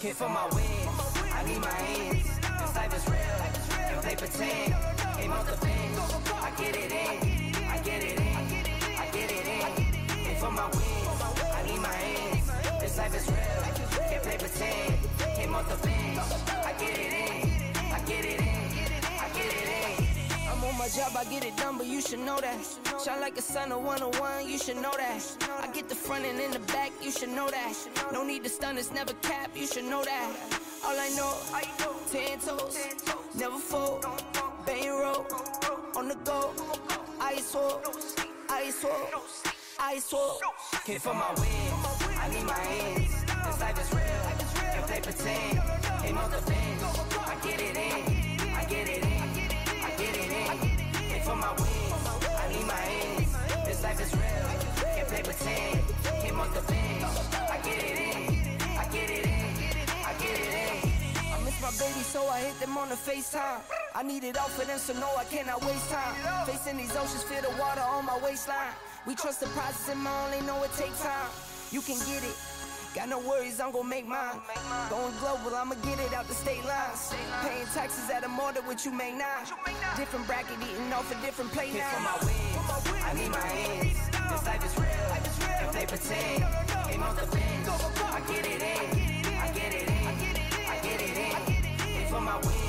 Came for my wins. I need my hands. This life is real. Can't play pretend. Came off the bench. I get it in. I get it in. I get it in. Came for my wins. I need my hands. This life is real. Can't play pretend. Came off the bench. I get it in. I get it in. I get it in. I'm on my job, I get it done, but you should know that. Shine like a sun, on oh one, you should know that. I get the front and in the back, you should know that. No need to stun, it's never cap, you should know that. All I know, ten toes, never fold, bang roll, on the go, ice wall, ice wall, ice wall. Came for my wins, I need my hands. This life is real, can't play pretend. Off the bench, I get it in, I get it in, I get it in. Came for my wins, I need my hands. This life is real, can't play pretend. Off the my baby, so I hit them on the FaceTime. I need it all for them, so no, I cannot waste time. Facing these oceans, feel the water on my waistline. We trust the process, and my only know it takes time. You can get it. Got no worries, I'm gon' make mine. Going global, I'ma get it out the state lines. Paying taxes at a more than what you make now. Different bracket, eating off a different plate now. for my wins, I need my hands. This life is real, can't play pretend. Came off the bench, I get it in, my wins,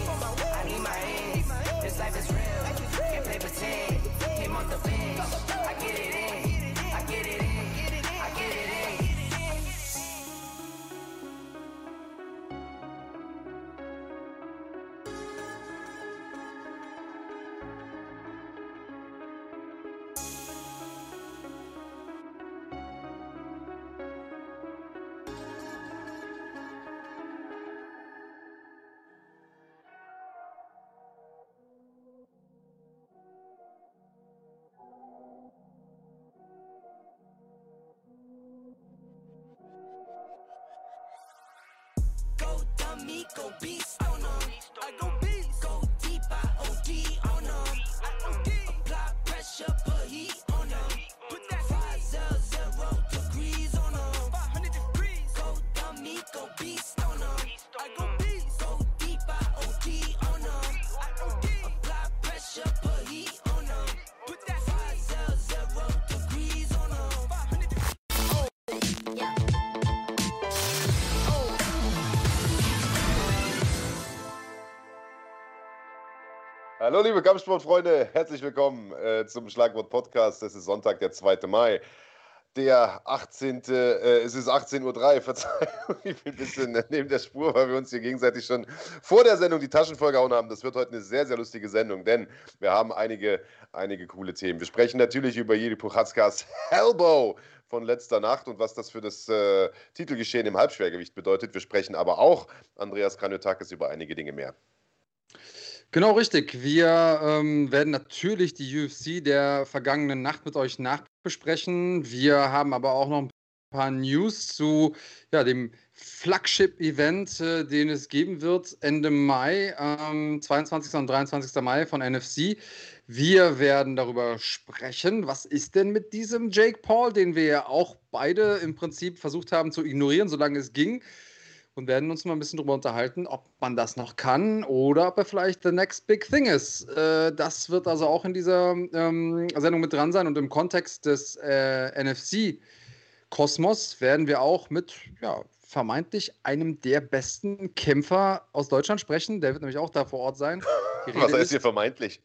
Hallo liebe Kampfsportfreunde, herzlich willkommen äh, zum Schlagwort Podcast. Es ist Sonntag, der 2. Mai. Der 18. Äh, es ist 18.03 Uhr, Verzeihung, ich bin ein bisschen neben der Spur, weil wir uns hier gegenseitig schon vor der Sendung die Taschen vollgehauen haben. Das wird heute eine sehr, sehr lustige Sendung, denn wir haben einige, einige coole Themen. Wir sprechen natürlich über Jiri Puchatzkas Hellbow von letzter Nacht und was das für das äh, Titelgeschehen im Halbschwergewicht bedeutet. Wir sprechen aber auch, Andreas Kranjotakis, über einige Dinge mehr. Genau richtig. Wir ähm, werden natürlich die UFC der vergangenen Nacht mit euch nachbesprechen. Wir haben aber auch noch ein paar News zu ja, dem Flagship-Event, äh, den es geben wird Ende Mai, ähm, 22. und 23. Mai von NFC. Wir werden darüber sprechen, was ist denn mit diesem Jake Paul, den wir ja auch beide im Prinzip versucht haben zu ignorieren, solange es ging und werden uns mal ein bisschen darüber unterhalten, ob man das noch kann oder ob er vielleicht the next big thing ist. Äh, das wird also auch in dieser ähm, Sendung mit dran sein und im Kontext des äh, NFC-Kosmos werden wir auch mit ja, vermeintlich einem der besten Kämpfer aus Deutschland sprechen. Der wird nämlich auch da vor Ort sein. Was heißt hier vermeintlich?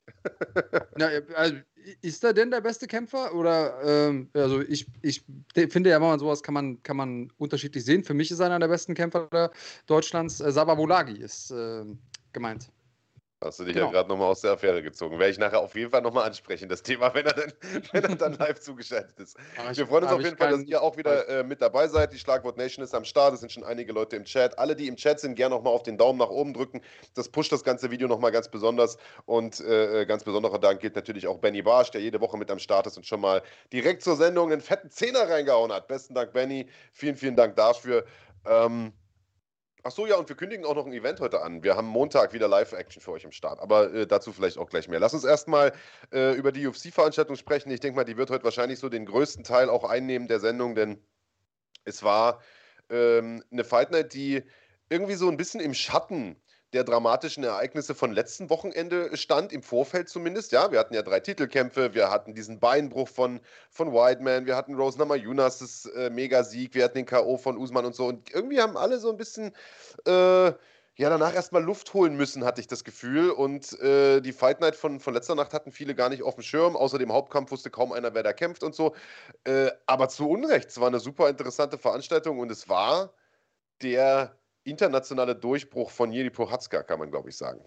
na, also, ist er denn der beste Kämpfer? Oder ähm, also ich, ich de- finde ja, man sowas kann man, kann man unterschiedlich sehen. Für mich ist einer der besten Kämpfer Deutschlands. Äh, Sabah Bolagi ist äh, gemeint. Hast du dich Genau. ja gerade nochmal aus der Affäre gezogen. Werde ich nachher auf jeden Fall nochmal ansprechen, das Thema, wenn er dann, wenn er dann live zugeschaltet ist. Ich- Wir freuen uns auf jeden Fall, dass ihr auch wieder äh, mit dabei seid. Die Schlagwort Nation ist am Start. Es sind schon einige Leute im Chat. Alle, die im Chat sind, gerne nochmal auf den Daumen nach oben drücken. Das pusht das ganze Video nochmal ganz besonders. Und äh, ganz besonderer Dank gilt natürlich auch Benny Barsch, der jede Woche mit am Start ist und schon mal direkt zur Sendung einen fetten Zehner reingehauen hat. Besten Dank, Benny. Vielen, vielen Dank dafür. Ähm, Ach so, ja, und wir kündigen auch noch ein Event heute an. Wir haben Montag wieder Live-Action für euch im Start, aber äh, dazu vielleicht auch gleich mehr. Lass uns erstmal äh, über die UFC-Veranstaltung sprechen. Ich denke mal, die wird heute wahrscheinlich so den größten Teil auch einnehmen der Sendung, denn es war ähm, eine Fight Night, die irgendwie so ein bisschen im Schatten der dramatischen Ereignisse von letzten Wochenende stand, im Vorfeld zumindest. Ja, wir hatten ja drei Titelkämpfe, wir hatten diesen Beinbruch von, von Whiteman, wir hatten Rose Namajunas, äh, Megasieg, wir hatten den K.O. von Usman und so. Und irgendwie haben alle so ein bisschen. Äh, ja, danach erstmal Luft holen müssen, hatte ich das Gefühl. Und äh, die Fight Night von, von letzter Nacht hatten viele gar nicht auf dem Schirm. Außer dem Hauptkampf wusste kaum einer, wer da kämpft und so. Äh, aber zu Unrecht, es war eine super interessante Veranstaltung und es war der internationale Durchbruch von Jiri Prohatzka, kann man, glaube ich, sagen.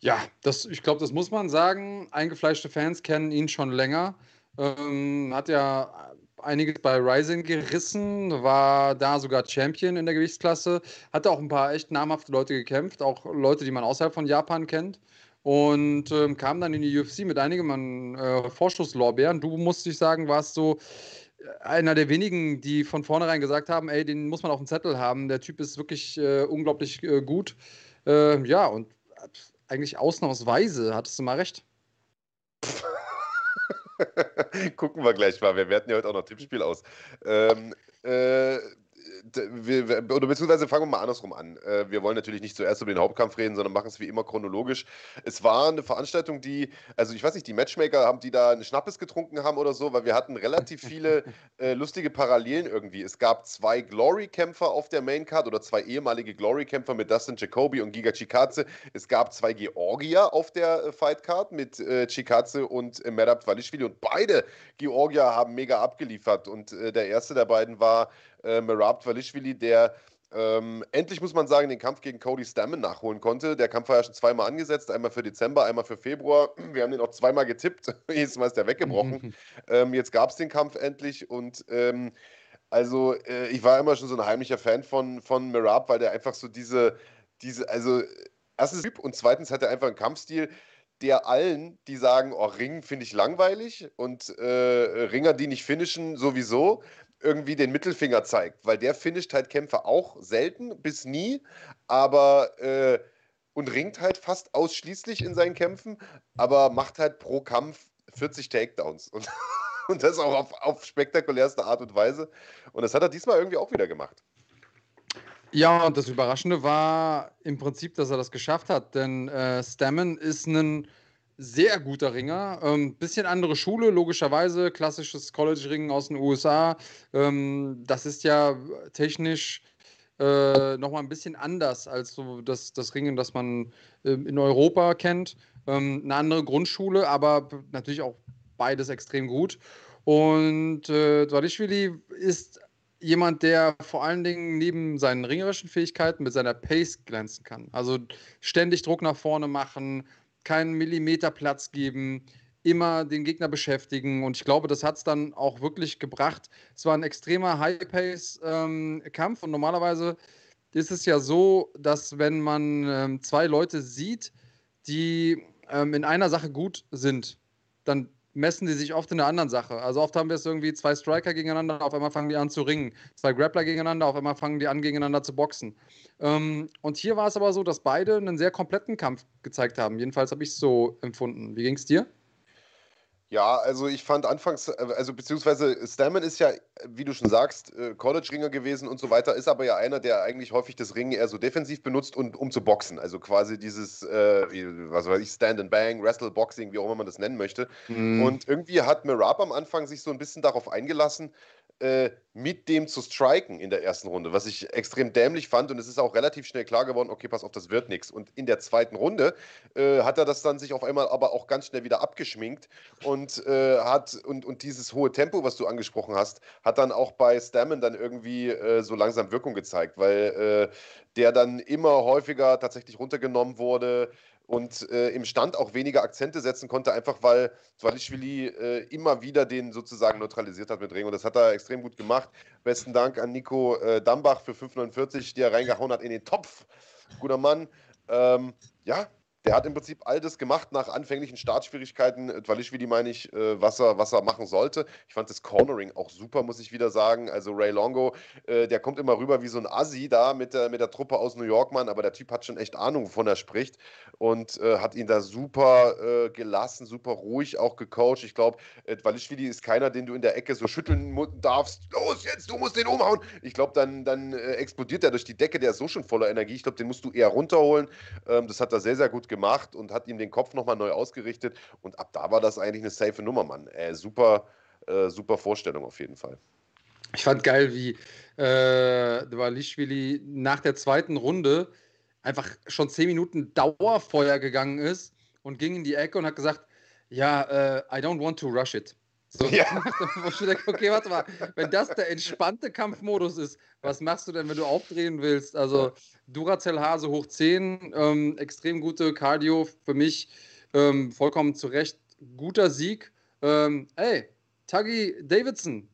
Ja, das, ich glaube, das muss man sagen. Eingefleischte Fans kennen ihn schon länger. Ähm, hat ja einiges bei Rising gerissen, war da sogar Champion in der Gewichtsklasse, hat auch ein paar echt namhafte Leute gekämpft, auch Leute, die man außerhalb von Japan kennt. Und ähm, kam dann in die UFC mit einigen äh, Vorschusslorbeeren. Du musst dich sagen, warst so einer der wenigen, die von vornherein gesagt haben, ey, den muss man auf dem Zettel haben. Der Typ ist wirklich äh, unglaublich äh, gut. Äh, ja, und eigentlich ausnahmsweise hattest du mal recht. Gucken wir gleich mal. Wir werten ja heute auch noch Tippspiel aus. Ähm, äh, wir, oder beziehungsweise fangen wir mal andersrum an. Äh, wir wollen natürlich nicht zuerst über den Hauptkampf reden, sondern machen es wie immer chronologisch. Es war eine Veranstaltung, die, also ich weiß nicht, die Matchmaker haben, die da einen Schnappes getrunken haben oder so, weil wir hatten relativ viele äh, lustige Parallelen irgendwie. Es gab zwei Glory-Kämpfer auf der Maincard oder zwei ehemalige Glory-Kämpfer mit Dustin Jacoby und Giga Chikaze. Es gab zwei Georgier auf der äh, Fightcard mit äh, Chikaze und äh, Merab Valishvili und beide Georgier haben mega abgeliefert und äh, der erste der beiden war äh, Merab Valishvili, der ähm, endlich muss man sagen, den Kampf gegen Cody Stammen nachholen konnte. Der Kampf war ja schon zweimal angesetzt, einmal für Dezember, einmal für Februar. Wir haben den auch zweimal getippt. Jedes Mal ist der weggebrochen. ähm, jetzt gab es den Kampf endlich und ähm, also äh, ich war immer schon so ein heimlicher Fan von, von Merab, weil der einfach so diese, diese, also erstens Typ und zweitens hat er einfach einen Kampfstil, der allen, die sagen, oh, Ringen finde ich langweilig und äh, Ringer, die nicht finishen, sowieso, irgendwie den Mittelfinger zeigt, weil der finisht halt Kämpfe auch selten bis nie, aber äh, und ringt halt fast ausschließlich in seinen Kämpfen, aber macht halt pro Kampf 40 Takedowns und, und das auch auf, auf spektakulärste Art und Weise und das hat er diesmal irgendwie auch wieder gemacht. Ja, und das Überraschende war im Prinzip, dass er das geschafft hat, denn äh, Stammen ist ein sehr guter Ringer. Ähm, bisschen andere Schule, logischerweise. Klassisches College-Ringen aus den USA. Ähm, das ist ja technisch äh, nochmal ein bisschen anders als so das, das Ringen, das man äh, in Europa kennt. Ähm, eine andere Grundschule, aber natürlich auch beides extrem gut. Und äh, Dwadischwili ist jemand, der vor allen Dingen neben seinen ringerischen Fähigkeiten mit seiner Pace glänzen kann. Also ständig Druck nach vorne machen, keinen Millimeter Platz geben, immer den Gegner beschäftigen. Und ich glaube, das hat es dann auch wirklich gebracht. Es war ein extremer High-Pace-Kampf. Ähm, und normalerweise ist es ja so, dass wenn man ähm, zwei Leute sieht, die ähm, in einer Sache gut sind, dann messen die sich oft in der anderen Sache. Also oft haben wir es irgendwie zwei Striker gegeneinander, auf einmal fangen die an zu ringen. Zwei Grappler gegeneinander, auf einmal fangen die an gegeneinander zu boxen. Ähm, und hier war es aber so, dass beide einen sehr kompletten Kampf gezeigt haben. Jedenfalls habe ich es so empfunden. Wie ging es dir? Ja, also ich fand anfangs, äh, also beziehungsweise Stammen ist ja, wie du schon sagst, äh, College-Ringer gewesen und so weiter, ist aber ja einer, der eigentlich häufig das Ringen eher so defensiv benutzt, und, um zu boxen. Also quasi dieses, äh, was weiß ich, Stand and Bang, Wrestle Boxing, wie auch immer man das nennen möchte. Mhm. Und irgendwie hat Mirab am Anfang sich so ein bisschen darauf eingelassen, äh, mit dem zu striken in der ersten Runde, was ich extrem dämlich fand. Und es ist auch relativ schnell klar geworden, okay, pass auf, das wird nichts. Und in der zweiten Runde äh, hat er das dann sich auf einmal aber auch ganz schnell wieder abgeschminkt und äh, hat und, und dieses hohe Tempo, was du angesprochen hast, hat dann auch bei Stammen dann irgendwie äh, so langsam Wirkung gezeigt, weil äh, der dann immer häufiger tatsächlich runtergenommen wurde und äh, im Stand auch weniger Akzente setzen konnte, einfach weil Zwalischwili äh, immer wieder den sozusagen neutralisiert hat mit Ring. Und das hat er extrem gut gemacht. Besten Dank an Nico äh, Dambach für 5,49, der reingehauen hat in den Topf. Guter Mann. Ähm, ja, der hat im Prinzip all das gemacht nach anfänglichen Startschwierigkeiten. Dwalischwili meine ich, äh, was, er, was er machen sollte. Ich fand das Cornering auch super, muss ich wieder sagen. Also Ray Longo, äh, der kommt immer rüber wie so ein Assi da mit der, mit der Truppe aus New York, Mann, aber der Typ hat schon echt Ahnung, wovon er spricht und äh, hat ihn da super äh, gelassen, super ruhig auch gecoacht. Ich glaube, äh, ist keiner, den du in der Ecke so schütteln darfst. Los jetzt, du musst den umhauen. Ich glaube, dann, dann äh, explodiert er durch die Decke. Der ist so schon voller Energie. Ich glaube, den musst du eher runterholen. Ähm, das hat er sehr, sehr gut gemacht und hat ihm den Kopf nochmal neu ausgerichtet. Und ab da war das eigentlich eine safe Nummer, Mann. Äh, super, äh, super Vorstellung auf jeden Fall. Ich fand geil, wie äh, Dvalishvili nach der zweiten Runde einfach schon zehn Minuten Dauerfeuer gegangen ist und ging in die Ecke und hat gesagt, ja, äh, I don't want to rush it. So, ja. denke, okay, warte mal, wenn das der entspannte Kampfmodus ist, was machst du denn, wenn du aufdrehen willst? Also Duracell Hase hoch 10, ähm, extrem gute Cardio für mich, ähm, vollkommen zu Recht, guter Sieg. Ähm, ey, Tuggy Davidson,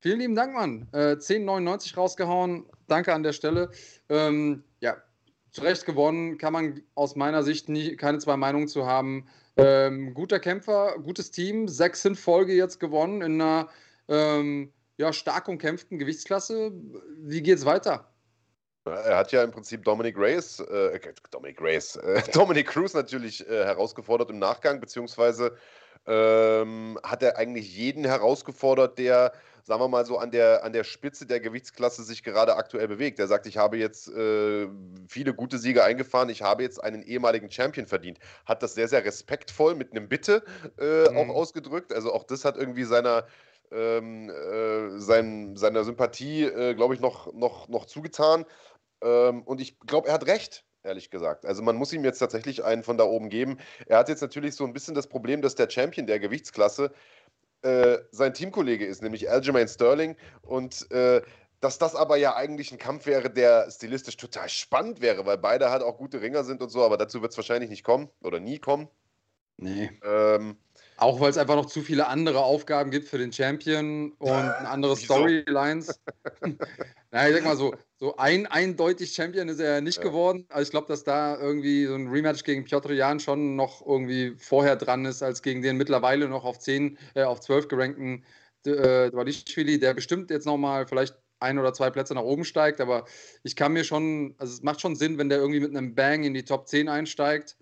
vielen lieben Dank, Mann. Äh, 10,99 rausgehauen, danke an der Stelle. Ähm, ja, zu Recht gewonnen, kann man aus meiner Sicht nie, keine zwei Meinungen zu haben. Ähm, guter Kämpfer, gutes Team, sechs in Folge jetzt gewonnen in einer ähm, ja, stark umkämpften Gewichtsklasse. Wie geht's weiter? Er hat ja im Prinzip Dominic Reyes, äh, Dominic Reyes, äh, Dominic Cruz natürlich äh, herausgefordert im Nachgang, beziehungsweise ähm, hat er eigentlich jeden herausgefordert, der sagen wir mal so, an der, an der Spitze der Gewichtsklasse sich gerade aktuell bewegt. Er sagt, ich habe jetzt äh, viele gute Siege eingefahren, ich habe jetzt einen ehemaligen Champion verdient. Hat das sehr, sehr respektvoll mit einem Bitte äh, mhm. auch ausgedrückt. Also auch das hat irgendwie seiner, ähm, äh, sein, seiner Sympathie, äh, glaube ich, noch, noch, noch zugetan. Ähm, und ich glaube, er hat recht ehrlich gesagt. Also man muss ihm jetzt tatsächlich einen von da oben geben. Er hat jetzt natürlich so ein bisschen das Problem, dass der Champion der Gewichtsklasse äh, sein Teamkollege ist, nämlich Aljamain Sterling. Und äh, dass das aber ja eigentlich ein Kampf wäre, der stilistisch total spannend wäre, weil beide halt auch gute Ringer sind und so, aber dazu wird es wahrscheinlich nicht kommen oder nie kommen. Nee. Ähm, auch weil es einfach noch zu viele andere Aufgaben gibt für den Champion und andere Storylines. naja, ich sag mal so, so ein eindeutig Champion ist er ja nicht ja. geworden. Also ich glaube, dass da irgendwie so ein Rematch gegen Piotr Jan schon noch irgendwie vorher dran ist, als gegen den mittlerweile noch auf 10, äh, auf 12 gerankten äh, Dwalischvili, der bestimmt jetzt nochmal vielleicht ein oder zwei Plätze nach oben steigt, aber ich kann mir schon, also es macht schon Sinn, wenn der irgendwie mit einem Bang in die Top 10 einsteigt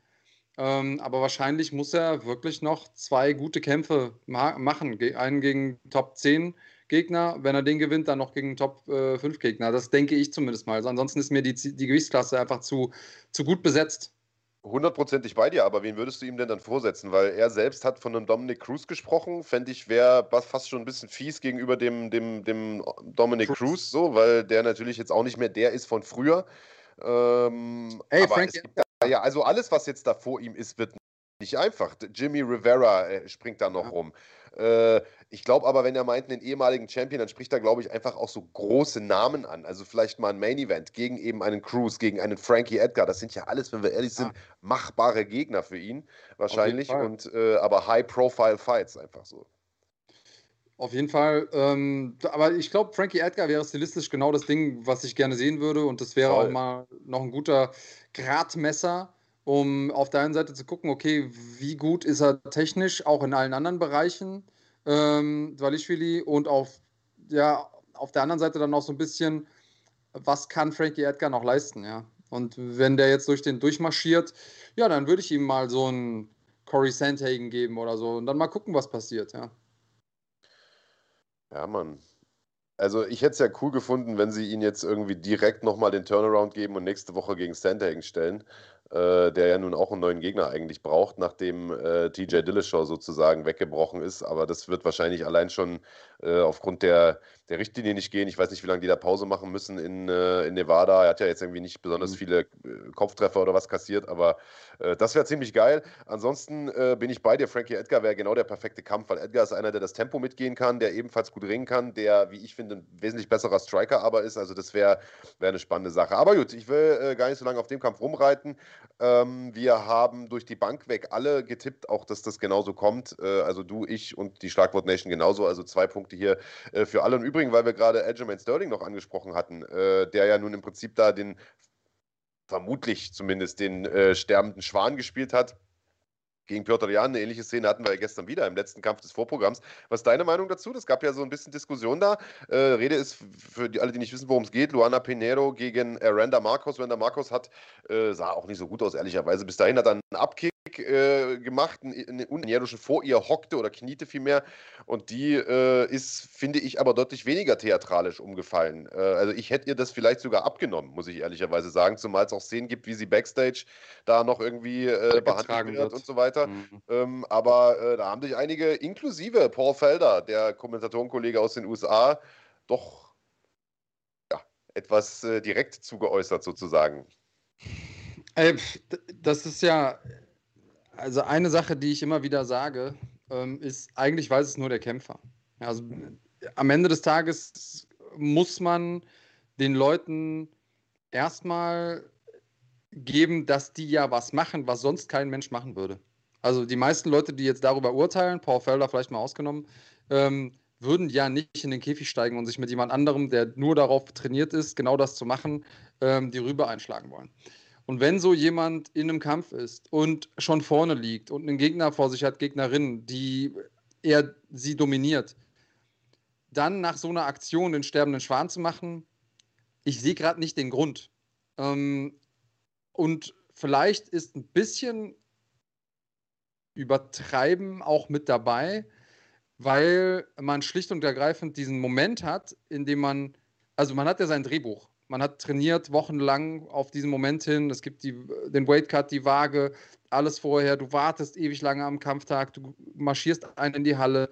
ähm, aber wahrscheinlich muss er wirklich noch zwei gute Kämpfe ma machen. Einen gegen Top 10 Gegner, wenn er den gewinnt, dann noch gegen Top äh, 5 Gegner. Das denke ich zumindest mal. Also ansonsten ist mir die, die Gewichtsklasse einfach zu, zu gut besetzt. Hundertprozentig bei dir, aber wen würdest du ihm denn dann vorsetzen? Weil er selbst hat von einem Dominic Cruz gesprochen. Fände ich, wäre fast schon ein bisschen fies gegenüber dem, dem, dem Dominic Cruz, so, weil der natürlich jetzt auch nicht mehr der ist von früher. Ähm, Ey, Frank, ja, also alles, was jetzt da vor ihm ist, wird nicht einfach. Jimmy Rivera äh, springt da noch ja. rum. Äh, ich glaube aber, wenn er meint, einen ehemaligen Champion, dann spricht er, glaube ich, einfach auch so große Namen an. Also vielleicht mal ein Main Event gegen eben einen Cruz, gegen einen Frankie Edgar. Das sind ja alles, wenn wir ehrlich sind, ja. machbare Gegner für ihn wahrscheinlich. Und äh, aber High-Profile-Fights einfach so. Auf jeden Fall. Ähm, aber ich glaube, Frankie Edgar wäre stilistisch genau das Ding, was ich gerne sehen würde. Und das wäre Voll. auch mal noch ein guter Gradmesser, um auf der einen Seite zu gucken, okay, wie gut ist er technisch, auch in allen anderen Bereichen, ähm, Dvalishvili. Und auf, ja, auf der anderen Seite dann auch so ein bisschen, was kann Frankie Edgar noch leisten, ja. Und wenn der jetzt durch den durchmarschiert, ja, dann würde ich ihm mal so einen Corey Sandhagen geben oder so und dann mal gucken, was passiert, ja. Ja, Mann. Also ich hätte es ja cool gefunden, wenn sie ihn jetzt irgendwie direkt nochmal den Turnaround geben und nächste Woche gegen Sandhagen stellen, äh, der ja nun auch einen neuen Gegner eigentlich braucht, nachdem äh, TJ Dillashaw sozusagen weggebrochen ist. Aber das wird wahrscheinlich allein schon äh, aufgrund der, der Richtlinie nicht gehen. Ich weiß nicht, wie lange die da Pause machen müssen in, äh, in Nevada. Er hat ja jetzt irgendwie nicht besonders mhm. viele äh, Kopftreffer oder was kassiert, aber äh, das wäre ziemlich geil. Ansonsten äh, bin ich bei dir. Frankie Edgar wäre genau der perfekte Kampf, weil Edgar ist einer, der das Tempo mitgehen kann, der ebenfalls gut ringen kann, der, wie ich finde, ein wesentlich besserer Striker aber ist. Also das wäre wär eine spannende Sache. Aber gut, ich will gar nicht so lange auf dem Kampf rumreiten. Ähm, wir haben durch die Bank weg alle getippt, auch dass das genauso kommt. Also du, ich und die Schlagwort Nation genauso. Also zwei Punkte hier äh, für alle. Und übrigens, weil wir gerade Aljamain Sterling noch angesprochen hatten, der ja nun im Prinzip da den vermutlich zumindest den äh, sterbenden Schwan gespielt hat gegen Piotr Jan. Eine ähnliche Szene hatten wir ja gestern wieder im letzten Kampf des Vorprogramms. Was ist deine Meinung dazu? Das gab ja so ein bisschen Diskussion da. Äh, Rede ist für die, alle, die nicht wissen, worum es geht, Luana Pinero gegen äh, Randa Marcos. Randa Marcos hat, äh, sah auch nicht so gut aus, ehrlicherweise. Bis dahin hat er einen Abkick äh, gemacht, eine Unjährliche vor ihr hockte oder kniete vielmehr. Und die äh, ist, finde ich, aber deutlich weniger theatralisch umgefallen. Äh, also ich hätte ihr das vielleicht sogar abgenommen, muss ich ehrlicherweise sagen, zumal es auch Szenen gibt, wie sie Backstage da noch irgendwie äh, behandelt wird, wird, und so weiter. Mhm. Ähm, aber äh, da haben sich einige, inklusive Paul Felder, der Kommentatorenkollege aus den USA, doch ja, etwas äh, direkt zugeäußert sozusagen. Das ist ja also eine Sache, die ich immer wieder sage, ähm, ist, eigentlich weiß es nur der Kämpfer. Also am Ende des Tages muss man den Leuten erstmal geben, dass die ja was machen, was sonst kein Mensch machen würde. Also die meisten Leute, die jetzt darüber urteilen, Paul Felder vielleicht mal ausgenommen, ähm, würden ja nicht in den Käfig steigen und sich mit jemand anderem, der nur darauf trainiert ist, genau das zu machen, ähm, die Rübe einschlagen wollen. Und wenn so jemand in einem Kampf ist und schon vorne liegt und einen Gegner vor sich hat, Gegnerin, die er sie dominiert, dann nach so einer Aktion den sterbenden Schwan zu machen, ich sehe gerade nicht den Grund. Ähm, und vielleicht ist ein bisschen Übertreiben auch mit dabei, weil man schlicht und ergreifend diesen Moment hat, in dem man, also man hat ja sein Drehbuch man hat trainiert wochenlang auf diesen Moment hin. Es gibt die, den Weightcut, die Waage, alles vorher. Du wartest ewig lange am Kampftag, du marschierst ein in die Halle.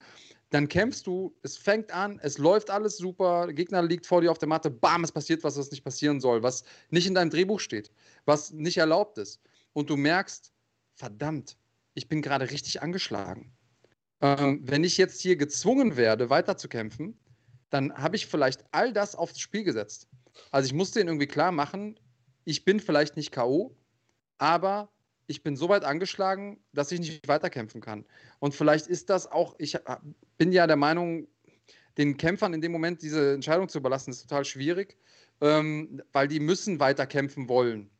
Dann kämpfst du, es fängt an, es läuft alles super, der Gegner liegt vor dir auf der Matte, bam, es passiert was, was nicht passieren soll, was nicht in deinem Drehbuch steht, was nicht erlaubt ist. Und du merkst, verdammt, ich bin gerade richtig angeschlagen. Ähm, wenn ich jetzt hier gezwungen werde, weiterzukämpfen, dann habe ich vielleicht all das aufs Spiel gesetzt. Also ich musste ihnen irgendwie klar machen, ich bin vielleicht nicht K.O., aber ich bin so weit angeschlagen, dass ich nicht weiterkämpfen kann. Und vielleicht ist das auch, ich bin ja der Meinung, den Kämpfern in dem Moment diese Entscheidung zu überlassen, ist total schwierig, ähm, weil die müssen weiterkämpfen wollen.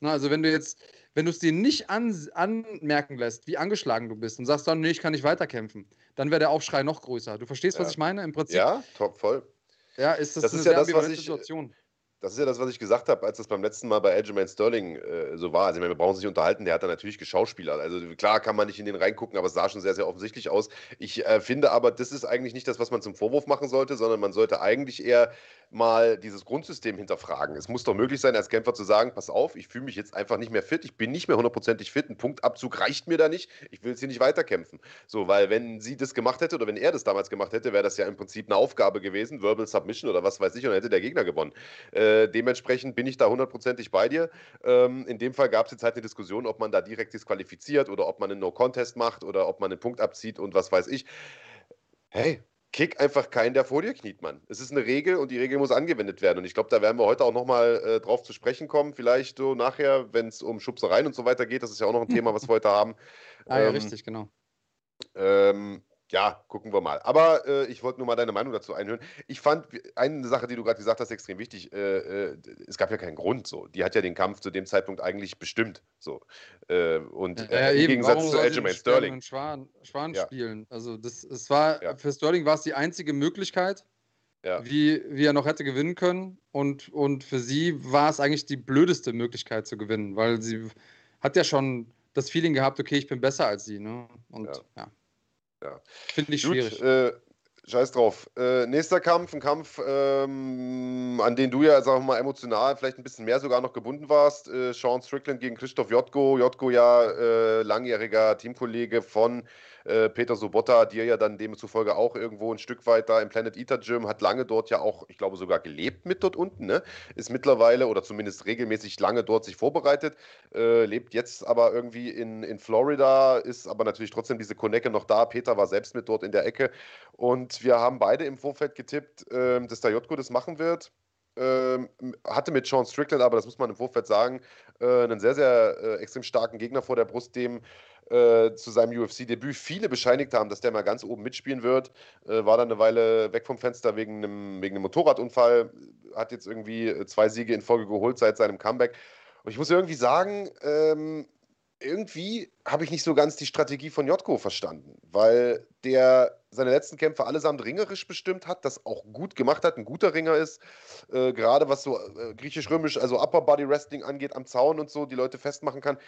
Na, also wenn du jetzt, wenn du es dir nicht an, anmerken lässt, wie angeschlagen du bist und sagst dann, nee, ich kann nicht weiterkämpfen, dann wäre der Aufschrei noch größer. Du verstehst, ja. was ich meine im Prinzip? Ja, top, voll. Ja, ist das, das eine ist ja das, was ich, Situation? Das ist ja das, was ich gesagt habe, als das beim letzten Mal bei Aljamain Sterling äh, so war. Also, wir brauchen uns nicht unterhalten, der hat da natürlich geschauspielert. Also, klar kann man nicht in den reingucken, aber es sah schon sehr, sehr offensichtlich aus. Ich äh, finde aber, das ist eigentlich nicht das, was man zum Vorwurf machen sollte, sondern man sollte eigentlich eher mal dieses Grundsystem hinterfragen. Es muss doch möglich sein, als Kämpfer zu sagen: Pass auf, ich fühle mich jetzt einfach nicht mehr fit, ich bin nicht mehr hundertprozentig fit, ein Punktabzug reicht mir da nicht, ich will jetzt hier nicht weiterkämpfen. So, weil, wenn sie das gemacht hätte oder wenn er das damals gemacht hätte, wäre das ja im Prinzip eine Aufgabe gewesen, Verbal Submission oder was weiß ich, und dann hätte der Gegner gewonnen. Äh, dementsprechend bin ich da hundertprozentig bei dir. Ähm, in dem Fall gab es jetzt halt eine Diskussion, ob man da direkt disqualifiziert oder ob man einen No-Contest macht oder ob man einen Punkt abzieht und was weiß ich. Hey, kick einfach keinen, der vor dir kniet, Mann. Es ist eine Regel und die Regel muss angewendet werden. Und ich glaube, da werden wir heute auch nochmal äh, drauf zu sprechen kommen. Vielleicht so nachher, wenn es um Schubsereien und so weiter geht. Das ist ja auch noch ein Thema, was wir heute haben. ah, ja, ähm, richtig, genau. Ähm, ja, gucken wir mal. Aber äh, ich wollte nur mal deine Meinung dazu einhören. Ich fand eine Sache, die du gerade gesagt hast, extrem wichtig. Äh, äh, es gab ja keinen Grund so. Die hat ja den Kampf zu dem Zeitpunkt eigentlich bestimmt. So. Äh, und ja, ja, äh, im eben. Gegensatz Warum zu Aljamain Sterling. Schwan, Schwan ja. spielen. Also das, es war für Sterling war es die einzige Möglichkeit, wie, wie er noch hätte gewinnen können. Und, und für sie war es eigentlich die blödeste Möglichkeit zu gewinnen, weil sie hat ja schon das Feeling gehabt, okay, ich bin besser als sie. Ne? Und ja. Ja. Finde ich Gut, schwierig. Äh, scheiß drauf. Äh, nächster Kampf, ein Kampf, ähm, an den du ja, wir mal, emotional vielleicht ein bisschen mehr sogar noch gebunden warst. Äh, Sean Strickland gegen Christoph Jotko. Jotko ja äh, langjähriger Teamkollege von äh, Peter Sobotta, dir ja dann demzufolge auch irgendwo ein Stück weit da im Planet Eater Gym, hat lange dort ja auch, ich glaube sogar gelebt mit dort unten, ne? ist mittlerweile oder zumindest regelmäßig lange dort sich vorbereitet, äh, lebt jetzt aber irgendwie in, in Florida, ist aber natürlich trotzdem diese Konecke noch da. Peter war selbst mit dort in der Ecke und wir haben beide im Vorfeld getippt, äh, dass der Jotko das machen wird. Ähm, hatte mit Sean Strickland, aber das muss man im Vorfeld sagen, äh, einen sehr, sehr äh, extrem starken Gegner vor der Brust, dem äh, zu seinem UFC-Debüt viele bescheinigt haben, dass der mal ganz oben mitspielen wird. Äh, war dann eine Weile weg vom Fenster wegen einem, wegen einem Motorradunfall, hat jetzt irgendwie äh, zwei Siege in Folge geholt seit seinem Comeback. Aber ich muss irgendwie sagen, ähm, irgendwie habe ich nicht so ganz die Strategie von Jotko verstanden, weil der seine letzten Kämpfe allesamt ringerisch bestimmt hat, das auch gut gemacht hat, ein guter Ringer ist, äh, gerade was so äh, griechisch-römisch, also Upper Body Wrestling angeht, am Zaun und so, die Leute festmachen kann.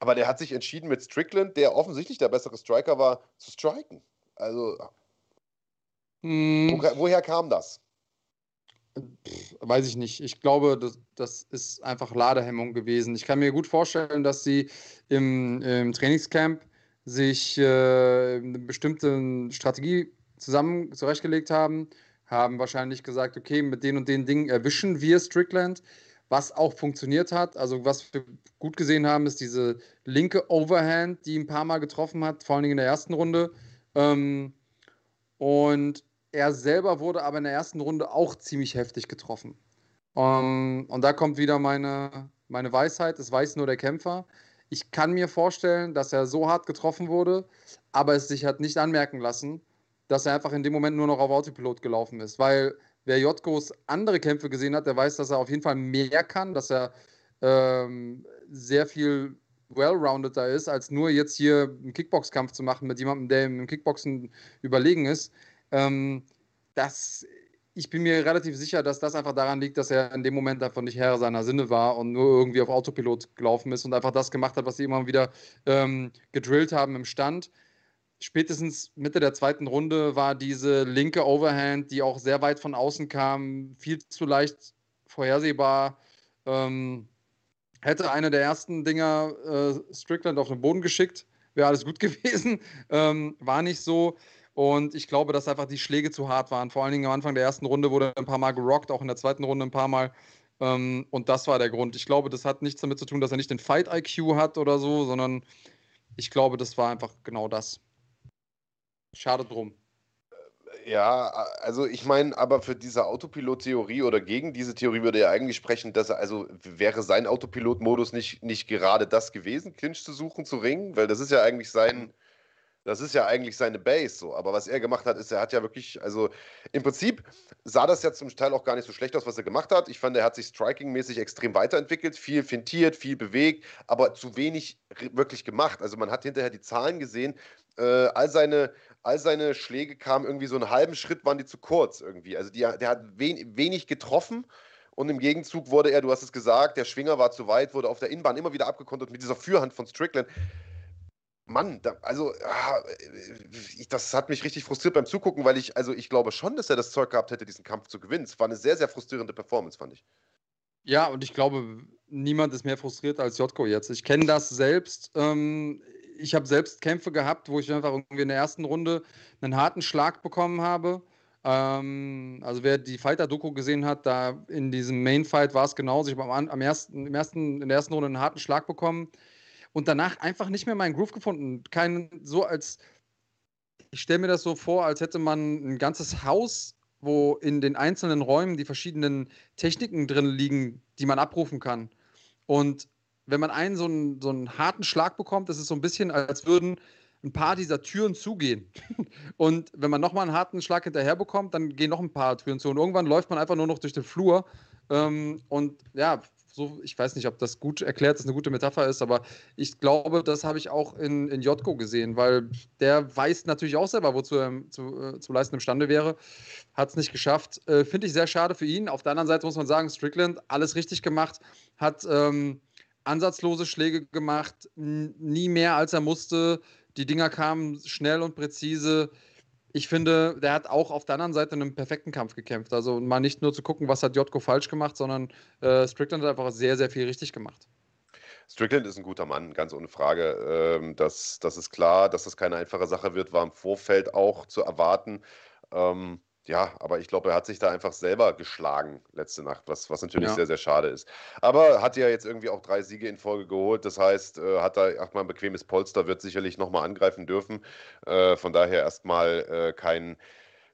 Aber der hat sich entschieden mit Strickland, der offensichtlich der bessere Striker war, zu striken. Also, hm. wo, woher kam das? Weiß ich nicht. Ich glaube, das, das ist einfach Ladehemmung gewesen. Ich kann mir gut vorstellen, dass sie im, im Trainingscamp sich äh, eine bestimmte Strategie zusammen zurechtgelegt haben, haben wahrscheinlich gesagt, okay, mit den und den Dingen erwischen wir Strickland, was auch funktioniert hat. Also was wir gut gesehen haben, ist diese linke Overhand, die ein paar Mal getroffen hat, vor allen Dingen in der ersten Runde. Ähm, und er selber wurde aber in der ersten Runde auch ziemlich heftig getroffen. Um, ähm, und da kommt wieder meine, meine Weisheit, es weiß nur der Kämpfer. Ich kann mir vorstellen, dass er so hart getroffen wurde, aber es sich hat nicht anmerken lassen, dass er einfach in dem Moment nur noch auf Autopilot gelaufen ist. Weil wer Jotkos andere Kämpfe gesehen hat, der weiß, dass er auf jeden Fall mehr kann, dass er ähm, sehr viel well-roundeder ist, als nur jetzt hier einen Kickboxkampf zu machen mit jemandem, der im Kickboxen überlegen ist. Ähm, das, ich bin mir relativ sicher, dass das einfach daran liegt, dass er in dem Moment einfach nicht Herr seiner Sinne war und nur irgendwie auf Autopilot gelaufen ist und einfach das gemacht hat, was sie immer wieder ähm, gedrillt haben im Stand. Spätestens Mitte der zweiten Runde war diese linke Overhand, die auch sehr weit von außen kam, viel zu leicht vorhersehbar. Ähm, hätte eine der ersten Dinger äh, Strickland auf den Boden geschickt, wäre alles gut gewesen. Ähm, war nicht so. Und ich glaube, dass einfach die Schläge zu hart waren. Vor allen Dingen am Anfang der ersten Runde wurde er ein paar Mal gerockt, auch in der zweiten Runde ein paar Mal. Ähm, und das war der Grund. Ich glaube, das hat nichts damit zu tun, dass er nicht den Fight-IQ hat oder so, sondern ich glaube, das war einfach genau das. Schade drum. Ja, also ich meine, aber für diese Autopilot-Theorie oder gegen diese Theorie würde er eigentlich sprechen, dass er, also wäre sein Autopilot-Modus nicht, nicht gerade das gewesen, Clinch zu suchen, zu ringen, weil das ist ja eigentlich sein, das ist ja eigentlich seine Base so. Aber was er gemacht hat, ist, er hat ja wirklich, also im Prinzip sah das ja zum Teil auch gar nicht so schlecht aus, was er gemacht hat. Ich fand, er hat sich striking-mäßig extrem weiterentwickelt, viel fintiert, viel bewegt, aber zu wenig wirklich gemacht. Also man hat hinterher die Zahlen gesehen. Äh, all, seine, all seine Schläge kamen irgendwie so einen halben Schritt, waren die zu kurz irgendwie. Also die, der hat wen, wenig getroffen. Und im Gegenzug wurde er, du hast es gesagt, der Schwinger war zu weit, wurde auf der Innenbahn immer wieder abgekontert mit dieser Fürhand von Strickland. Mann, da, also ah, ich, das hat mich richtig frustriert beim Zugucken, weil ich, also ich glaube schon, dass er das Zeug gehabt hätte, diesen Kampf zu gewinnen. Es war eine sehr, sehr frustrierende Performance, fand ich. Ja, und ich glaube, niemand ist mehr frustriert als Jotko jetzt. Ich kenne das selbst. Ähm, ich habe selbst Kämpfe gehabt, wo ich einfach irgendwie in der ersten Runde einen harten Schlag bekommen habe. Ähm, also wer die Fighter-Doku gesehen hat, da in diesem Main-Fight war es genauso. Ich habe am, am ersten, im ersten, in der ersten Runde einen harten Schlag bekommen und danach einfach nicht mehr meinen Groove gefunden. Kein, so als, ich stelle mir das so vor, als hätte man ein ganzes Haus, wo in den einzelnen Räumen die verschiedenen Techniken drin liegen, die man abrufen kann. Und wenn man einen so einen, so einen harten Schlag bekommt, ist es so ein bisschen, als würden ein paar dieser Türen zugehen. Und wenn man nochmal einen harten Schlag hinterher bekommt, dann gehen noch ein paar Türen zu. Und irgendwann läuft man einfach nur noch durch den Flur. Ähm, und ja, so, ich weiß nicht, ob das gut erklärt, dass eine gute Metapher ist, aber ich glaube, das habe ich auch in, in Jotko gesehen, weil der weiß natürlich auch selber, wozu er zu, äh, zu leisten imstande wäre. Hat es nicht geschafft. Äh, Finde ich sehr schade für ihn. Auf der anderen Seite muss man sagen, Strickland, alles richtig gemacht, hat ähm, ansatzlose Schläge gemacht, nie mehr als er musste. Die Dinger kamen schnell und präzise ich finde, der hat auch auf der anderen Seite einen perfekten Kampf gekämpft. Also mal nicht nur zu gucken, was hat Jotko falsch gemacht, sondern äh, Strickland hat einfach sehr, sehr viel richtig gemacht. Strickland ist ein guter Mann, ganz ohne Frage. Ähm, das, das ist klar, dass das keine einfache Sache wird, war im Vorfeld auch zu erwarten. Ähm, ja, aber ich glaube, er hat sich da einfach selber geschlagen letzte Nacht, was, was natürlich ja. sehr, sehr schade ist. Aber hat ja jetzt irgendwie auch drei Siege in Folge geholt. Das heißt, äh, hat da erstmal ein bequemes Polster, wird sicherlich nochmal angreifen dürfen. Äh, von daher erstmal äh, kein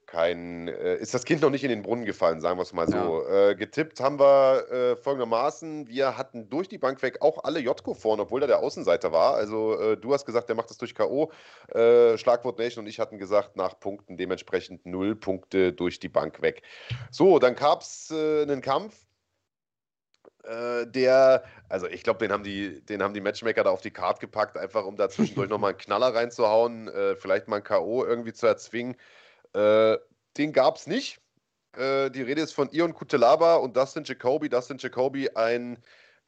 kein, äh, ist das Kind noch nicht in den Brunnen gefallen, sagen wir es mal so. Ja. Äh, getippt haben wir äh, folgendermaßen, wir hatten durch die Bank weg auch alle Jotko vorne, obwohl er der Außenseiter war. Also äh, du hast gesagt, der macht das durch K.O. Äh, Schlagwort Nation und ich hatten gesagt, nach Punkten dementsprechend null Punkte durch die Bank weg. So, dann gab es einen Kampf äh, der, also ich glaube, den haben die, den haben die Matchmaker da auf die Karte gepackt, einfach um da zwischendurch nochmal einen Knaller reinzuhauen, vielleicht mal ein K.O. irgendwie zu erzwingen. Äh, den gab es nicht. Äh, die Rede ist von Ion Kutelaba und Dustin Jacoby. Dustin Jacoby, ein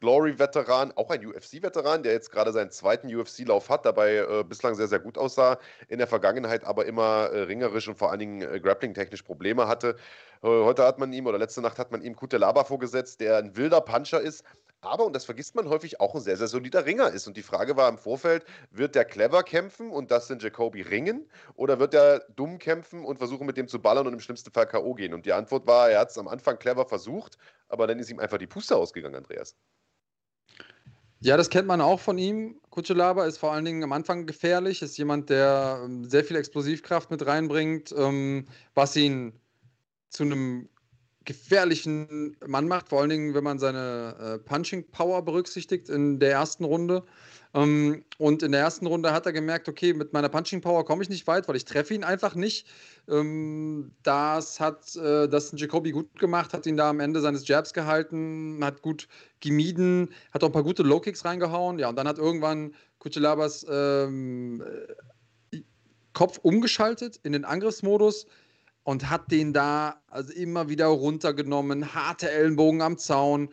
Glory-Veteran, auch ein UFC-Veteran, der jetzt gerade seinen zweiten UFC-Lauf hat, dabei äh, bislang sehr, sehr gut aussah, in der Vergangenheit aber immer äh, ringerisch und vor allen Dingen äh, grappling-technisch Probleme hatte. Heute hat man ihm, oder letzte Nacht hat man ihm Kutelaba vorgesetzt, der ein wilder Puncher ist, aber, und das vergisst man häufig, auch ein sehr, sehr solider Ringer ist. Und die Frage war im Vorfeld, wird der clever kämpfen und das sind Jacoby ringen oder wird er dumm kämpfen und versuchen mit dem zu ballern und im schlimmsten Fall K.O. gehen? Und die Antwort war, er hat es am Anfang clever versucht, aber dann ist ihm einfach die Puste ausgegangen, Andreas. Ja, das kennt man auch von ihm. Kutschelaba ist vor allen Dingen am Anfang gefährlich, ist jemand, der ähm, sehr viel Explosivkraft mit reinbringt, ähm, was ihn zu einem gefährlichen Mann macht, vor allen Dingen, wenn man seine äh, Punching Power berücksichtigt in der ersten Runde. Ähm, und in der ersten Runde hat er gemerkt, okay, mit meiner Punching Power komme ich nicht weit, weil ich treffe ihn einfach nicht. Ähm, das hat äh, das Jacoby gut gemacht, hat ihn da am Ende seines Jabs gehalten, hat gut gemieden, hat auch ein paar gute Low Kicks reingehauen. Ja, und dann hat irgendwann Kuchelabas ähm, äh, Kopf umgeschaltet in den Angriffsmodus und hat den da also immer wieder runtergenommen, harte Ellenbogen am Zaun.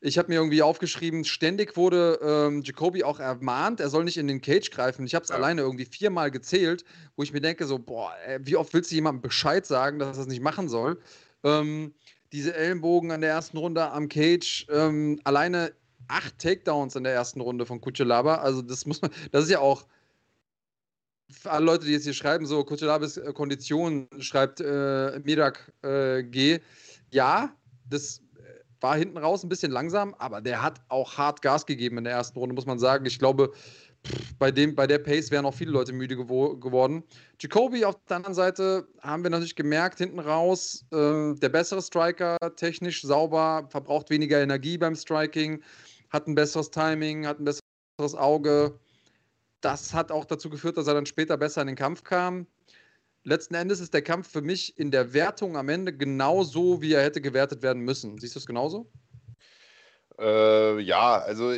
Ich habe mir irgendwie aufgeschrieben, ständig wurde ähm, Jacoby auch ermahnt, er soll nicht in den Cage greifen. Ich habe es ja. alleine irgendwie viermal gezählt, wo ich mir denke, so, boah, wie oft willst du jemandem Bescheid sagen, dass er das nicht machen soll? Ähm, diese Ellenbogen an der ersten Runde am Cage, ähm, alleine acht Takedowns in der ersten Runde von Kuchelaba. Also, das muss man, das ist ja auch für alle Leute, die jetzt hier schreiben, so Kuchelabis äh, Kondition, schreibt äh, Mirak äh, G. Ja, das war hinten raus ein bisschen langsam, aber der hat auch hart Gas gegeben in der ersten Runde, muss man sagen. Ich glaube, bei, dem, bei der Pace wären auch viele Leute müde gewo geworden. Jacoby auf der anderen Seite haben wir natürlich gemerkt, hinten raus, äh, der bessere Striker, technisch sauber, verbraucht weniger Energie beim Striking, hat ein besseres Timing, hat ein besseres Auge. Das hat auch dazu geführt, dass er dann später besser in den Kampf kam letzten Endes ist der Kampf für mich in der Wertung am Ende genauso, wie er hätte gewertet werden müssen. Siehst du es genauso? Äh, ja, also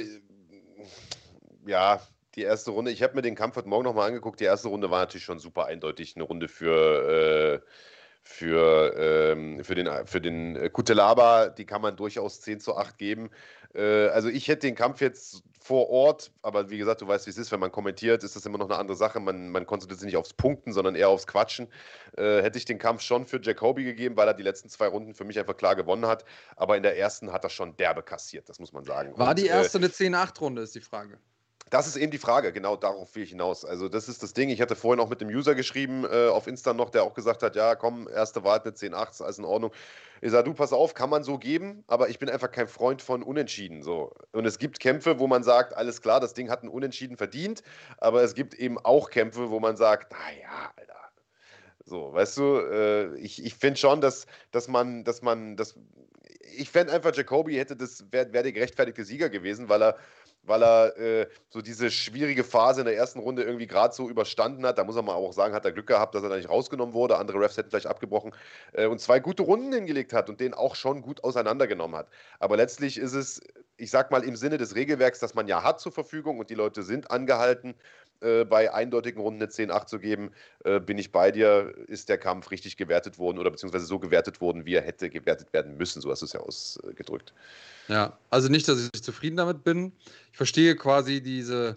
ja, die erste Runde. Ich habe mir den Kampf heute Morgen nochmal angeguckt. Die erste Runde war natürlich schon super eindeutig eine Runde für. Äh, für, ähm, für den, für den Kutelaba, die kann man durchaus 10 zu 8 geben. Äh, also ich hätte den Kampf jetzt vor Ort, aber wie gesagt, du weißt, wie es ist, wenn man kommentiert, ist das immer noch eine andere Sache. Man, man konzentriert sich nicht aufs Punkten, sondern eher aufs Quatschen. Äh, hätte ich den Kampf schon für Jacoby gegeben, weil er die letzten zwei Runden für mich einfach klar gewonnen hat. Aber in der ersten hat er schon derbe kassiert, das muss man sagen. War Und, die erste äh, eine 10-8-Runde, ist die Frage. Das ist eben die Frage, genau darauf will ich hinaus. Also, das ist das Ding. Ich hatte vorhin auch mit dem User geschrieben äh, auf Insta noch, der auch gesagt hat: Ja, komm, erste Wahl mit 10-8, ist alles in Ordnung. Ich sage, du, pass auf, kann man so geben, aber ich bin einfach kein Freund von Unentschieden. So. Und es gibt Kämpfe, wo man sagt: Alles klar, das Ding hat ein Unentschieden verdient, aber es gibt eben auch Kämpfe, wo man sagt: Naja, Alter. So, weißt du, äh, ich, ich finde schon, dass, dass man, dass man, dass, ich fände einfach, Jacoby hätte das, wäre wär der gerechtfertigte Sieger gewesen, weil er weil er äh, so diese schwierige Phase in der ersten Runde irgendwie gerade so überstanden hat. Da muss er mal auch sagen, hat er Glück gehabt, dass er da nicht rausgenommen wurde. Andere Refs hätten vielleicht abgebrochen äh, und zwei gute Runden hingelegt hat und den auch schon gut auseinandergenommen hat. Aber letztlich ist es, ich sag mal, im Sinne des Regelwerks, das man ja hat zur Verfügung und die Leute sind angehalten, äh, bei eindeutigen Runden eine 10-8 zu geben, äh, bin ich bei dir, ist der Kampf richtig gewertet worden oder beziehungsweise so gewertet worden, wie er hätte gewertet werden müssen. So hast du es ja ausgedrückt. Ja, also nicht, dass ich zufrieden damit bin. Ich verstehe quasi diese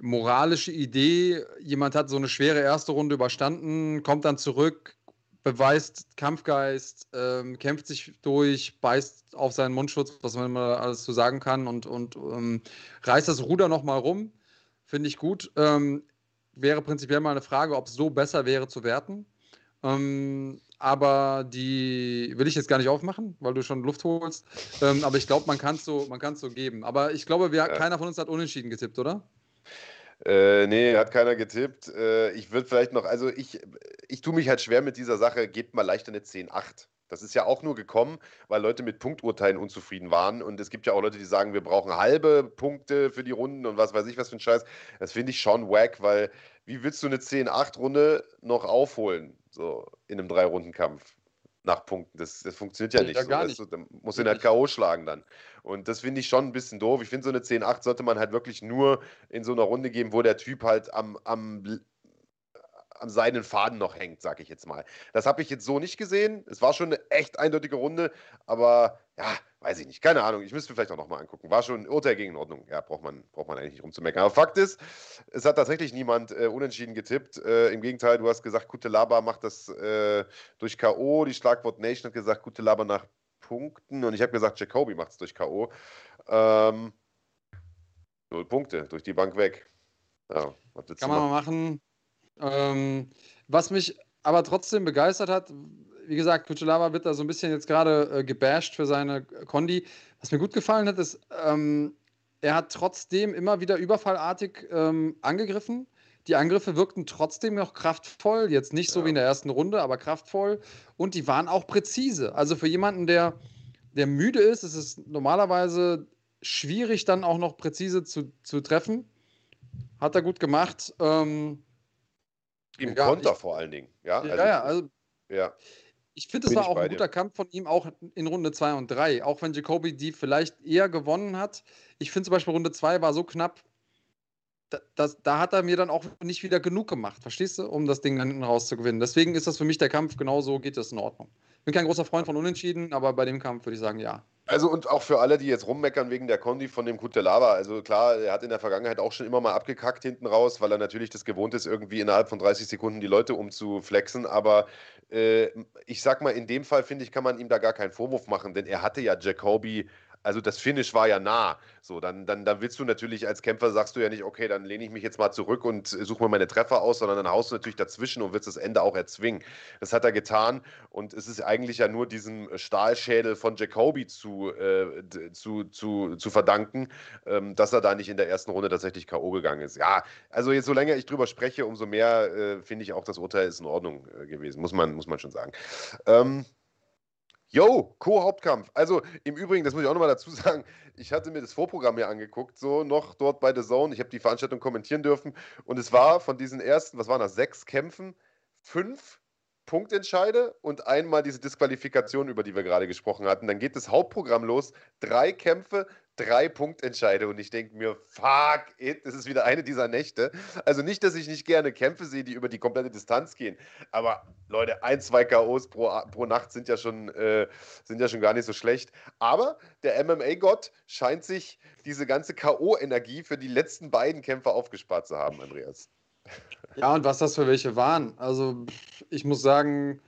moralische Idee, jemand hat so eine schwere erste Runde überstanden, kommt dann zurück, beweist Kampfgeist, ähm, kämpft sich durch, beißt auf seinen Mundschutz, was man immer alles zu so sagen kann und, und ähm, reißt das Ruder nochmal rum. Finde ich gut. Ähm, wäre prinzipiell mal eine Frage, ob es so besser wäre zu werten. Ähm, aber die will ich jetzt gar nicht aufmachen, weil du schon Luft holst. Ähm, aber ich glaube, man kann es so, so geben. Aber ich glaube, wir, ja. keiner von uns hat unentschieden getippt, oder? Äh, nee, hat keiner getippt. Äh, ich würde vielleicht noch, also ich, ich tue mich halt schwer mit dieser Sache, gebt mal leichter eine 10-8. Das ist ja auch nur gekommen, weil Leute mit Punkturteilen unzufrieden waren. Und es gibt ja auch Leute, die sagen, wir brauchen halbe Punkte für die Runden und was weiß ich, was für ein Scheiß. Das finde ich schon wack, weil wie willst du eine 10-8-Runde noch aufholen? So in einem Drei-Runden-Kampf nach Punkten. Das, das funktioniert ja nicht. Ja, so, gar nicht. Du, dann musst du ihn halt K.O. schlagen dann. Und das finde ich schon ein bisschen doof. Ich finde, so eine 10-8 sollte man halt wirklich nur in so einer Runde geben, wo der Typ halt am, am am seinen Faden noch hängt, sage ich jetzt mal. Das habe ich jetzt so nicht gesehen. Es war schon eine echt eindeutige Runde, aber ja, weiß ich nicht. Keine Ahnung. Ich müsste mir vielleicht auch nochmal angucken. War schon ein Urteil gegen Ordnung. Ja, braucht man, braucht man eigentlich nicht rumzumeckern. Aber Fakt ist, es hat tatsächlich niemand äh, unentschieden getippt. Äh, Im Gegenteil, du hast gesagt, Gute Laba macht das äh, durch K.O. Die Schlagwort Nation hat gesagt, Gute Laba nach Punkten. Und ich habe gesagt, Jacoby macht es durch K.O. Ähm, null Punkte, durch die Bank weg. Ja, Kann man mal machen. Ähm, was mich aber trotzdem begeistert hat, wie gesagt, Kuchelava wird da so ein bisschen jetzt gerade äh, gebasht für seine Kondi. Was mir gut gefallen hat, ist, ähm, er hat trotzdem immer wieder überfallartig ähm, angegriffen. Die Angriffe wirkten trotzdem noch kraftvoll, jetzt nicht so ja. wie in der ersten Runde, aber kraftvoll. Und die waren auch präzise. Also für jemanden, der, der müde ist, ist es normalerweise schwierig, dann auch noch präzise zu, zu treffen. Hat er gut gemacht. Ähm, im ja, Konter ich, vor allen Dingen. Ja, also, ja, also, ja. Ich finde, es war auch ein guter dir. Kampf von ihm, auch in Runde 2 und 3. Auch wenn Jacoby die vielleicht eher gewonnen hat. Ich finde zum Beispiel, Runde 2 war so knapp, da, das, da hat er mir dann auch nicht wieder genug gemacht, verstehst du, um das Ding dann hinten rauszugewinnen. Deswegen ist das für mich der Kampf, genau so geht das in Ordnung. Bin kein großer Freund von Unentschieden, aber bei dem Kampf würde ich sagen, ja. Also und auch für alle, die jetzt rummeckern wegen der Kondi von dem Kutelava. Also klar, er hat in der Vergangenheit auch schon immer mal abgekackt hinten raus, weil er natürlich das gewohnt ist, irgendwie innerhalb von 30 Sekunden die Leute umzuflexen. Aber äh, ich sag mal, in dem Fall finde ich, kann man ihm da gar keinen Vorwurf machen, denn er hatte ja Jacoby also das Finish war ja nah. So, dann, dann, dann willst du natürlich als Kämpfer, sagst du ja nicht, okay, dann lehne ich mich jetzt mal zurück und suche mir meine Treffer aus, sondern dann haust du natürlich dazwischen und willst das Ende auch erzwingen. Das hat er getan und es ist eigentlich ja nur diesem Stahlschädel von Jacoby zu, äh, zu, zu, zu verdanken, ähm, dass er da nicht in der ersten Runde tatsächlich K.O. gegangen ist. Ja, also jetzt so länger ich drüber spreche, umso mehr äh, finde ich auch, das Urteil ist in Ordnung äh, gewesen, muss man, muss man schon sagen. Ähm, Yo, Co-Hauptkampf. Also im Übrigen, das muss ich auch nochmal dazu sagen, ich hatte mir das Vorprogramm hier angeguckt, so noch dort bei The Zone. Ich habe die Veranstaltung kommentieren dürfen und es war von diesen ersten, was waren das, sechs Kämpfen, fünf Punktentscheide und einmal diese Disqualifikation, über die wir gerade gesprochen hatten. Dann geht das Hauptprogramm los, drei Kämpfe, drei Punktentscheide und ich denke mir, fuck it, das ist wieder eine dieser Nächte. Also nicht, dass ich nicht gerne Kämpfe sehe, die über die komplette Distanz gehen, aber Leute, ein, zwei K.O.s pro, pro Nacht sind ja, schon, äh, sind ja schon gar nicht so schlecht. Aber der MMA-Gott scheint sich diese ganze K.O.-Energie für die letzten beiden Kämpfe aufgespart zu haben, Andreas. Ja, und was das für welche waren. Also ich muss sagen,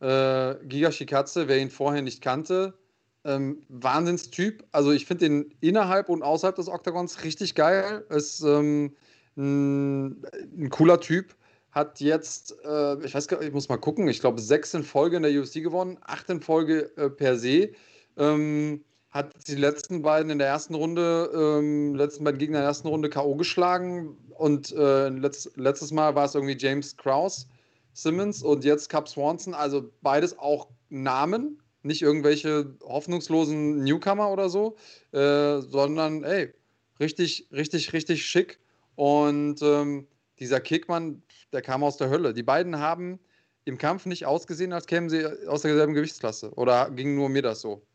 äh, Giga Shikatze, wer ihn vorher nicht kannte, ähm, Wahnsinnstyp. Also ich finde den innerhalb und außerhalb des Oktagons richtig geil. Ist ähm, ein, ein, cooler Typ. Hat jetzt, äh, ich weiß gar nicht, ich muss mal gucken, ich glaube sechs in Folge in der UFC gewonnen, acht in Folge äh, per se. Ähm, hat die letzten beiden in der ersten Runde, ähm, letzten beiden Gegner in der ersten Runde K.O. geschlagen und äh, letzt, letztes Mal war es irgendwie James Krause, Simmons und jetzt Cap Swanson, also beides auch Namen, nicht irgendwelche hoffnungslosen Newcomer oder so, äh, sondern ey, richtig, richtig, richtig schick. Und ähm, dieser Kickmann, der kam aus der Hölle. Die beiden haben im Kampf nicht ausgesehen, als kämen sie aus derselben Gewichtsklasse. Oder ging nur mir das so?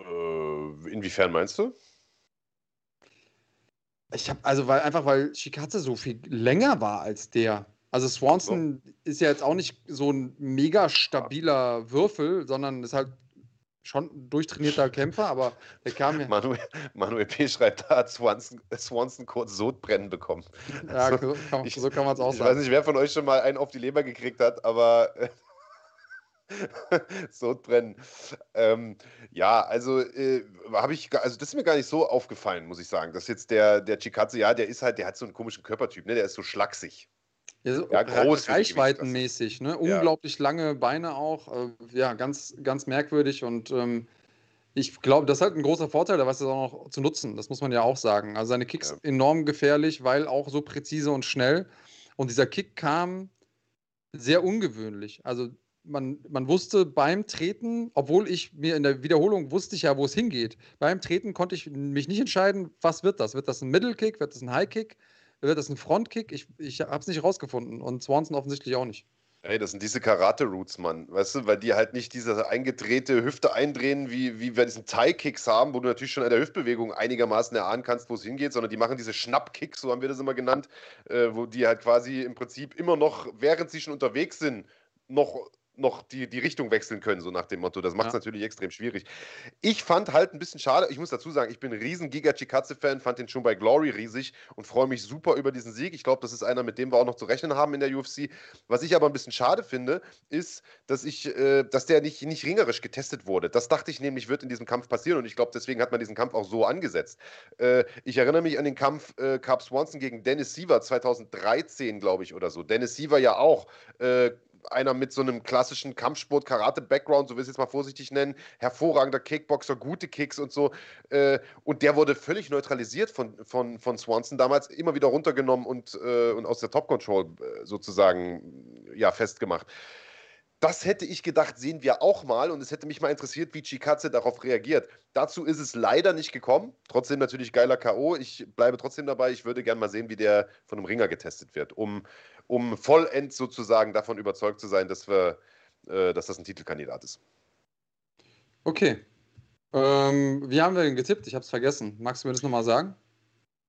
Äh, inwiefern meinst du? Ich habe also weil einfach weil Shikatze so viel länger war als der. Also Swanson so. ist ja jetzt auch nicht so ein mega stabiler Würfel, sondern ist halt schon ein durchtrainierter Kämpfer, aber der kam ja. Manuel, Manuel P. schreibt, da hat Swanson, Swanson kurz Sodbrennen bekommen. Ja, also, kann, ich, so kann man es auch ich sagen. Ich weiß nicht, wer von euch schon mal einen auf die Leber gekriegt hat, aber Sodbrennen. Ähm, ja, also äh, habe ich, also das ist mir gar nicht so aufgefallen, muss ich sagen. Dass jetzt der, der Chikatze, ja, der ist halt, der hat so einen komischen Körpertyp, ne? Der ist so schlaksig. Ja, so ja, groß Reichweitenmäßig, ne? Unglaublich ja. lange Beine auch. Äh, ja, ganz, ganz merkwürdig und ähm, ich glaube, das ist halt ein großer Vorteil, da weiß er auch noch zu nutzen. Das muss man ja auch sagen. Also seine Kicks ja. enorm gefährlich, weil auch so präzise und schnell. Und dieser Kick kam sehr ungewöhnlich. Also man, man wusste beim Treten, obwohl ich mir in der Wiederholung wusste ich ja, wo es hingeht. Beim Treten konnte ich mich nicht entscheiden, was wird das? Wird das ein Middle Kick? Wird das ein High Kick? Wird das ein Front Kick? Ich, ich habe es nicht rausgefunden und Swanson offensichtlich auch nicht. Ey, das sind diese Karate-Roots, Mann. Weißt du, weil die halt nicht diese eingedrehte Hüfte eindrehen, wie, wie wir diesen Thai-Kicks haben, wo du natürlich schon an der Hüftbewegung einigermaßen erahnen kannst, wo es hingeht, sondern die machen diese Schnapp-Kicks, so haben wir das immer genannt, äh, wo die halt quasi im Prinzip immer noch, während sie schon unterwegs sind, noch noch die, die Richtung wechseln können, so nach dem Motto. Das macht es ja. natürlich extrem schwierig. Ich fand halt ein bisschen schade, ich muss dazu sagen, ich bin ein riesen Giga Chikatze-Fan, fand den schon bei Glory riesig und freue mich super über diesen Sieg. Ich glaube, das ist einer, mit dem wir auch noch zu rechnen haben in der UFC. Was ich aber ein bisschen schade finde, ist, dass ich, äh, dass der nicht, nicht ringerisch getestet wurde. Das dachte ich nämlich, wird in diesem Kampf passieren und ich glaube, deswegen hat man diesen Kampf auch so angesetzt. Äh, ich erinnere mich an den Kampf äh, Carp Swanson gegen Dennis Siever 2013, glaube ich, oder so. Dennis Siever ja auch äh, einer mit so einem klassischen Kampfsport-Karate-Background, so will ich es jetzt mal vorsichtig nennen, hervorragender Kickboxer, gute Kicks und so. Äh, und der wurde völlig neutralisiert von, von, von Swanson damals, immer wieder runtergenommen und, äh, und aus der Top-Control äh, sozusagen ja, festgemacht. Das hätte ich gedacht, sehen wir auch mal und es hätte mich mal interessiert, wie Chikatze darauf reagiert. Dazu ist es leider nicht gekommen. Trotzdem natürlich geiler K.O. Ich bleibe trotzdem dabei. Ich würde gerne mal sehen, wie der von einem Ringer getestet wird, um, um vollends sozusagen davon überzeugt zu sein, dass, wir, äh, dass das ein Titelkandidat ist. Okay. Ähm, wie haben wir denn getippt? Ich habe es vergessen. Magst du mir das nochmal sagen?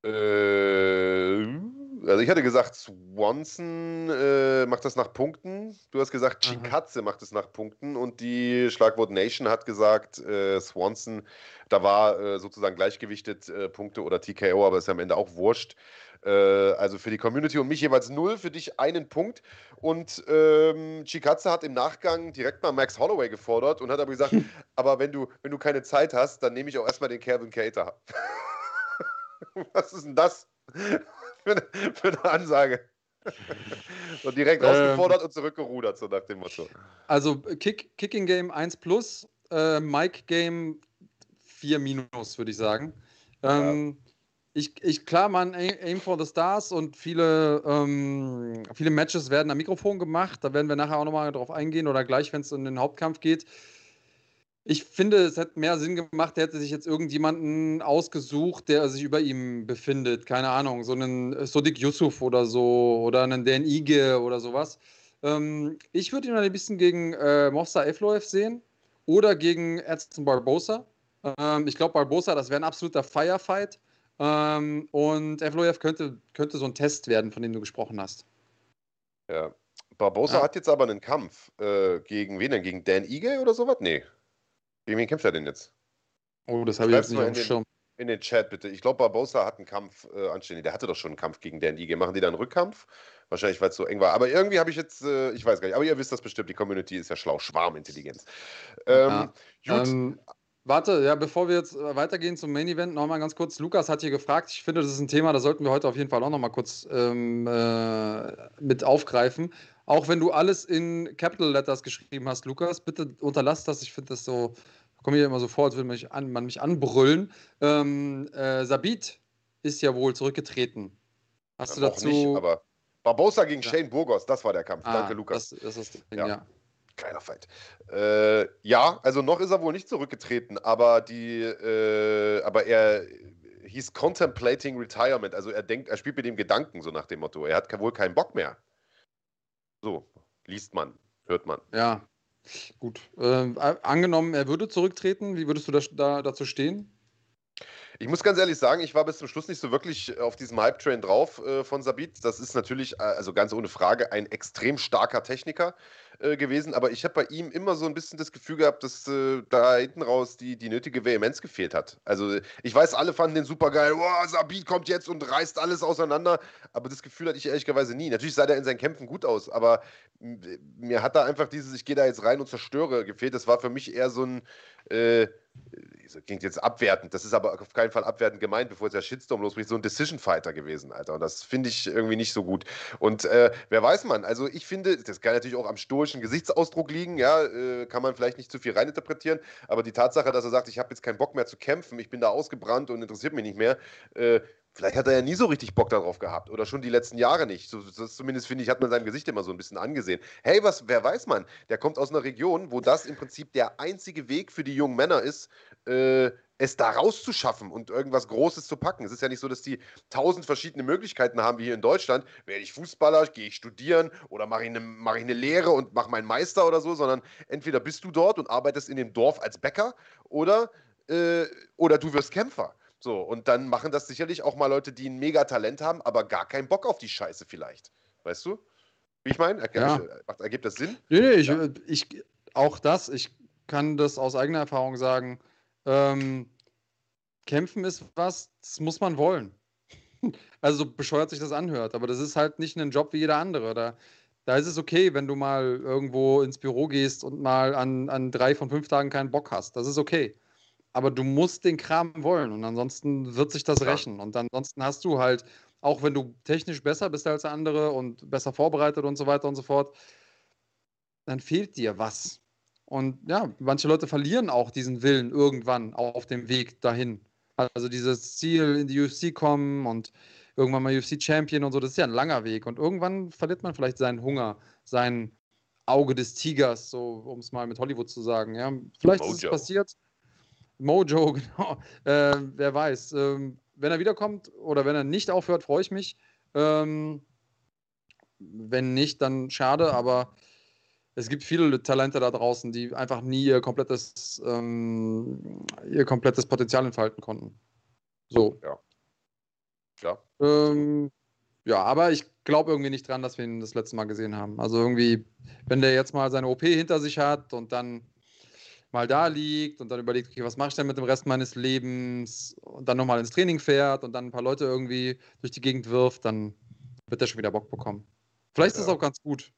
Äh also ich hatte gesagt, Swanson äh, macht das nach Punkten. Du hast gesagt, Chikatze macht es nach Punkten. Und die Schlagwort Nation hat gesagt, äh, Swanson, da war äh, sozusagen gleichgewichtet äh, Punkte oder TKO, aber ist ja am Ende auch wurscht. Äh, also für die Community und mich jeweils null, für dich einen Punkt. Und ähm, Chikatze hat im Nachgang direkt mal Max Holloway gefordert und hat aber gesagt, aber wenn du, wenn du keine Zeit hast, dann nehme ich auch erstmal den Kevin Cater. Was ist denn das? für, eine, für eine Ansage. so direkt ähm, ausgefordert und zurückgerudert, so nach dem Motto. Also Kick, Kicking Game 1 plus, äh, Mike Game 4 minus, würde ich sagen. Ähm, ja. ich, ich, klar, man, Aim for the Stars und viele, ähm, viele Matches werden am Mikrofon gemacht. Da werden wir nachher auch nochmal drauf eingehen oder gleich, wenn es in den Hauptkampf geht. Ich finde, es hätte mehr Sinn gemacht, er hätte sich jetzt irgendjemanden ausgesucht, der sich über ihm befindet. Keine Ahnung, so einen äh, Sodik Yusuf oder so oder einen Dan Ige oder sowas. Ähm, ich würde ihn ein bisschen gegen äh, Mossa Efloev sehen oder gegen Edson Barbosa. Ähm, ich glaube, Barbosa, das wäre ein absoluter Firefight. Ähm, und Efloev könnte, könnte so ein Test werden, von dem du gesprochen hast. Ja. Barbosa ja. hat jetzt aber einen Kampf. Äh, gegen wen denn? Gegen Dan Ige oder sowas? Nee. Gegen wen kämpft er denn jetzt? Oh, das habe ich jetzt nicht auf dem Schirm. In den Chat bitte. Ich glaube, Barbosa hat einen Kampf äh, anstehen. Der hatte doch schon einen Kampf gegen Dan Ige. Machen die da einen Rückkampf? Wahrscheinlich, weil es so eng war. Aber irgendwie habe ich jetzt, äh, ich weiß gar nicht, aber ihr wisst das bestimmt, die Community ist ja schlau, Schwarmintelligenz. Ähm, ja. gut. Ähm, warte, ja, bevor wir jetzt äh, weitergehen zum Main Event, nochmal ganz kurz. Lukas hat hier gefragt, ich finde, das ist ein Thema, da sollten wir heute auf jeden Fall auch nochmal kurz ähm, äh, mit aufgreifen. Auch wenn du alles in Capital Letters geschrieben hast, Lukas, bitte unterlass das. Ich finde das so komme mir immer so vor, als würde mich an, man mich anbrüllen. Ähm, äh, Sabit ist ja wohl zurückgetreten. Hast ja, du dazu. Nicht, aber Barbosa gegen ja. Shane Burgos, das war der Kampf. Ah, Danke, Lukas. Das, das ist das Ding, ja. ja. Geiler Fight. Äh, ja, also noch ist er wohl nicht zurückgetreten, aber die, äh, aber er hieß contemplating retirement. Also er denkt, er spielt mit dem Gedanken, so nach dem Motto. Er hat wohl keinen Bock mehr. So, liest man, hört man. Ja, Gut. Äh, angenommen, er würde zurücktreten, wie würdest du das, da, dazu stehen? Ich muss ganz ehrlich sagen, ich war bis zum Schluss nicht so wirklich auf diesem Hype-Train drauf äh, von Sabit. Das ist natürlich, äh, also ganz ohne Frage, ein extrem starker Techniker äh, gewesen, aber ich habe bei ihm immer so ein bisschen das Gefühl gehabt, dass äh, da hinten raus die, die nötige Vehemenz gefehlt hat. Also ich weiß, alle fanden den super geil, oh, Sabit kommt jetzt und reißt alles auseinander, aber das Gefühl hatte ich ehrlicherweise nie. Natürlich sah der in seinen Kämpfen gut aus, aber mir hat da einfach dieses, ich gehe da jetzt rein und zerstöre gefehlt. Das war für mich eher so ein äh, das klingt jetzt abwertend, das ist aber auf keinen Fall abwertend gemeint, bevor jetzt der Shitstorm losbricht, so ein Decision Fighter gewesen, Alter. Und das finde ich irgendwie nicht so gut. Und äh, wer weiß man, also ich finde, das kann natürlich auch am stoischen Gesichtsausdruck liegen, ja, äh, kann man vielleicht nicht zu viel reininterpretieren, aber die Tatsache, dass er sagt, ich habe jetzt keinen Bock mehr zu kämpfen, ich bin da ausgebrannt und interessiert mich nicht mehr, äh, Vielleicht hat er ja nie so richtig Bock darauf gehabt oder schon die letzten Jahre nicht. So, das zumindest finde ich, hat man seinem Gesicht immer so ein bisschen angesehen. Hey, was, wer weiß man? Der kommt aus einer Region, wo das im Prinzip der einzige Weg für die jungen Männer ist, äh, es da rauszuschaffen und irgendwas Großes zu packen. Es ist ja nicht so, dass die tausend verschiedene Möglichkeiten haben wie hier in Deutschland. Werde ich Fußballer, gehe ich studieren oder mache ich, eine, mach ich eine Lehre und mache meinen Meister oder so, sondern entweder bist du dort und arbeitest in dem Dorf als Bäcker oder, äh, oder du wirst Kämpfer. So, und dann machen das sicherlich auch mal Leute, die ein Mega-Talent haben, aber gar keinen Bock auf die Scheiße vielleicht. Weißt du? Wie ich meine? Er, Ja. Ergibt das Sinn? Nee, nee, ich, Ja. ich, auch das, ich kann das aus eigener Erfahrung sagen. Ähm, kämpfen ist was, das muss man wollen. Also so bescheuert sich das anhört, aber das ist halt nicht ein Job wie jeder andere. Da, da ist es okay, wenn du mal irgendwo ins Büro gehst und mal an, an drei von fünf Tagen keinen Bock hast. Das ist okay. Aber du musst den Kram wollen und ansonsten wird sich das rächen. Und ansonsten hast du halt, auch wenn du technisch besser bist als der andere und besser vorbereitet und so weiter und so fort, dann fehlt dir was. Und ja, manche Leute verlieren auch diesen Willen irgendwann auf dem Weg dahin. Also dieses Ziel in die UFC kommen und irgendwann mal UFC-Champion und so, das ist ja ein langer Weg. Und irgendwann verliert man vielleicht seinen Hunger, sein Auge des Tigers, so um es mal mit Hollywood zu sagen. Ja, vielleicht ist es Mojo. passiert. Mojo, genau. Äh, wer weiß. Ähm, wenn er wiederkommt oder wenn er nicht aufhört, freue ich mich. Ähm, wenn nicht, dann schade, aber es gibt viele Talente da draußen, die einfach nie ihr komplettes, ähm, ihr komplettes Potenzial entfalten konnten. So. Ja. Ähm, ja, aber ich glaube irgendwie nicht dran, dass wir ihn das letzte Mal gesehen haben. Also irgendwie, wenn der jetzt mal seine OP hinter sich hat und dann mal da liegt und dann überlegt, okay, was mache ich denn mit dem Rest meines Lebens und dann nochmal ins Training fährt und dann ein paar Leute irgendwie durch die Gegend wirft, dann wird er schon wieder Bock bekommen. Vielleicht ist es Ja. auch ganz gut,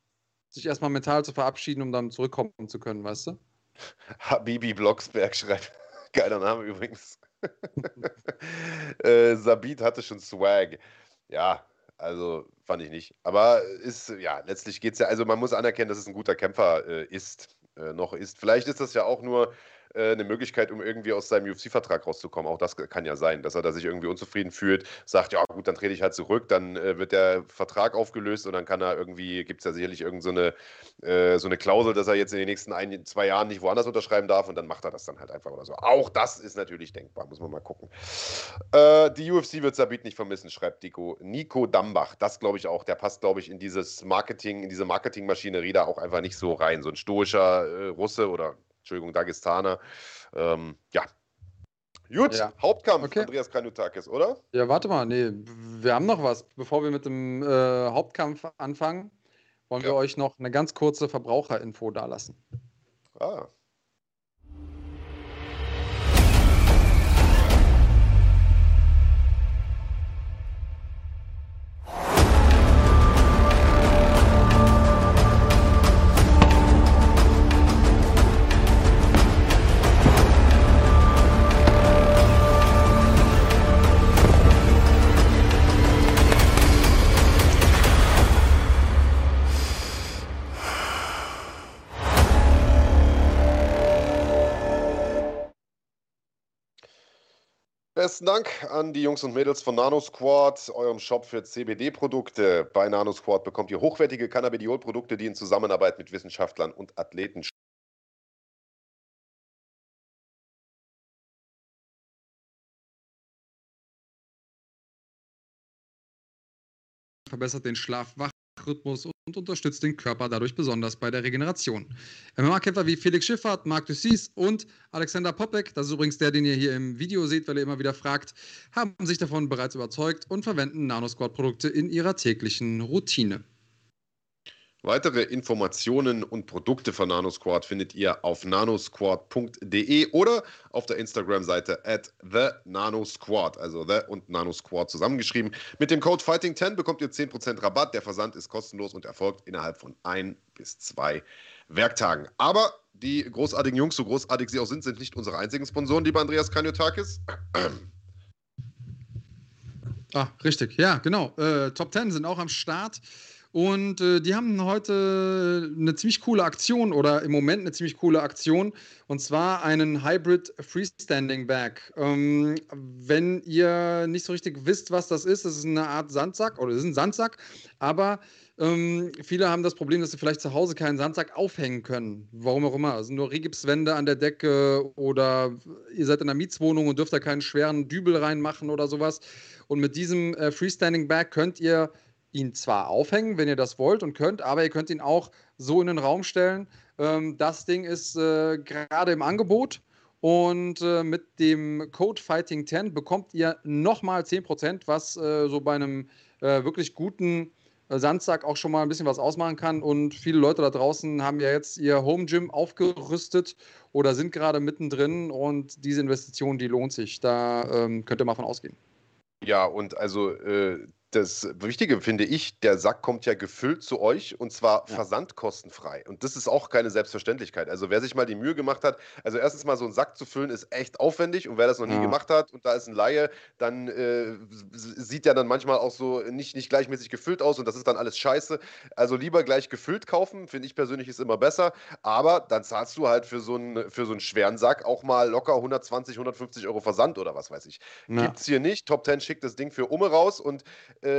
sich erstmal mental zu verabschieden, um dann zurückkommen zu können, weißt du? Habibi Blocksberg schreibt. Geiler Name übrigens. äh, Sabit hatte schon Swag. Ja, also fand ich nicht. Aber ist, ja, letztlich geht es ja, also man muss anerkennen, dass es ein guter Kämpfer äh, ist, noch ist. Vielleicht ist das ja auch nur äh, eine Möglichkeit, um irgendwie aus seinem UFC-Vertrag rauszukommen. Auch das kann ja sein, dass er da sich irgendwie unzufrieden fühlt, sagt, ja gut, dann trete ich halt zurück, dann äh, wird der Vertrag aufgelöst und dann kann er irgendwie, gibt es ja sicherlich irgendeine so, eine, äh, so eine Klausel, dass er jetzt in den nächsten ein, zwei Jahren nicht woanders unterschreiben darf und dann macht er das dann halt einfach oder so. Auch das ist natürlich denkbar, muss man mal gucken. Äh, die UFC wird Sabit nicht vermissen, schreibt Nico, Nico Dambach. Das glaube ich auch, der passt, glaube ich, in dieses Marketing, in diese Marketingmaschinerie da auch einfach nicht so rein. So ein stoischer äh, Russe oder, Entschuldigung, Dagestaner. Ähm, ja. Gut, Ja. Hauptkampf, Okay. Andreas Kanutakis, oder? Ja, warte mal, nee, wir haben noch was. Bevor wir mit dem äh, Hauptkampf anfangen, wollen wir Ja. euch noch eine ganz kurze Verbraucherinfo dalassen. Ah. Besten Dank an die Jungs und Mädels von NanoSquad, eurem Shop für CBD-Produkte. Bei NanoSquad bekommt ihr hochwertige Cannabidiol-Produkte, die in Zusammenarbeit mit Wissenschaftlern und Athleten verbessert den Schlaf-Wach-Rhythmus und unterstützt den Körper dadurch besonders bei der Regeneration. MMA-Kämpfer wie Felix Schiffert, Marc Dussis und Alexander Popek, das ist übrigens der, den ihr hier im Video seht, weil ihr immer wieder fragt, haben sich davon bereits überzeugt und verwenden Nanosquad-Produkte in ihrer täglichen Routine. Weitere Informationen und Produkte von NanoSquad findet ihr auf nanosquad.de oder auf der Instagram-Seite at thenanosquad, also the und NanoSquad zusammengeschrieben. Mit dem Code Fighting10 bekommt ihr 10% Rabatt. Der Versand ist kostenlos und erfolgt innerhalb von ein bis zwei Werktagen. Aber die großartigen Jungs, so großartig sie auch sind, sind nicht unsere einzigen Sponsoren, lieber Andreas Kaniotakis. Ah, richtig, ja, genau. Äh, Top 10 sind auch am Start. Und äh, die haben heute eine ziemlich coole Aktion oder im Moment eine ziemlich coole Aktion. Und zwar einen Hybrid Freestanding Bag. Ähm, wenn ihr nicht so richtig wisst, was das ist, das ist eine Art Sandsack oder es ist ein Sandsack, aber ähm, viele haben das Problem, dass sie vielleicht zu Hause keinen Sandsack aufhängen können. Warum auch immer. Also nur Rigipswände an der Decke oder ihr seid in einer Mietswohnung und dürft da keinen schweren Dübel reinmachen oder sowas. Und mit diesem äh, Freestanding Bag könnt ihr ihn zwar aufhängen, wenn ihr das wollt und könnt, aber ihr könnt ihn auch so in den Raum stellen. Ähm, das Ding ist äh, gerade im Angebot. Und äh, mit dem Code Fighting 10 bekommt ihr nochmal 10%, was äh, so bei einem äh, wirklich guten äh, Sandsack auch schon mal ein bisschen was ausmachen kann. Und viele Leute da draußen haben ja jetzt ihr Home Gym aufgerüstet oder sind gerade mittendrin. Und diese Investition, die lohnt sich. Da ähm, könnt ihr mal von ausgehen. Ja, und also äh, das Wichtige finde ich, der Sack kommt ja gefüllt zu euch und zwar ja. versandkostenfrei. Und das ist auch keine Selbstverständlichkeit. Also wer sich mal die Mühe gemacht hat, also erstens mal so einen Sack zu füllen, ist echt aufwendig. Und wer das noch nie ja. gemacht hat und da ist ein Laie, dann äh, sieht der dann manchmal auch so nicht, nicht gleichmäßig gefüllt aus und das ist dann alles scheiße. Also lieber gleich gefüllt kaufen, finde ich persönlich ist immer besser. Aber dann zahlst du halt für so einen, für so einen schweren Sack auch mal locker 120, 150 Euro Versand oder was weiß ich. Ja. Gibt es hier nicht. Top 10 schickt das Ding für Umme raus und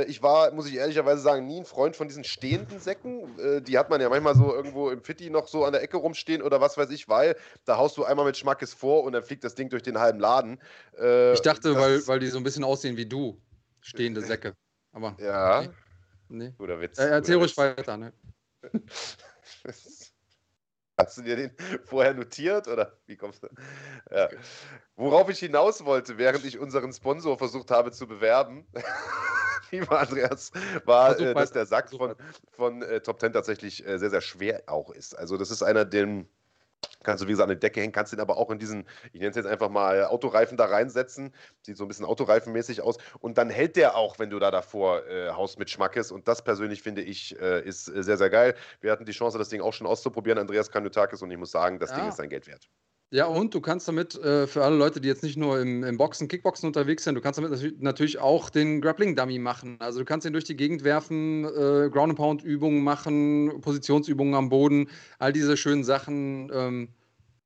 ich war, muss ich ehrlicherweise sagen, nie ein Freund von diesen stehenden Säcken. Äh, die hat man ja manchmal so irgendwo im Fitti noch so an der Ecke rumstehen oder was weiß ich, weil da haust du einmal mit Schmackes vor und dann fliegt das Ding durch den halben Laden. Äh, ich dachte, weil, weil die so ein bisschen aussehen wie du, stehende Säcke. Aber. Ja. Nee. nee. Guter Witz. Äh, erzähl ruhig weiter, ne? Hast du dir den vorher notiert oder wie kommst du? Ja. Worauf ich hinaus wollte, während ich unseren Sponsor versucht habe zu bewerben, lieber Andreas, war, äh, dass der Sack von, von äh, Top 10 tatsächlich äh, sehr, sehr schwer auch ist. Also, das ist einer, den kannst du, wie gesagt, an die Decke hängen, kannst den aber auch in diesen, ich nenne es jetzt einfach mal Autoreifen da reinsetzen. Sieht so ein bisschen autoreifenmäßig aus. Und dann hält der auch, wenn du da davor äh, haust mit Schmackes. Und das persönlich finde ich äh, ist sehr, sehr geil. Wir hatten die Chance, das Ding auch schon auszuprobieren, Andreas Kanutakis, und ich muss sagen, das ja. Ding ist sein Geld wert. Ja, und du kannst damit äh, für alle Leute, die jetzt nicht nur im, im Boxen, Kickboxen unterwegs sind, du kannst damit natürlich auch den Grappling-Dummy machen. Also du kannst ihn durch die Gegend werfen, äh, Ground-and-Pound-Übungen machen, Positionsübungen am Boden, all diese schönen Sachen. Ähm,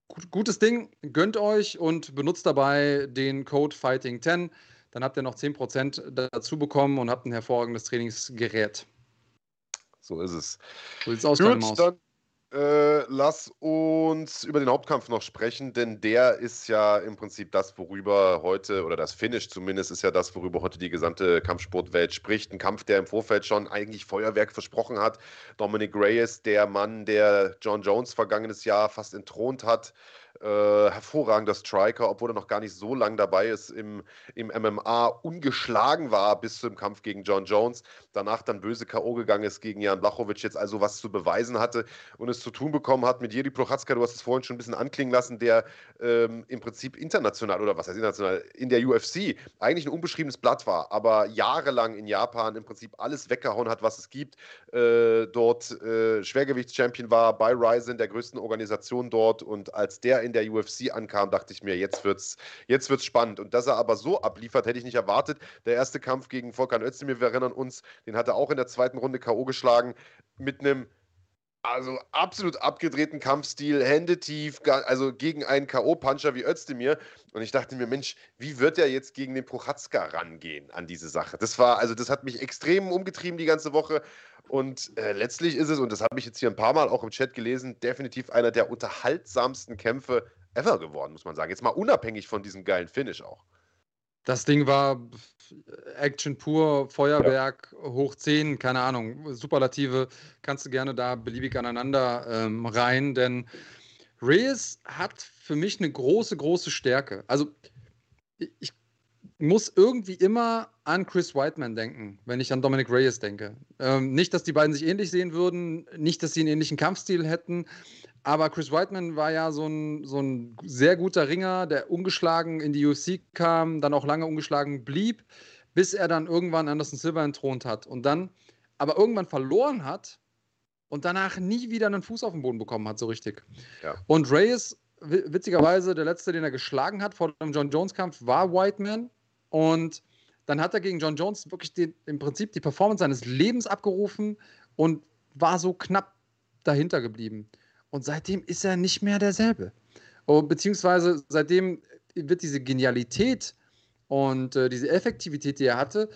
gut, gutes Ding, gönnt euch und benutzt dabei den Code Fighting10. Dann habt ihr noch 10% dazu bekommen und habt ein hervorragendes Trainingsgerät. So ist es. So sieht's aus, Gut, dann äh, lass uns über den Hauptkampf noch sprechen, denn der ist ja im Prinzip das, worüber heute, oder das Finish zumindest, ist ja das, worüber heute die gesamte Kampfsportwelt spricht. Ein Kampf, der im Vorfeld schon eigentlich Feuerwerk versprochen hat. Dominic Reyes, der Mann, der John Jones vergangenes Jahr fast entthront hat, äh, hervorragender Striker, obwohl er noch gar nicht so lange dabei ist im, im MMA, ungeschlagen war bis zum Kampf gegen John Jones, danach dann böse K.O. gegangen ist gegen Jan Blachowicz, jetzt also was zu beweisen hatte und es zu tun bekommen hat mit Jiri Prochatzka, du hast es vorhin schon ein bisschen anklingen lassen, der ähm, im Prinzip international oder was heißt international, in der UFC eigentlich ein unbeschriebenes Blatt war, aber jahrelang in Japan im Prinzip alles weggehauen hat, was es gibt, äh, dort äh, Schwergewichtschampion war bei Ryzen, der größten Organisation dort und als der in in der UFC ankam, dachte ich mir, jetzt wird's, jetzt wird's spannend. Und dass er aber so abliefert, hätte ich nicht erwartet. Der erste Kampf gegen Volkan Özdemir, wir erinnern uns, den hat er auch in der zweiten Runde K.O. geschlagen mit einem also absolut abgedrehten Kampfstil, Hände tief, also gegen einen K.O.-Puncher wie Özdemir. Und ich dachte mir, Mensch, wie wird er jetzt gegen den Prochatzka rangehen an diese Sache? Das war, also das hat mich extrem umgetrieben die ganze Woche. Und äh, letztlich ist es, und das habe ich jetzt hier ein paar Mal auch im Chat gelesen, definitiv einer der unterhaltsamsten Kämpfe ever geworden, muss man sagen. Jetzt mal unabhängig von diesem geilen Finish auch. Das Ding war Action pur, Feuerwerk, ja. hoch 10, keine Ahnung, Superlative, kannst du gerne da beliebig aneinander ähm, rein, denn Reyes hat für mich eine große, große Stärke. Also ich muss irgendwie immer an Chris Whiteman denken, wenn ich an Dominic Reyes denke. Ähm, nicht, dass die beiden sich ähnlich sehen würden, nicht, dass sie einen ähnlichen Kampfstil hätten, aber Chris Whiteman war ja so ein, so ein sehr guter Ringer, der ungeschlagen in die UFC kam, dann auch lange ungeschlagen blieb, bis er dann irgendwann Anderson Silver entthront hat und dann aber irgendwann verloren hat und danach nie wieder einen Fuß auf den Boden bekommen hat, so richtig. Ja. Und Reyes, witzigerweise, der letzte, den er geschlagen hat vor dem John Jones-Kampf, war Whiteman. Und dann hat er gegen John Jones wirklich den, im Prinzip die Performance seines Lebens abgerufen und war so knapp dahinter geblieben. Und seitdem ist er nicht mehr derselbe. Oh, beziehungsweise seitdem wird diese Genialität und äh, diese Effektivität, die er hatte,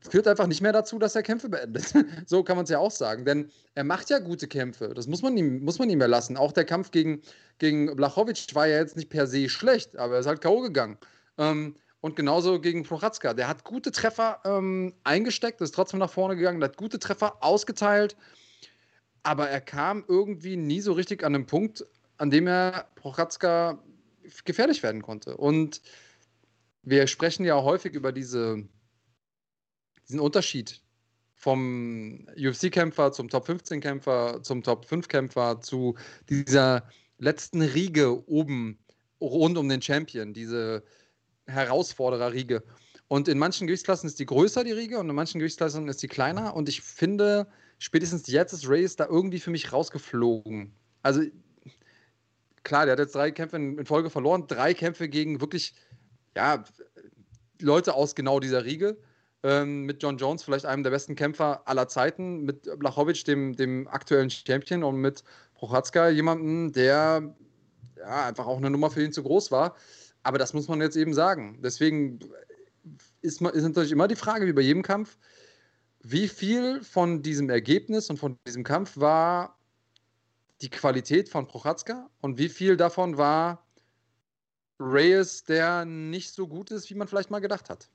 führt einfach nicht mehr dazu, dass er Kämpfe beendet. so kann man es ja auch sagen. Denn er macht ja gute Kämpfe. Das muss man ihm, muss man ihm erlassen. Auch der Kampf gegen, gegen Blachowicz war ja jetzt nicht per se schlecht, aber er ist halt K.O. gegangen. Ähm, und genauso gegen Prochatzka. Der hat gute Treffer ähm, eingesteckt, ist trotzdem nach vorne gegangen, hat gute Treffer ausgeteilt. Aber er kam irgendwie nie so richtig an den Punkt, an dem er Prochatzka gefährlich werden konnte. Und wir sprechen ja häufig über diese, diesen Unterschied vom UFC-Kämpfer zum Top-15-Kämpfer, zum Top-5-Kämpfer, zu dieser letzten Riege oben rund um den Champion, diese Herausforderer-Riege. Und in manchen Gewichtsklassen ist die größer, die Riege, und in manchen Gewichtsklassen ist die kleiner. Und ich finde, spätestens jetzt ist Reyes da irgendwie für mich rausgeflogen. Also, klar, der hat jetzt drei Kämpfe in, Folge verloren, drei Kämpfe gegen wirklich, ja, Leute aus genau dieser Riege. Ähm, mit John Jones, vielleicht einem der besten Kämpfer aller Zeiten, mit Blachowicz, dem, dem aktuellen Champion, und mit Prochatzka, jemandem, der ja, einfach auch eine Nummer für ihn zu groß war. Aber das muss man jetzt eben sagen. Deswegen ist, ist natürlich immer die Frage, wie bei jedem Kampf, wie viel von diesem Ergebnis und von diesem Kampf war die Qualität von Prochatzka und wie viel davon war Reyes, der nicht so gut ist, wie man vielleicht mal gedacht hat?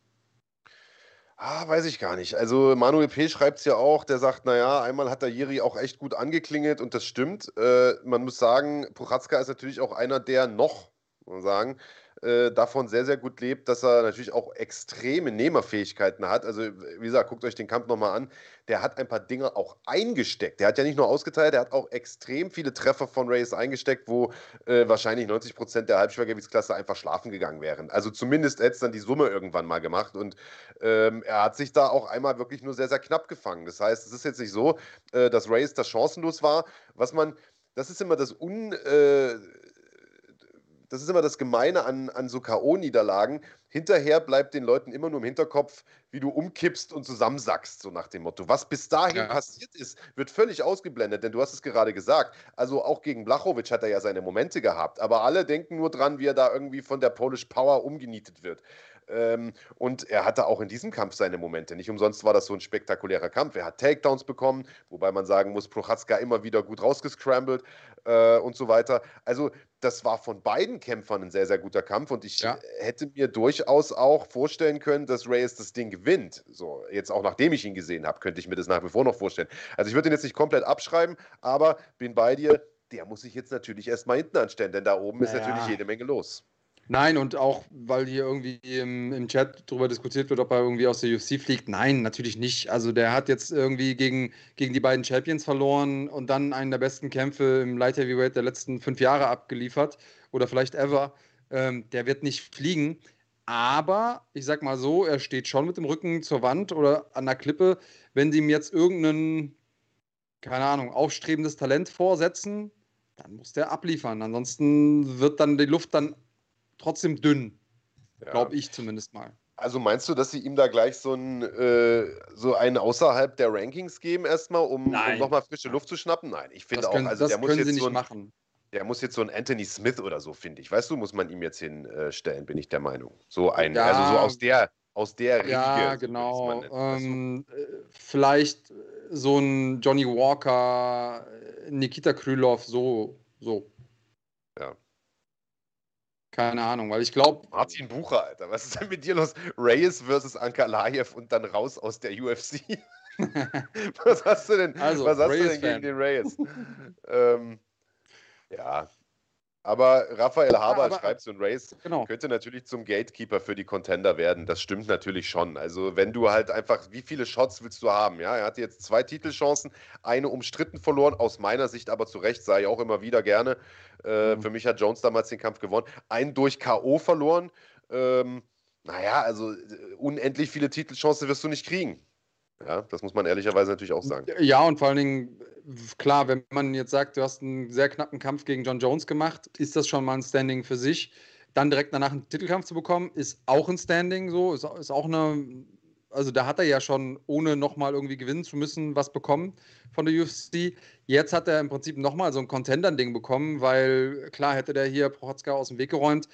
Ah, weiß ich gar nicht. Also Manuel P. schreibt es ja auch, der sagt, naja, einmal hat der Jiri auch echt gut angeklingelt und das stimmt. Äh, man muss sagen, Prochatzka ist natürlich auch einer, der noch, muss man sagen, äh, davon sehr, sehr gut lebt, dass er natürlich auch extreme Nehmerfähigkeiten hat. Also, wie gesagt, guckt euch den Kampf nochmal an. Der hat ein paar Dinge auch eingesteckt. Der hat ja nicht nur ausgeteilt, der hat auch extrem viele Treffer von Reyes eingesteckt, wo äh, wahrscheinlich 90 Prozent der Halbschwergewichtsklasse einfach schlafen gegangen wären. Also zumindest hätte es dann die Summe irgendwann mal gemacht. Und ähm, er hat sich da auch einmal wirklich nur sehr, sehr knapp gefangen. Das heißt, es ist jetzt nicht so, äh, dass Reyes da chancenlos war. Was man, das ist immer das Un. Äh, das ist immer das Gemeine an, an so K.O.-Niederlagen. Hinterher bleibt den Leuten immer nur im Hinterkopf, wie du umkippst und zusammensackst, so nach dem Motto. Was bis dahin ja. passiert ist, wird völlig ausgeblendet, denn du hast es gerade gesagt. Also auch gegen Blachowicz hat er ja seine Momente gehabt, aber alle denken nur dran, wie er da irgendwie von der Polish Power umgenietet wird. Ähm, und er hatte auch in diesem Kampf seine Momente. Nicht umsonst war das so ein spektakulärer Kampf. Er hat Takedowns bekommen, wobei man sagen muss, Prochatzka immer wieder gut rausgescrambled äh, und so weiter. Also das war von beiden Kämpfern ein sehr, sehr guter Kampf und ich ja. hätte mir durchaus auch vorstellen können, dass Reyes das Ding gewinnt. So, jetzt auch nachdem ich ihn gesehen habe, könnte ich mir das nach wie vor noch vorstellen. Also ich würde ihn jetzt nicht komplett abschreiben, aber bin bei dir, der muss sich jetzt natürlich erstmal hinten anstellen, denn da oben naja. ist natürlich jede Menge los. Nein, und auch, weil hier irgendwie im, im Chat darüber diskutiert wird, ob er irgendwie aus der UFC fliegt. Nein, natürlich nicht. Also der hat jetzt irgendwie gegen, gegen die beiden Champions verloren und dann einen der besten Kämpfe im Light Heavyweight der letzten fünf Jahre abgeliefert oder vielleicht ever. Ähm, der wird nicht fliegen. Aber ich sag mal so, er steht schon mit dem Rücken zur Wand oder an der Klippe. Wenn sie ihm jetzt irgendeinen, keine Ahnung, aufstrebendes Talent vorsetzen, dann muss der abliefern. Ansonsten wird dann die Luft dann trotzdem dünn. Ja. Glaube ich zumindest mal. Also meinst du, dass sie ihm da gleich so, ein, äh, so einen außerhalb der Rankings geben, erstmal, um, um nochmal frische Luft zu schnappen? Nein, ich finde auch, also der muss jetzt so ein, machen. Der muss jetzt so ein Anthony Smith oder so, finde ich. Weißt du, muss man ihm jetzt hinstellen, bin ich der Meinung. So ein, ja, also so aus der, aus der Riege. Ja, genau. Ähm, äh, vielleicht so ein Johnny Walker, Nikita Krylov, so, so. Ja. Keine Ahnung, weil ich glaube. Martin Bucher, Alter, was ist denn mit dir los? Reyes versus Ankalaev und dann raus aus der UFC. was hast du denn, also, was hast du denn gegen den Reyes? ähm, ja, aber Raphael Haber ja, schreibt so ein Race, genau. könnte natürlich zum Gatekeeper für die Contender werden. Das stimmt natürlich schon. Also, wenn du halt einfach, wie viele Shots willst du haben? Ja, er hatte jetzt zwei Titelchancen, eine umstritten verloren, aus meiner Sicht aber zu Recht, sage ich auch immer wieder gerne. Äh, mhm. Für mich hat Jones damals den Kampf gewonnen. Einen durch K.O. verloren. Ähm, naja, also äh, unendlich viele Titelchancen wirst du nicht kriegen. Ja, das muss man ehrlicherweise natürlich auch sagen. Ja, und vor allen Dingen, klar, wenn man jetzt sagt, du hast einen sehr knappen Kampf gegen John Jones gemacht, ist das schon mal ein Standing für sich. Dann direkt danach einen Titelkampf zu bekommen, ist auch ein Standing so, ist, ist auch eine also da hat er ja schon, ohne nochmal irgendwie gewinnen zu müssen, was bekommen von der UFC. Jetzt hat er im Prinzip nochmal so ein Contender-Ding bekommen, weil klar hätte der hier Prochatzka aus dem Weg geräumt,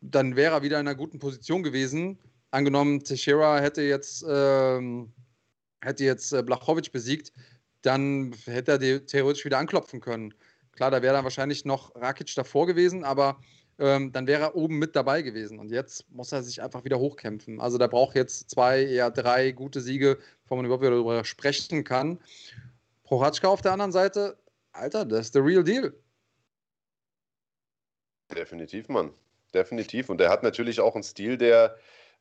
dann wäre er wieder in einer guten Position gewesen. Angenommen, Teixeira hätte jetzt, ähm, hätte jetzt äh, Blachowicz besiegt, dann hätte er theoretisch wieder anklopfen können. Klar, da wäre dann wahrscheinlich noch Rakic davor gewesen, aber ähm, dann wäre er oben mit dabei gewesen. Und jetzt muss er sich einfach wieder hochkämpfen. Also da braucht jetzt zwei, eher drei gute Siege, bevor man überhaupt wieder darüber sprechen kann. Prohatschka auf der anderen Seite, Alter, das ist der real deal. Definitiv, Mann. Definitiv. Und er hat natürlich auch einen Stil, der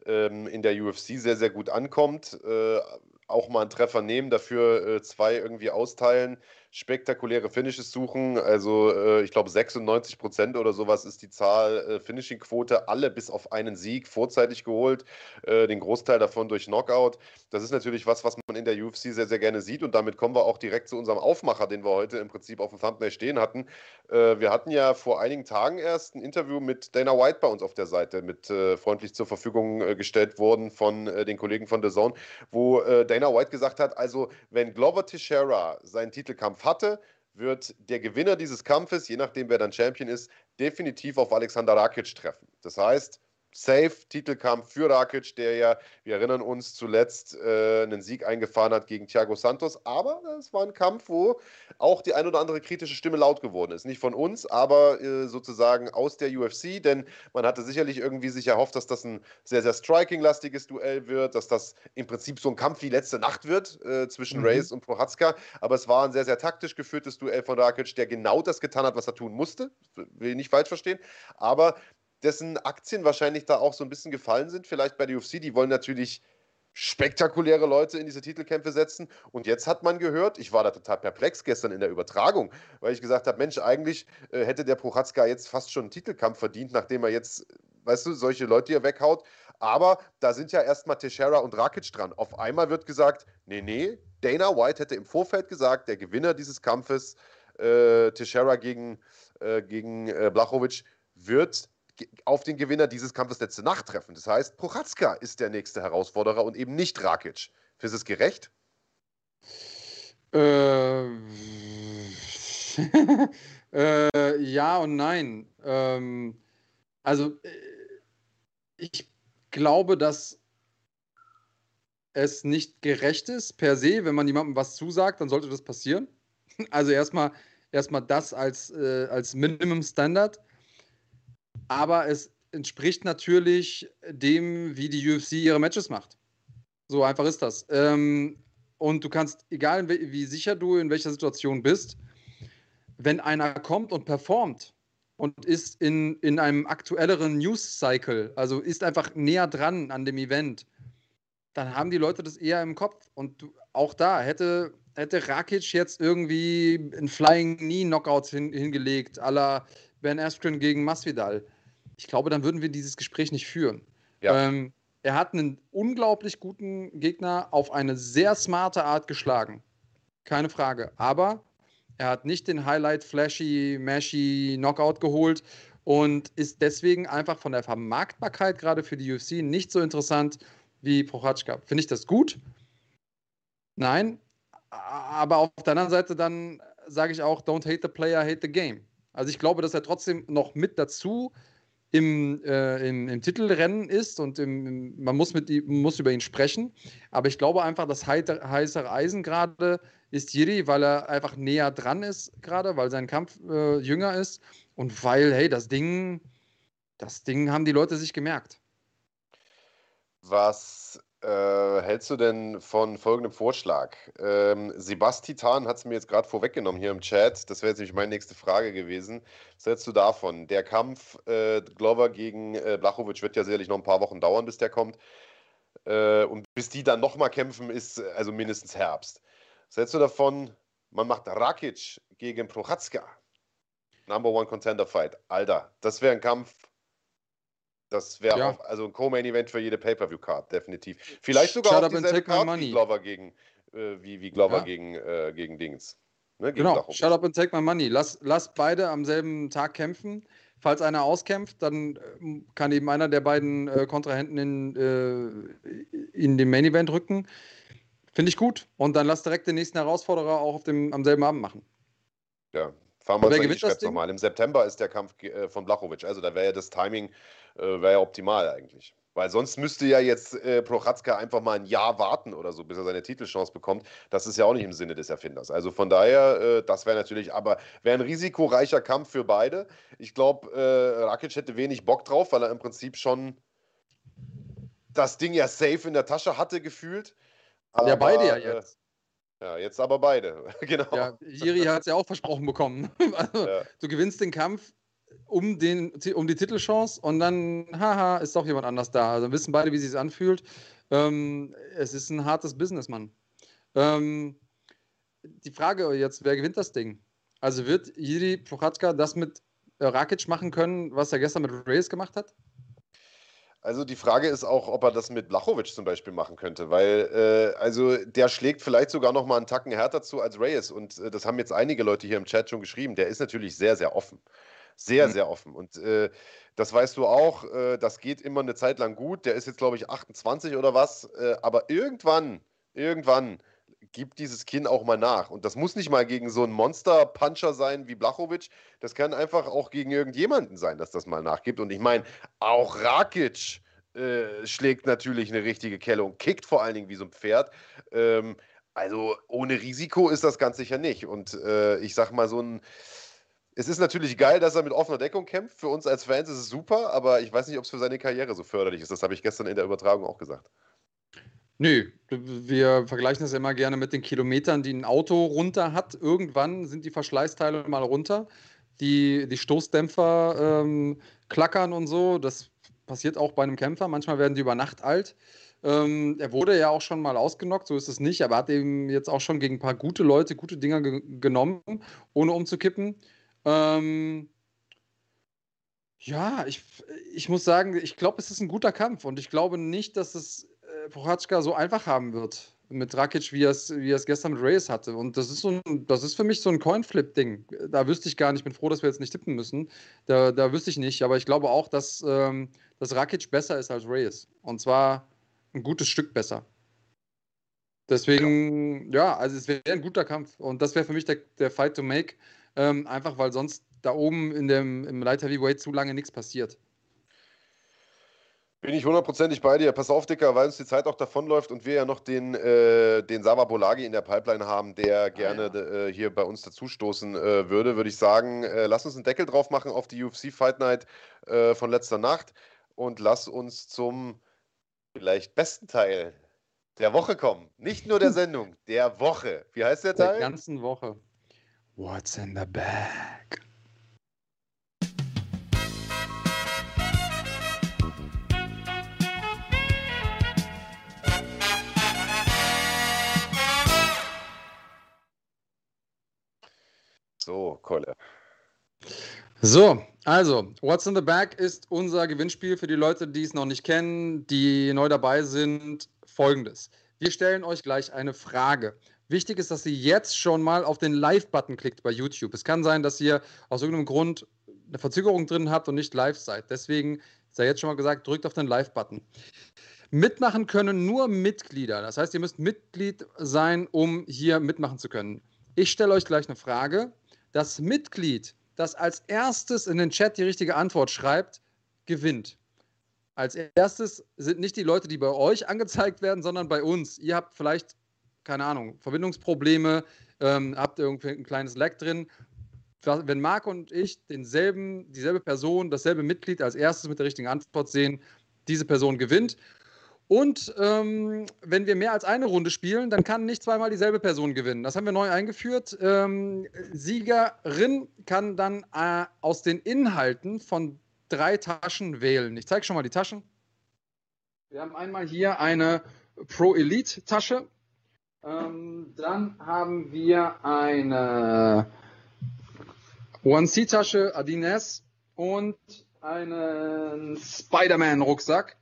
ähm, in der UFC sehr, sehr gut ankommt. Äh, auch mal einen Treffer nehmen, dafür äh, zwei irgendwie austeilen spektakuläre Finishes suchen. Also äh, ich glaube 96 Prozent oder sowas ist die Zahl äh, Finishing-Quote. Alle bis auf einen Sieg vorzeitig geholt, äh, den Großteil davon durch Knockout. Das ist natürlich was, was man in der UFC sehr, sehr gerne sieht. Und damit kommen wir auch direkt zu unserem Aufmacher, den wir heute im Prinzip auf dem Thumbnail stehen hatten. Äh, wir hatten ja vor einigen Tagen erst ein Interview mit Dana White bei uns auf der Seite, mit äh, freundlich zur Verfügung äh, gestellt worden von den Kollegen von The Zone, wo Dana White gesagt hat, also wenn Glover Teixeira seinen Titelkampf hatte, wird der Gewinner dieses Kampfes, je nachdem wer dann Champion ist, definitiv auf Alexander Rakic treffen. Das heißt, Safe-Titelkampf für Rakic, der ja, wir erinnern uns, zuletzt äh, einen Sieg eingefahren hat gegen Thiago Santos. Aber es war ein Kampf, wo auch die ein oder andere kritische Stimme laut geworden ist. Nicht von uns, aber äh, sozusagen aus der UFC, denn man hatte sicherlich irgendwie sich erhofft, dass das ein sehr, sehr striking-lastiges Duell wird, dass das im Prinzip so ein Kampf wie letzte Nacht wird äh, zwischen mhm. Reyes und Prohatzka. Aber es war ein sehr, sehr taktisch geführtes Duell von Rakic, der genau das getan hat, was er tun musste. Will ich nicht falsch verstehen. Aber dessen Aktien wahrscheinlich da auch so ein bisschen gefallen sind, vielleicht bei der UFC. Die wollen natürlich spektakuläre Leute in diese Titelkämpfe setzen. Und jetzt hat man gehört, ich war da total perplex gestern in der Übertragung, weil ich gesagt habe, Mensch, eigentlich äh, hätte der Prochatzka jetzt fast schon einen Titelkampf verdient, nachdem er jetzt, weißt du, solche Leute hier weghaut. Aber da sind ja erstmal Teixeira und Rakic dran. Auf einmal wird gesagt, nee, nee, Dana White hätte im Vorfeld gesagt, der Gewinner dieses Kampfes, äh, Teixeira gegen, äh, gegen äh, Blachowicz, wird auf den Gewinner dieses Kampfes letzte Nacht treffen. Das heißt, Prochatzka ist der nächste Herausforderer und eben nicht Rakic. Findest du es gerecht? Äh, äh, ja und nein. Ähm, also, äh, ich glaube, dass es nicht gerecht ist per se, wenn man jemandem was zusagt, dann sollte das passieren. Also erstmal erstmal das als, äh, als Minimum Standard aber es entspricht natürlich dem, wie die UFC ihre Matches macht. So einfach ist das. Ähm, und du kannst, egal wie sicher du in welcher Situation bist, wenn einer kommt und performt und ist in, in einem aktuelleren News-Cycle, also ist einfach näher dran an dem Event, dann haben die Leute das eher im Kopf. Und du, auch da hätte, hätte Rakic jetzt irgendwie ein Flying Knee Knockout hin, hingelegt, à la Ben Askren gegen Masvidal ich glaube, dann würden wir dieses Gespräch nicht führen. Ja. Ähm, er hat einen unglaublich guten Gegner auf eine sehr smarte Art geschlagen. Keine Frage. Aber er hat nicht den Highlight, flashy, mashy Knockout geholt und ist deswegen einfach von der Vermarktbarkeit gerade für die UFC nicht so interessant wie Prochazka. Finde ich das gut? Nein. Aber auf der anderen Seite dann sage ich auch, don't hate the player, hate the game. Also ich glaube, dass er trotzdem noch mit dazu im, äh, im, im, Titelrennen ist und im, man muss, mit, muss über ihn sprechen. Aber ich glaube einfach, das heißere Eisen gerade ist Jiri, weil er einfach näher dran ist gerade, weil sein Kampf äh, jünger ist und weil, hey, das Ding, das Ding haben die Leute sich gemerkt. Was äh, hältst du denn von folgendem Vorschlag? Ähm, Sebastian hat es mir jetzt gerade vorweggenommen hier im Chat. Das wäre jetzt nämlich meine nächste Frage gewesen. Was hältst du davon? Der Kampf äh, Glover gegen äh, Blachowicz wird ja sicherlich noch ein paar Wochen dauern, bis der kommt. Äh, und bis die dann nochmal kämpfen, ist also mindestens Herbst. Was hältst du davon? Man macht Rakic gegen Prochatzka. Number One Contender Fight. Alter, das wäre ein Kampf, das wäre ja. also ein Co-Main-Event für jede Pay-Per-View-Card, definitiv. Vielleicht sogar Shut auch dieselbe Card wie Glover gegen, äh, wie, wie Glover ja. gegen, äh, gegen Dings. Ne, gegen genau, Shut up and take my money. Lass, lass beide am selben Tag kämpfen. Falls einer auskämpft, dann äh, kann eben einer der beiden äh, Kontrahenten in, äh, in den Main Event rücken. Finde ich gut. Und dann lass direkt den nächsten Herausforderer auch auf dem, am selben Abend machen. Ja, fahren wir uns die nochmal. Im September ist der Kampf äh, von Blachowicz. Also da wäre ja das Timing wäre ja optimal eigentlich. Weil sonst müsste ja jetzt äh, Prochatzka einfach mal ein Jahr warten oder so, bis er seine Titelchance bekommt. Das ist ja auch nicht im Sinne des Erfinders. Also von daher, äh, das wäre natürlich, aber wäre ein risikoreicher Kampf für beide. Ich glaube, äh, Rakic hätte wenig Bock drauf, weil er im Prinzip schon das Ding ja safe in der Tasche hatte, gefühlt. Aber, ja, beide ja äh, jetzt. Ja, jetzt aber beide. genau. Ja, Jiri hat es ja auch versprochen bekommen. also, ja. Du gewinnst den Kampf um, den, um die Titelchance und dann, haha, ist doch jemand anders da. Also wissen beide, wie es sich anfühlt. Ähm, es ist ein hartes Business, Mann. Ähm, die Frage jetzt, wer gewinnt das Ding? Also wird Jiri Prochatzka das mit Rakic machen können, was er gestern mit Reyes gemacht hat? Also die Frage ist auch, ob er das mit Blachowicz zum Beispiel machen könnte, weil äh, also der schlägt vielleicht sogar noch mal einen Tacken härter zu als Reyes und äh, das haben jetzt einige Leute hier im Chat schon geschrieben. Der ist natürlich sehr, sehr offen. Sehr, mhm. sehr offen. Und äh, das weißt du auch, äh, das geht immer eine Zeit lang gut. Der ist jetzt, glaube ich, 28 oder was. Äh, aber irgendwann, irgendwann gibt dieses Kinn auch mal nach. Und das muss nicht mal gegen so einen Monster-Puncher sein wie Blachowicz. Das kann einfach auch gegen irgendjemanden sein, dass das mal nachgibt. Und ich meine, auch Rakic äh, schlägt natürlich eine richtige Kelle und kickt vor allen Dingen wie so ein Pferd. Ähm, also ohne Risiko ist das ganz sicher nicht. Und äh, ich sag mal, so ein es ist natürlich geil, dass er mit offener Deckung kämpft. Für uns als Fans ist es super, aber ich weiß nicht, ob es für seine Karriere so förderlich ist. Das habe ich gestern in der Übertragung auch gesagt. Nö, wir vergleichen das immer gerne mit den Kilometern, die ein Auto runter hat. Irgendwann sind die Verschleißteile mal runter. Die, die Stoßdämpfer ähm, klackern und so. Das passiert auch bei einem Kämpfer. Manchmal werden die über Nacht alt. Ähm, er wurde ja auch schon mal ausgenockt, so ist es nicht, aber hat eben jetzt auch schon gegen ein paar gute Leute gute Dinger ge genommen, ohne umzukippen. Ähm, ja, ich, ich muss sagen, ich glaube, es ist ein guter Kampf und ich glaube nicht, dass es äh, Prochazka so einfach haben wird mit Rakic, wie er es, er gestern mit Reyes hatte. Und das ist, so ein, das ist für mich so ein Coinflip-Ding. Da wüsste ich gar nicht, ich bin froh, dass wir jetzt nicht tippen müssen. Da, da wüsste ich nicht, aber ich glaube auch, dass, ähm, dass Rakic besser ist als Reyes. Und zwar ein gutes Stück besser. Deswegen, ja, ja also es wäre ein guter Kampf. Und das wäre für mich der, der Fight to make. Ähm, einfach weil sonst da oben in dem, im Light Heavyweight zu lange nichts passiert. Bin ich hundertprozentig bei dir. Pass auf, Dicker, weil uns die Zeit auch davonläuft und wir ja noch den, äh, den Sava Bolagi in der Pipeline haben, der ah, gerne ja. äh, hier bei uns dazustoßen äh, würde, würde ich sagen, äh, lass uns einen Deckel drauf machen auf die UFC Fight Night äh, von letzter Nacht und lass uns zum vielleicht besten Teil der Woche kommen. Nicht nur der Sendung, der Woche. Wie heißt der Teil? Der ganzen Woche. What's in the bag? So, Kolle. So, also, What's in the Bag ist unser Gewinnspiel für die Leute, die es noch nicht kennen, die neu dabei sind. Folgendes. Wir stellen euch gleich eine Frage. Wichtig ist, dass ihr jetzt schon mal auf den Live-Button klickt bei YouTube. Es kann sein, dass ihr aus irgendeinem Grund eine Verzögerung drin habt und nicht live seid. Deswegen sei jetzt schon mal gesagt, drückt auf den Live-Button. Mitmachen können nur Mitglieder. Das heißt, ihr müsst Mitglied sein, um hier mitmachen zu können. Ich stelle euch gleich eine Frage. Das Mitglied, das als erstes in den Chat die richtige Antwort schreibt, gewinnt. Als erstes sind nicht die Leute, die bei euch angezeigt werden, sondern bei uns. Ihr habt vielleicht keine Ahnung, Verbindungsprobleme, ähm, habt ihr irgendwie ein kleines Lag drin. Wenn Marc und ich denselben, dieselbe Person, dasselbe Mitglied als erstes mit der richtigen Antwort sehen, diese Person gewinnt. Und ähm, wenn wir mehr als eine Runde spielen, dann kann nicht zweimal dieselbe Person gewinnen. Das haben wir neu eingeführt. Ähm, Siegerin kann dann äh, aus den Inhalten von drei Taschen wählen. Ich zeige schon mal die Taschen. Wir haben einmal hier eine Pro Elite Tasche. Ähm, dann haben wir eine One-C-Tasche Adines und einen Spider-Man-Rucksack.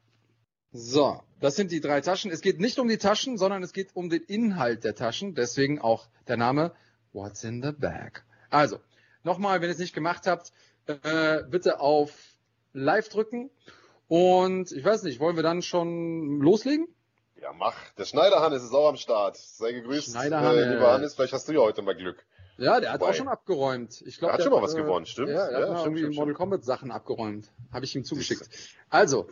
So, das sind die drei Taschen. Es geht nicht um die Taschen, sondern es geht um den Inhalt der Taschen. Deswegen auch der Name What's in the Bag. Also, nochmal, wenn ihr es nicht gemacht habt, äh, bitte auf Live drücken. Und ich weiß nicht, wollen wir dann schon loslegen? Ja, mach. Der Schneider Hannes ist auch am Start. Sei gegrüßt, äh, lieber Hannes. Vielleicht hast du ja heute mal Glück. Ja, der hat Wobei- auch schon abgeräumt. Ich glaub, Er hat der schon mal was äh, gewonnen, stimmt. Ja, er Ja, hat mal stimmt, irgendwie Mortal Kombat Sachen abgeräumt. Habe ich ihm zugeschickt. Also,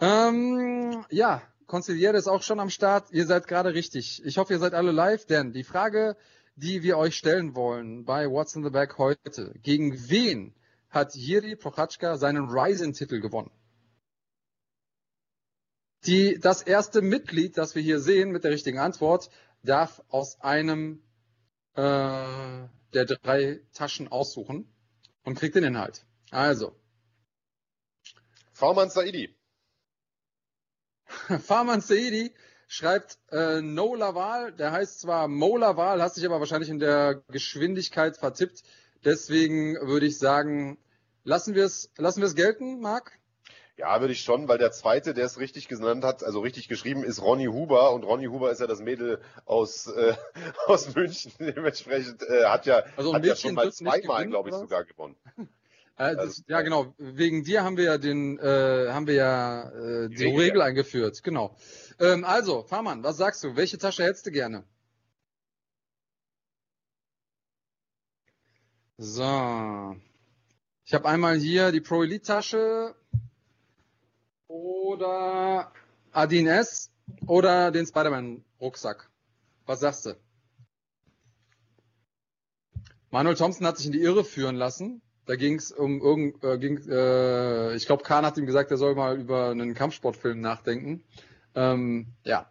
ähm, ja, Consigliere ist auch schon am Start. Ihr seid gerade richtig. Ich hoffe, ihr seid alle live, denn die Frage, die wir euch stellen wollen bei What's in the Bag heute, gegen wen hat Jiri Prochazka seinen Ryzen-Titel gewonnen? Die, das erste Mitglied, das wir hier sehen mit der richtigen Antwort, darf aus einem äh, der drei Taschen aussuchen und kriegt den Inhalt. Also, Farman Saidi. Farman Saidi schreibt äh, No Laval, der heißt zwar Mo Laval, hat sich aber wahrscheinlich in der Geschwindigkeit vertippt. Deswegen würde ich sagen, lassen wir es lassen wir es gelten, Marc? Ja, würde ich schon, weil der zweite, der es richtig genannt hat, also richtig geschrieben, ist Ronny Huber und Ronny Huber ist ja das Mädel aus, äh, aus München. Dementsprechend äh, hat ja, Also hat ja schon mal zweimal, glaube ich, was? sogar gewonnen. Äh, das, Also- ja, genau. Wegen dir haben wir ja den, äh, haben wir ja äh, die, Die Regel, Regel, eingeführt. Genau. Ähm, also, Fahrmann, was sagst du? Welche Tasche hättest du gerne? So. Ich habe einmal hier die Pro Elite Tasche oder Adin S oder den Spider-Man Rucksack. Was sagst du? Manuel Thompson hat sich in die Irre führen lassen. Da ging es um irgend, äh, ging, äh, ich glaube, Kahn hat ihm gesagt, er soll mal über einen Kampfsportfilm nachdenken. Ähm, ja.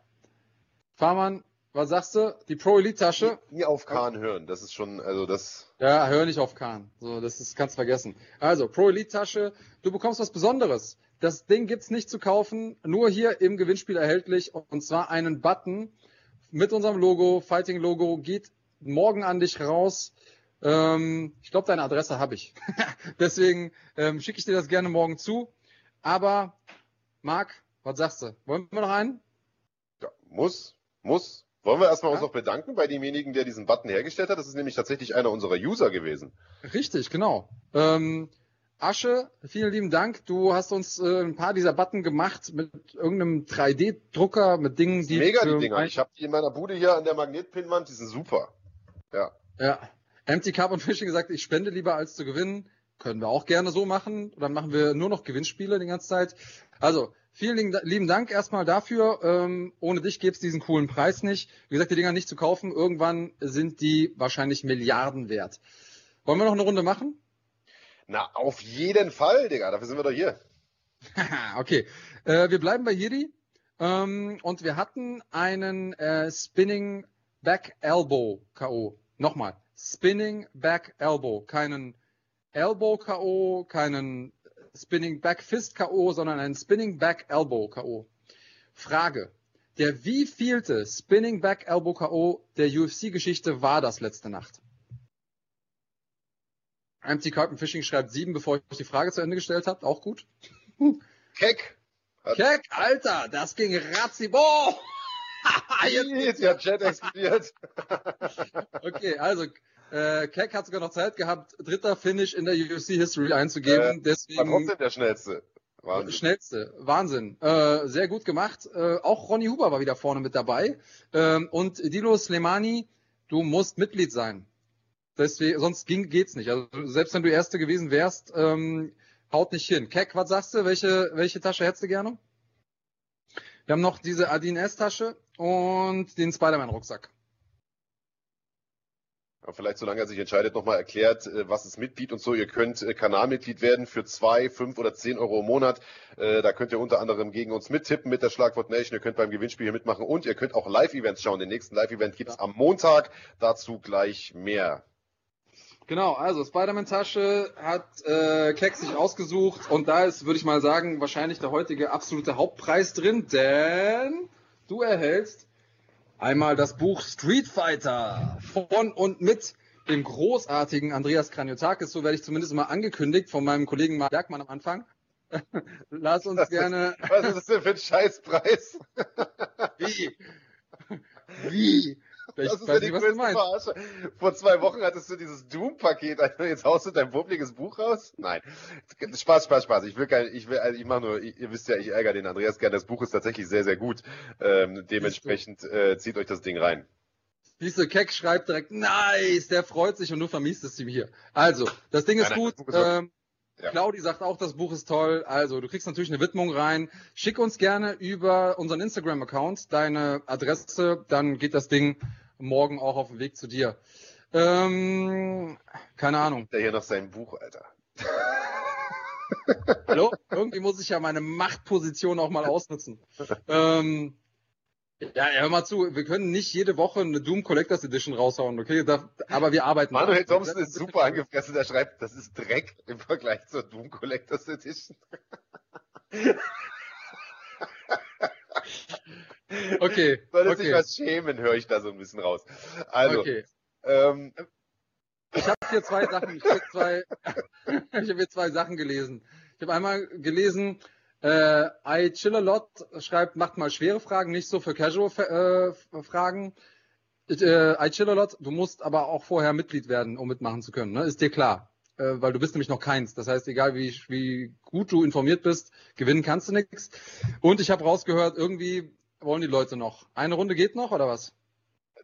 Fahrmann, was sagst du? Die Pro Elite Tasche? Nie auf Kahn hören, das ist schon, also das, Ja, hör nicht auf Kahn. So, das ist, kannst vergessen. Also, Pro Elite Tasche, du bekommst was Besonderes. Das Ding gibt's nicht zu kaufen, nur hier im Gewinnspiel erhältlich und zwar einen Button mit unserem Logo, Fighting Logo, geht morgen an dich raus. Ähm, ich glaube, deine Adresse habe ich. Deswegen ähm, schicke ich dir das gerne morgen zu. Aber, Marc, was sagst du? Wollen wir noch einen? ja, muss, muss. Wollen wir erstmal uns Ja. noch bedanken bei demjenigen, der diesen Button hergestellt hat? Das ist nämlich tatsächlich einer unserer User gewesen. Richtig, genau. Ähm, Asche, vielen lieben Dank. Du hast uns äh, ein paar dieser Button gemacht mit irgendeinem 3D-Drucker, mit Dingen, die. Mega die Dinger. Ich habe die in meiner Bude hier an der Magnetpinwand, die sind super. Ja. Ja. Empty Cup und Fishing gesagt, ich spende lieber als zu gewinnen. Können wir auch gerne so machen. Dann machen wir nur noch Gewinnspiele die ganze Zeit. Also, vielen lieben, lieben Dank erstmal dafür. Ähm, ohne dich gäbe es diesen coolen Preis nicht. Wie gesagt, die Dinger nicht zu kaufen. Irgendwann sind die wahrscheinlich Milliarden wert. Wollen wir noch eine Runde machen? Na, auf jeden Fall, Digga. Dafür sind wir doch hier. Okay. Äh, wir bleiben bei Jiri. Ähm, und wir hatten einen äh, Spinning Back Elbow K.O. Nochmal. Spinning Back Elbow. Keinen Elbow K.O., keinen Spinning Back Fist K.O., sondern einen Spinning Back Elbow K.O. Frage. Der wievielte Spinning Back Elbow K.O. der UFC-Geschichte war das letzte Nacht? Empty Carton Fishing schreibt sieben, bevor ich die Frage zu Ende gestellt habe. Auch gut. Keck. Keck, Alter, das ging ratzi. Boah! Jetzt ja Chat explodiert. Okay, also äh, Keck hat sogar noch Zeit gehabt, dritter Finish in der UFC History einzugeben. Äh, deswegen trotzdem der schnellste. Wahnsinn. schnellste, Wahnsinn. Äh, sehr gut gemacht. Äh, auch Ronny Huber war wieder vorne mit dabei. Ähm, und Dilo Slemani, du musst Mitglied sein. Deswegen, sonst ging, geht's nicht. Also selbst wenn du Erste gewesen wärst, ähm, haut nicht hin. Keck, was sagst du? Welche, welche Tasche hättest du gerne? Wir haben noch diese Adin S-Tasche und den Spider-Man-Rucksack. Aber vielleicht, solange er sich entscheidet, nochmal erklärt, äh, was ist Mitglied und so. Ihr könnt äh, Kanalmitglied werden für zwei, fünf oder zehn Euro im Monat. Äh, Da könnt ihr unter anderem gegen uns mittippen mit der Schlagwort Nation. Ihr könnt beim Gewinnspiel hier mitmachen und ihr könnt auch Live-Events schauen. Den nächsten Live-Event gibt's Ja. am Montag. Dazu gleich mehr. Genau, also Spider-Man-Tasche hat äh, Keck sich ausgesucht und da ist, würde ich mal sagen, wahrscheinlich der heutige absolute Hauptpreis drin, denn du erhältst einmal das Buch Street Fighter von und mit dem großartigen Andreas Kranjotakis, so werde ich zumindest mal angekündigt von meinem Kollegen Mark Bergmann am Anfang. Lass uns ist- gerne. Was ist das denn für ein Scheißpreis? Wie? Wie? Ich das ist weiß ja die nicht, was du meinst. Verarsche. Vor zwei Wochen hattest du dieses Doom-Paket, also jetzt haust du dein publikes Buch raus? Nein. Spaß, Spaß, Spaß. Ich will kein, ich will, also ich mache nur, ihr wisst ja, ich ärgere den Andreas gern. Das Buch ist tatsächlich sehr, sehr gut. Ähm, dementsprechend äh, zieht euch das Ding rein. Siehst du, Keck schreibt direkt, nice, der freut sich und du vermisst es ihm hier. Also, das Ding ist Nein, nein, gut. ist ähm, Ja. Claudi sagt auch, das Buch ist toll. Also, du kriegst natürlich eine Widmung rein. Schick uns gerne über unseren Instagram-Account deine Adresse, dann geht das Ding morgen auch auf dem Weg zu dir. Ähm, keine Ahnung. Der hier noch sein Buch, Alter. Hallo? Irgendwie muss ich ja meine Machtposition auch mal ausnutzen. ähm, ja, hör mal zu, wir können nicht jede Woche eine Doom Collectors Edition raushauen, okay? Da, aber wir arbeiten. Manuel. Thompson ist super angefressen. Der schreibt, das ist Dreck im Vergleich zur Doom Collectors Edition. Okay, Soll es sich okay, was schämen, höre ich da so ein bisschen raus. Also, okay. ähm, Ich habe hier zwei Sachen, ich habe zwei, ich habe hier zwei Sachen gelesen. Ich habe einmal gelesen, äh, I chill a lot schreibt, macht mal schwere Fragen, nicht so für casual äh, äh, I chill a lot, du musst aber auch vorher Mitglied werden, um mitmachen zu können, ne? Ist dir klar. Äh, weil du bist nämlich noch keins. Das heißt, egal wie, wie gut du informiert bist, gewinnen kannst du nichts. Und ich habe rausgehört, irgendwie wollen die Leute noch. Eine Runde geht noch, oder was?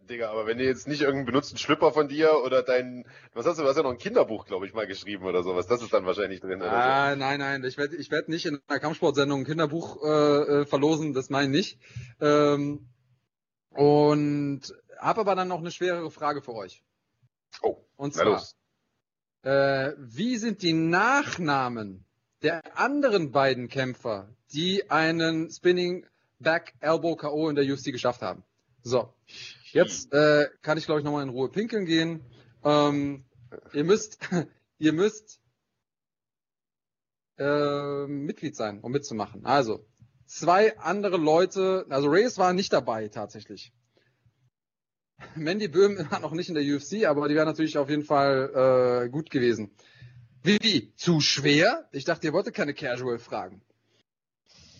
Digga, aber wenn du jetzt nicht irgendeinen benutzten Schlüpper von dir oder dein, was hast du, du hast ja noch ein Kinderbuch, glaube ich, mal geschrieben oder sowas. Das ist dann wahrscheinlich drin Ah, nein, nein, ich werde ich werd nicht in einer Kampfsportsendung ein Kinderbuch äh, äh, verlosen, das meine ich nicht. Ähm, und habe aber dann noch eine schwerere Frage für euch. so. Oh, Und zwar, los. Äh, wie sind die Nachnamen der anderen beiden Kämpfer, die einen Spinning Back Elbow K.O. in der UFC geschafft haben? So, jetzt äh, kann ich glaube ich nochmal in Ruhe pinkeln gehen. Ähm, ihr müsst, ihr müsst äh, Mitglied sein, um mitzumachen. Also, zwei andere Leute, also Reyes war nicht dabei tatsächlich. Mandy Böhm war noch nicht in der UFC, aber die wäre natürlich auf jeden Fall äh, gut gewesen. Wie, wie? Zu schwer? Ich dachte, ihr wolltet keine Casual-Fragen.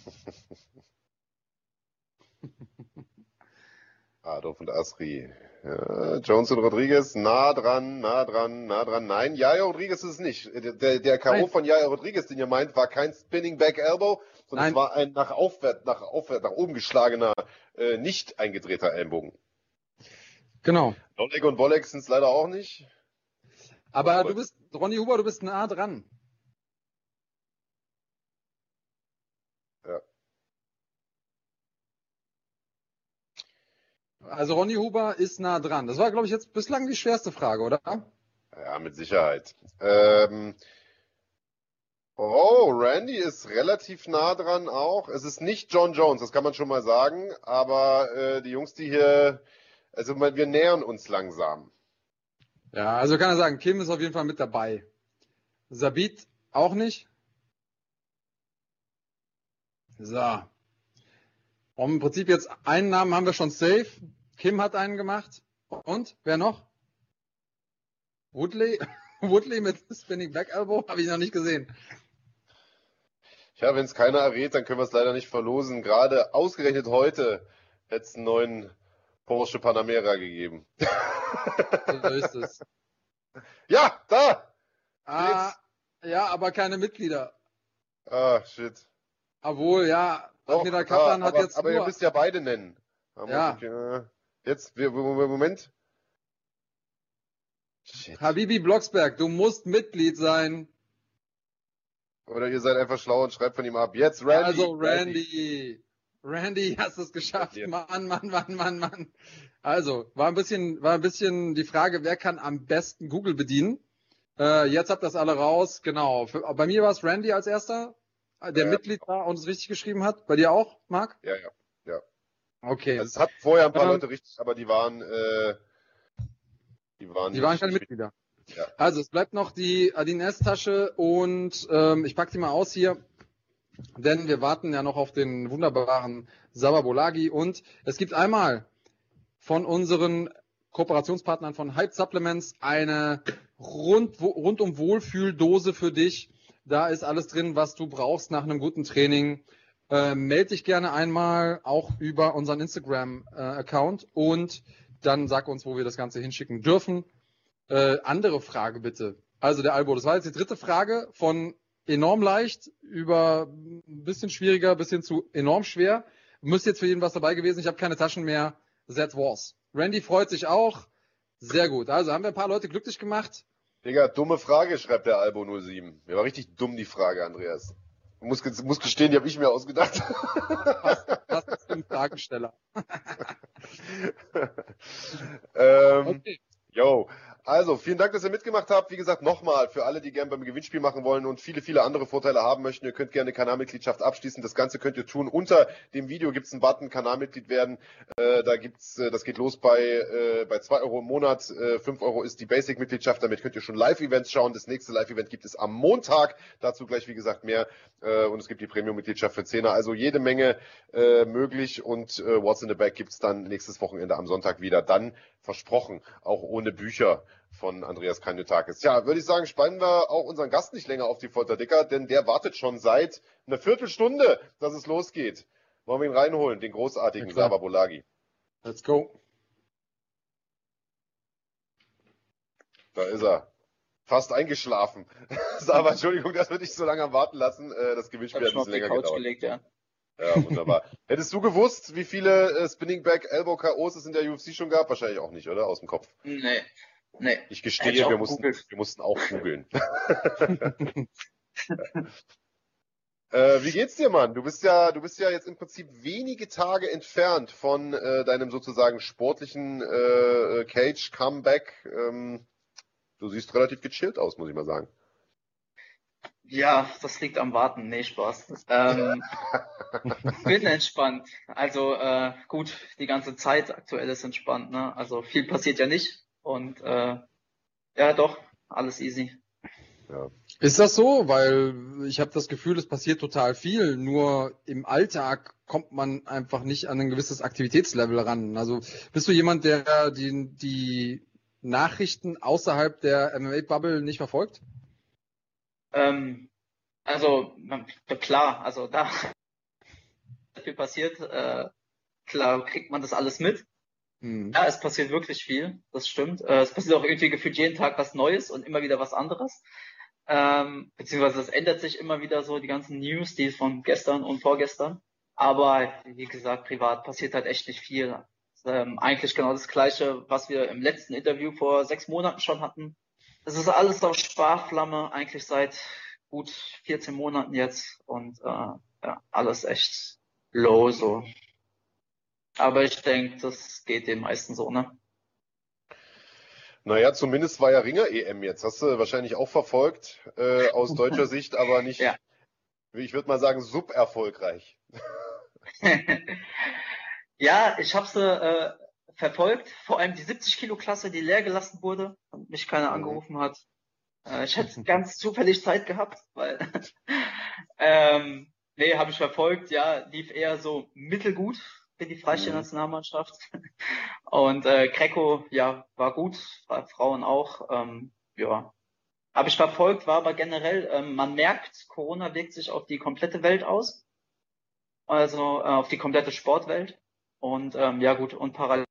Adolf und Asri. Ja, Jones und Rodriguez, nah dran, nah dran, nah dran. Nein, Jair Rodriguez ist es nicht. Der, der, K.O. Von Jair Rodriguez, den ihr meint, war kein Spinning Back Elbow, sondern Nein. es war ein nach aufwärts, nach aufwärts, nach oben geschlagener, äh, nicht eingedrehter Ellenbogen. Genau. Lolek und Bolek sind es leider auch nicht. Aber Aber- du bist, Ronny Huber, du bist nah dran. Ja. Also Ronny Huber ist nah dran. Das war, glaube ich, jetzt bislang die schwerste Frage, oder? Ja, mit Sicherheit. Ähm, oh, Randy ist relativ nah dran auch. Es ist nicht John Jones, das kann man schon mal sagen. Aber äh, die Jungs, die hier, also wir nähern uns langsam. Ja, also kann er sagen, Kim ist auf jeden Fall mit dabei. Sabit auch nicht. So. Und im Prinzip jetzt einen Namen haben wir schon safe. Kim hat einen gemacht. Und wer noch? Woodley? Woodley mit Spinning Back Elbow? Habe ich noch nicht gesehen. Ja, wenn es keiner errät, dann können wir es leider nicht verlosen. Gerade ausgerechnet heute hätte es einen neuen Porsche Panamera gegeben. So ist es. Ja, da! Ah, ja, aber keine Mitglieder. Ah, shit. Obwohl, ja, Doch, Admiral ja, Kaplan hat aber, jetzt aber ihr nur, müsst ja beide nennen. Aber Ja. okay, äh, Jetzt, wir, wir- Moment. Shit. Habibi Blocksberg, du musst Mitglied sein. Oder ihr seid einfach schlau und schreibt von ihm ab. Jetzt Randy. also Randy. Randy, hast es geschafft. Ja. Mann, Mann, Mann, Mann, Mann. Also, war ein bisschen, war ein bisschen die Frage, wer kann am besten Google bedienen? Äh, jetzt habt ihr das alle raus. Genau. Für, bei mir war es Randy als erster, äh, der Ja. Mitglied war und es richtig geschrieben hat. Bei dir auch, Marc? Ja, ja. Okay. Also es hat vorher ein paar Ähm, Leute richtig, aber die waren, äh, die waren, Die waren keine Mitglieder. Ja. Also es bleibt noch die Adines-Tasche und ähm, ich packe die mal aus hier, denn wir warten ja noch auf den wunderbaren Sababolagi und es gibt einmal von unseren Kooperationspartnern von Hype Supplements eine rund, rundum Wohlfühldose für dich. Da ist alles drin, was du brauchst nach einem guten Training. Äh, meld dich gerne einmal auch über unseren Instagram-Account und dann sag uns, wo wir das Ganze hinschicken dürfen. Äh, andere Frage bitte. Also der Albo, das war jetzt die dritte Frage von enorm leicht über ein bisschen schwieriger bis hin zu enorm schwer. Müsste jetzt für jeden was dabei gewesen. Ich habe keine Taschen mehr. That was. Randy freut sich auch. Sehr gut. Also haben wir ein paar Leute glücklich gemacht. Digga, dumme Frage, schreibt der Albo 07. Mir war richtig dumm die Frage, Andreas. Muss, muss gestehen, die habe ich mir ausgedacht. Was ist ein Fragesteller? ähm, okay. Yo, also, vielen Dank, dass ihr mitgemacht habt. Wie gesagt, nochmal für alle, die gerne beim Gewinnspiel machen wollen und viele, viele andere Vorteile haben möchten. Ihr könnt gerne Kanalmitgliedschaft abschließen. Das Ganze könnt ihr tun. Unter dem Video gibt es einen Button, Kanalmitglied werden. Äh, da gibt's, äh, das geht los bei, äh, bei zwei Euro im Monat. Äh, fünf Euro ist die Basic-Mitgliedschaft. Damit könnt ihr schon Live-Events schauen. Das nächste Live-Event gibt es am Montag. Dazu gleich, wie gesagt, mehr. Äh, und es gibt die Premium-Mitgliedschaft für Zehner. Also jede Menge äh, möglich. Und äh, What's in the Back gibt's dann nächstes Wochenende am Sonntag wieder. Dann versprochen, auch ohne Bücher von Andreas Kanyotakis. Ja, würde ich sagen, spannen wir auch unseren Gast nicht länger auf die Folter, Dicker, denn der wartet schon seit einer Viertelstunde, dass es losgeht. Wollen wir ihn reinholen, den großartigen ja, Saba Bolagi. Let's go. Da ist er. Fast eingeschlafen. Saba, Entschuldigung, dass wir dich so lange am Warten lassen. Äh, das Gewinnspiel hat ein bisschen länger gedauert. Gelegt, ja. Ja, wunderbar. Hättest du gewusst, wie viele äh, Spinning Back Elbow KOs es in der UFC schon gab? Wahrscheinlich auch nicht, oder? Aus dem Kopf. Nee. Nee. Ich gestehe, wir mussten, wir mussten auch googeln. äh, wie geht's dir, Mann? Du bist ja, du bist ja jetzt im Prinzip wenige Tage entfernt von äh, deinem sozusagen sportlichen äh, Cage-Comeback. Ähm, du siehst relativ gechillt aus, muss ich mal sagen. Ja, das liegt am Warten. Nee, Spaß. Ähm, bin entspannt. Also äh, gut, die ganze Zeit aktuell ist entspannt. Ne? Also viel passiert ja nicht. Und äh, ja, doch, alles easy. Ja. Ist das so? Weil ich habe das Gefühl, es passiert total viel. Nur im Alltag kommt man einfach nicht an ein gewisses Aktivitätslevel ran. Also bist du jemand, der die, die Nachrichten außerhalb der MMA-Bubble nicht verfolgt? Ähm, also klar, also da viel passiert, äh, klar kriegt man das alles mit. Mhm. Ja, es passiert wirklich viel, das stimmt. Äh, es passiert auch irgendwie gefühlt jeden Tag was Neues und immer wieder was anderes. Ähm, beziehungsweise es ändert sich immer wieder so die ganzen News, die von gestern und vorgestern. Aber wie gesagt, privat passiert halt echt nicht viel. Ähm, eigentlich genau das Gleiche, was wir im letzten Interview vor sechs Monaten schon hatten. Es ist alles auf Sparflamme, eigentlich seit gut 14 Monaten jetzt und äh, ja, alles echt low so. Aber ich denke, das geht den meisten so, ne? Naja, zumindest war ja Ringer-EM jetzt. Hast du wahrscheinlich auch verfolgt, äh, aus deutscher Sicht, aber nicht, ja. ich würde mal sagen, suberfolgreich. ja, ich habe sie äh, verfolgt, vor allem die 70-Kilo-Klasse, die leer gelassen wurde und mich keiner mhm. angerufen hat. Äh, ich hätte ganz zufällig Zeit gehabt, weil ähm, nee, habe ich verfolgt, ja, lief eher so mittelgut, für die Freistil-Nationalmannschaft. Und äh, Greco, ja, war gut, Frauen auch. Ähm, ja, habe ich verfolgt, war aber generell, ähm, man merkt, Corona wirkt sich auf die komplette Welt aus. Also äh, auf die komplette Sportwelt. Und ähm, ja gut, und parallel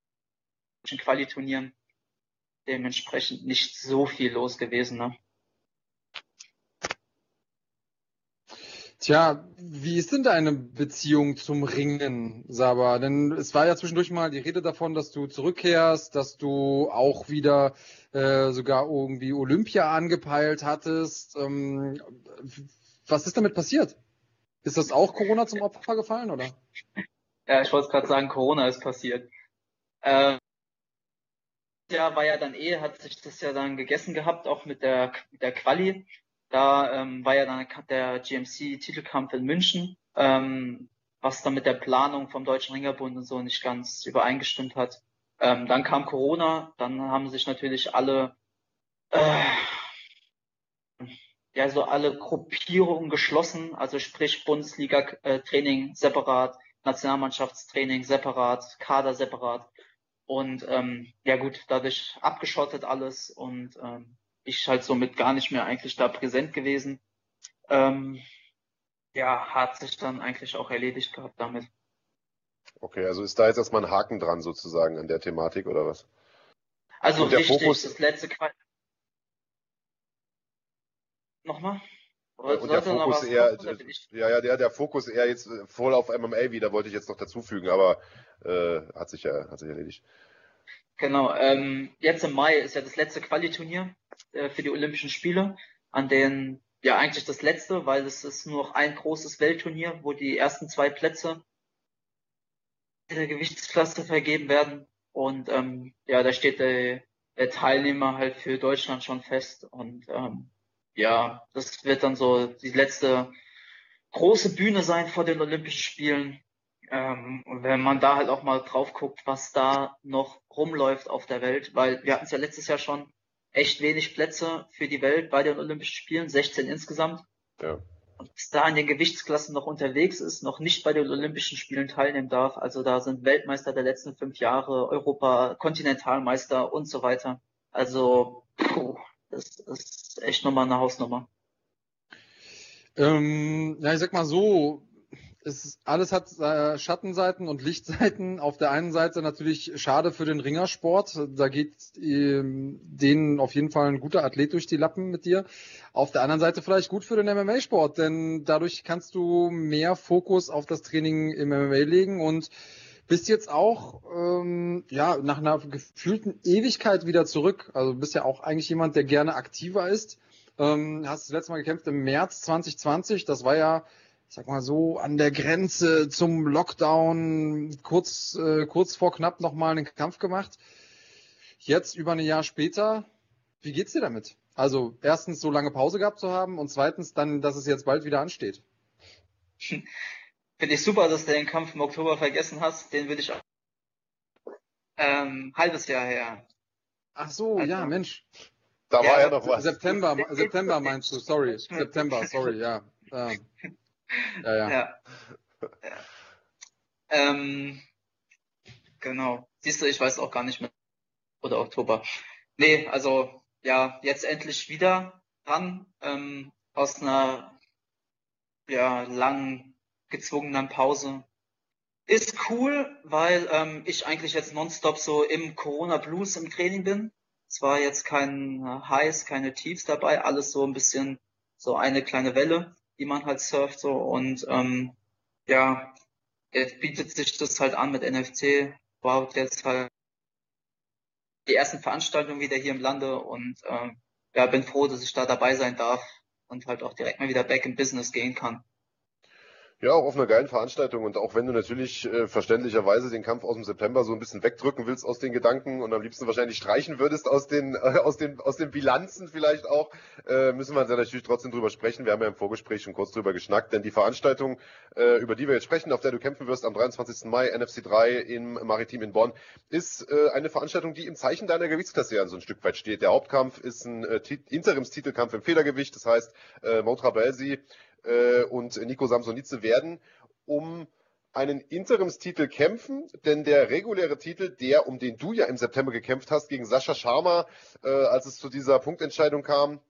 Qualiturnieren dementsprechend nicht so viel los gewesen. Ne? Tja, wie ist denn deine Beziehung zum Ringen, Saba? Denn es war ja zwischendurch mal die Rede davon, dass du zurückkehrst, dass du auch wieder äh, sogar irgendwie Olympia angepeilt hattest. Ähm, was ist damit passiert? Ist das auch Corona zum Opfer gefallen, oder? Ja, ich wollte gerade sagen, Corona ist passiert. Äh, ja, war ja dann eh, hat sich das ja dann gegessen gehabt, auch mit der, mit der Quali. Da ähm, war ja dann der GMC-Titelkampf in München, ähm, was dann mit der Planung vom Deutschen Ringerbund und so nicht ganz übereingestimmt hat. Ähm, dann kam Corona, dann haben sich natürlich alle, äh, ja, so alle Gruppierungen geschlossen, also sprich Bundesliga-Training separat, Nationalmannschaftstraining separat, Kader separat und ähm, ja gut, dadurch abgeschottet alles und ähm, ich halt somit gar nicht mehr eigentlich da präsent gewesen. Ähm, ja, hat sich dann eigentlich auch erledigt gehabt damit. Okay, also ist da jetzt erstmal ein Haken dran sozusagen an der Thematik oder was? Also der wichtig, Fokus, das letzte Qual Nochmal? Und der Fokus eher, ja, ja, der, der Fokus eher jetzt äh, voll auf MMA wieder, wollte ich jetzt noch dazufügen, aber äh, hat sich ja, hat sich erledigt. Genau, ähm, jetzt im Mai ist ja das letzte Qualiturnier äh, für die Olympischen Spiele, an denen, ja eigentlich das letzte, weil es ist nur noch ein großes Weltturnier, wo die ersten zwei Plätze in der Gewichtsklasse vergeben werden. Und ähm, ja, da steht der, der Teilnehmer halt für Deutschland schon fest. Und ähm, ja, das wird dann so die letzte große Bühne sein vor den Olympischen Spielen. Ähm, und wenn man da halt auch mal drauf guckt, was da noch rumläuft auf der Welt, weil wir hatten es ja letztes Jahr schon echt wenig Plätze für die Welt bei den Olympischen Spielen, 16 insgesamt. Ja. Und da in den Gewichtsklassen noch unterwegs ist, noch nicht bei den Olympischen Spielen teilnehmen darf. Also da sind Weltmeister der letzten fünf Jahre, Europa, Kontinentalmeister und so weiter. Also, puh, das ist echt nochmal eine Hausnummer. Ähm, ja, ich sag mal so, es alles hat äh, Schattenseiten und Lichtseiten. Auf der einen Seite natürlich schade für den Ringersport. Da geht ähm, denen auf jeden Fall ein guter Athlet durch die Lappen mit dir. Auf der anderen Seite vielleicht gut für den MMA-Sport, denn dadurch kannst du mehr Fokus auf das Training im MMA legen und bist jetzt auch ähm, ja nach einer gefühlten Ewigkeit wieder zurück. Also bist ja auch eigentlich jemand, der gerne aktiver ist. Ähm, hast das letzte Mal gekämpft im März 2020. Das war ja ich sag mal so, an der Grenze zum Lockdown, kurz, äh, kurz vor knapp nochmal einen Kampf gemacht. Jetzt über ein Jahr später, wie geht's dir damit? Also erstens so lange Pause gehabt zu haben und zweitens dann, dass es jetzt bald wieder ansteht. Finde ich super, dass du den Kampf im Oktober vergessen hast. Den würde ich auch ähm, halbes Jahr her. Ach so, also, ja, Mensch. Da ja, war ja noch was. September, September meinst du, sorry. September, sorry, ja. Ähm, ja, ja. ja. ja. Ähm, genau. Siehst du, ich weiß auch gar nicht mehr. Oder Oktober. Nee, also ja, jetzt endlich wieder dran. Ähm, aus einer ja, lang gezwungenen Pause. Ist cool, weil ähm, ich eigentlich jetzt nonstop so im Corona Blues im Training bin. Zwar jetzt kein Highs, keine Tiefs dabei, alles so ein bisschen so eine kleine Welle die man halt surft so und ähm, ja, jetzt bietet sich das halt an mit NFC, war jetzt halt die ersten Veranstaltungen wieder hier im Lande und ähm, ja, bin froh, dass ich da dabei sein darf und halt auch direkt mal wieder back in Business gehen kann. Ja, auch auf einer geilen Veranstaltung und auch wenn du natürlich äh, verständlicherweise den Kampf aus dem September so ein bisschen wegdrücken willst aus den Gedanken und am liebsten wahrscheinlich streichen würdest aus den äh, aus den aus den Bilanzen vielleicht auch, äh, müssen wir da natürlich trotzdem drüber sprechen. Wir haben ja im Vorgespräch schon kurz drüber geschnackt, denn die Veranstaltung, äh, über die wir jetzt sprechen, auf der du kämpfen wirst am 23. Mai NFC 3 im Maritim in Bonn, ist äh, eine Veranstaltung, die im Zeichen deiner Gewichtsklasse ja so ein Stück weit steht. Der Hauptkampf ist ein äh, Interimstitelkampf im Federgewicht, das heißt äh, Motra Belsi äh, und Nico Samsonice werden um einen Interimstitel kämpfen, denn der reguläre Titel, der, um den du ja im September gekämpft hast, gegen Sascha Sharma, äh, als es zu dieser Punktentscheidung kam,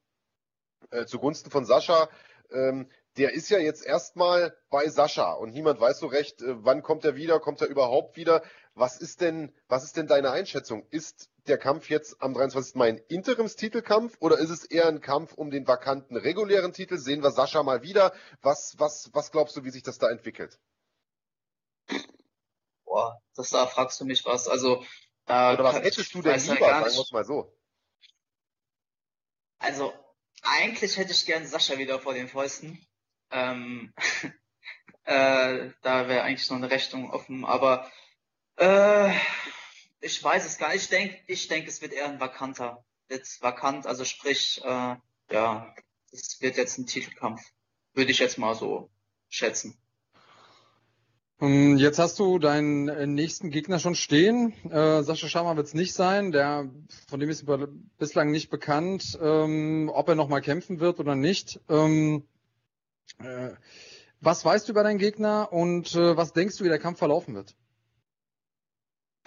äh, zugunsten von Sascha, ähm, der ist ja jetzt erstmal bei Sascha und niemand weiß so recht, äh, wann kommt er wieder, kommt er überhaupt wieder. Was ist denn, was ist denn deine Einschätzung? Ist der Kampf jetzt am 23. Mai ein Interimstitelkampf oder ist es eher ein Kampf um den vakanten regulären Titel? Sehen wir Sascha mal wieder? Was, was, was glaubst du, wie sich das da entwickelt? Boah, das da fragst du mich was. Also, da Oder was hättest du denn lieber, sagen wir es mal so. Also, eigentlich hätte ich gern Sascha wieder vor den Fäusten. Ähm, äh, da wäre eigentlich noch eine Rechnung offen, aber äh, ich weiß es gar nicht. Ich denke, ich denk, es wird eher ein vakanter. Jetzt vakant, also sprich, äh, ja, es wird jetzt ein Titelkampf. Würde ich jetzt mal so schätzen. Jetzt hast du deinen äh, nächsten Gegner schon stehen. Äh, Sascha Schama wird es nicht sein. Der, von dem ist bislang nicht bekannt, ähm, ob er nochmal kämpfen wird oder nicht. Ähm, äh, was weißt du über deinen Gegner und äh, was denkst du, wie der Kampf verlaufen wird?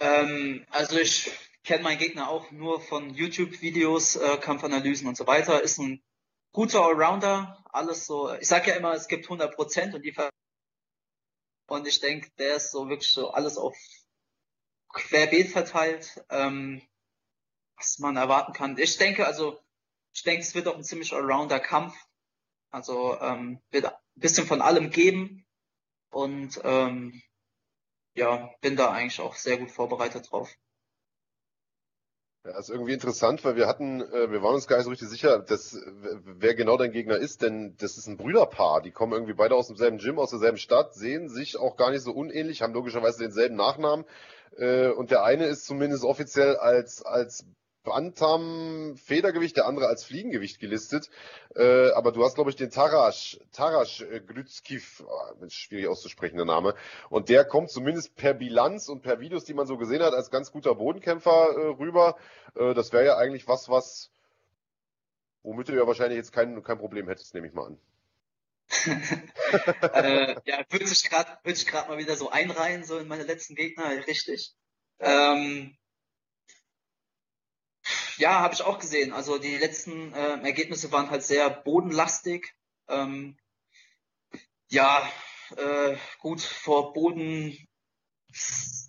Ähm, also ich kenne meinen Gegner auch nur von YouTube-Videos, äh, Kampfanalysen und so weiter. Ist ein guter Allrounder, alles so. Ich sage ja immer, es gibt 100 Prozent und die Und ich denke, der ist so wirklich so alles auf querbeet verteilt, ähm, was man erwarten kann. Ich denke, also, ich denke, es wird auch ein ziemlich allrounder Kampf. Also ähm, wird ein bisschen von allem geben. Und ähm, ja, bin da eigentlich auch sehr gut vorbereitet drauf. Ja, ist irgendwie interessant, weil wir hatten, äh, wir waren uns gar nicht so richtig sicher, dass, wer genau dein Gegner ist, denn das ist ein Brüderpaar. Die kommen irgendwie beide aus demselben Gym, aus derselben Stadt, sehen sich auch gar nicht so unähnlich, haben logischerweise denselben Nachnamen. Äh, und der eine ist zumindest offiziell als, als Bantam Federgewicht, der andere als Fliegengewicht gelistet. Äh, aber du hast, glaube ich, den Tarasch, Tarasch äh, Glützkiv, oh, schwierig auszusprechen, der Name. Und der kommt zumindest per Bilanz und per Videos, die man so gesehen hat, als ganz guter Bodenkämpfer äh, rüber. Äh, das wäre ja eigentlich was, was, womit du ja wahrscheinlich jetzt kein, kein Problem hättest, nehme ich mal an. äh, ja, würde ich gerade würd ich gerade mal wieder so einreihen, so in meine letzten Gegner, richtig. Ähm, ja, habe ich auch gesehen. Also die letzten äh, Ergebnisse waren halt sehr bodenlastig. Ähm, ja, äh, gut, vor Boden,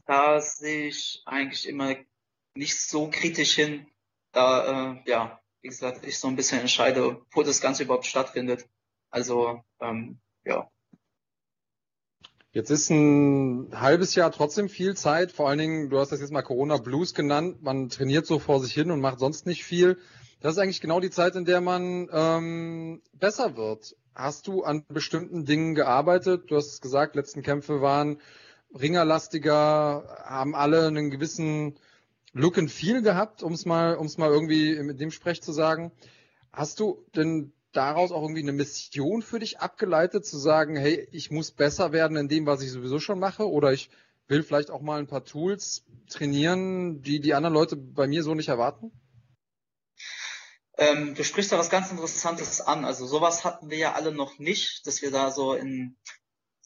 da sehe ich eigentlich immer nicht so kritisch hin. Da, äh, ja, wie gesagt, ich so ein bisschen entscheide, wo das Ganze überhaupt stattfindet. Also, ähm, ja. Jetzt ist ein halbes Jahr trotzdem viel Zeit. Vor allen Dingen, du hast das jetzt mal Corona Blues genannt. Man trainiert so vor sich hin und macht sonst nicht viel. Das ist eigentlich genau die Zeit, in der man ähm, besser wird. Hast du an bestimmten Dingen gearbeitet? Du hast gesagt, letzten Kämpfe waren ringerlastiger, haben alle einen gewissen Look and Feel gehabt, um es mal, um es mal irgendwie mit dem Sprech zu sagen. Hast du denn daraus auch irgendwie eine Mission für dich abgeleitet, zu sagen, hey, ich muss besser werden in dem, was ich sowieso schon mache, oder ich will vielleicht auch mal ein paar Tools trainieren, die die anderen Leute bei mir so nicht erwarten? Ähm, du sprichst da was ganz Interessantes an. Also sowas hatten wir ja alle noch nicht, dass wir da so in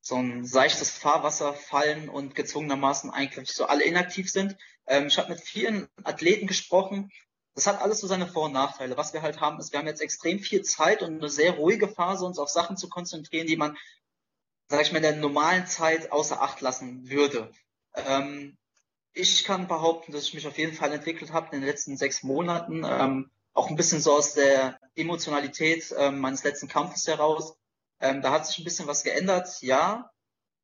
so ein seichtes Fahrwasser fallen und gezwungenermaßen eigentlich so alle inaktiv sind. Ähm, ich habe mit vielen Athleten gesprochen, das hat alles so seine Vor- und Nachteile. Was wir halt haben, ist, wir haben jetzt extrem viel Zeit und eine sehr ruhige Phase, uns auf Sachen zu konzentrieren, die man, sag ich mal, in der normalen Zeit außer Acht lassen würde. Ähm, ich kann behaupten, dass ich mich auf jeden Fall entwickelt habe in den letzten sechs Monaten, ähm, auch ein bisschen so aus der Emotionalität ähm, meines letzten Kampfes heraus. Ähm, da hat sich ein bisschen was geändert, ja.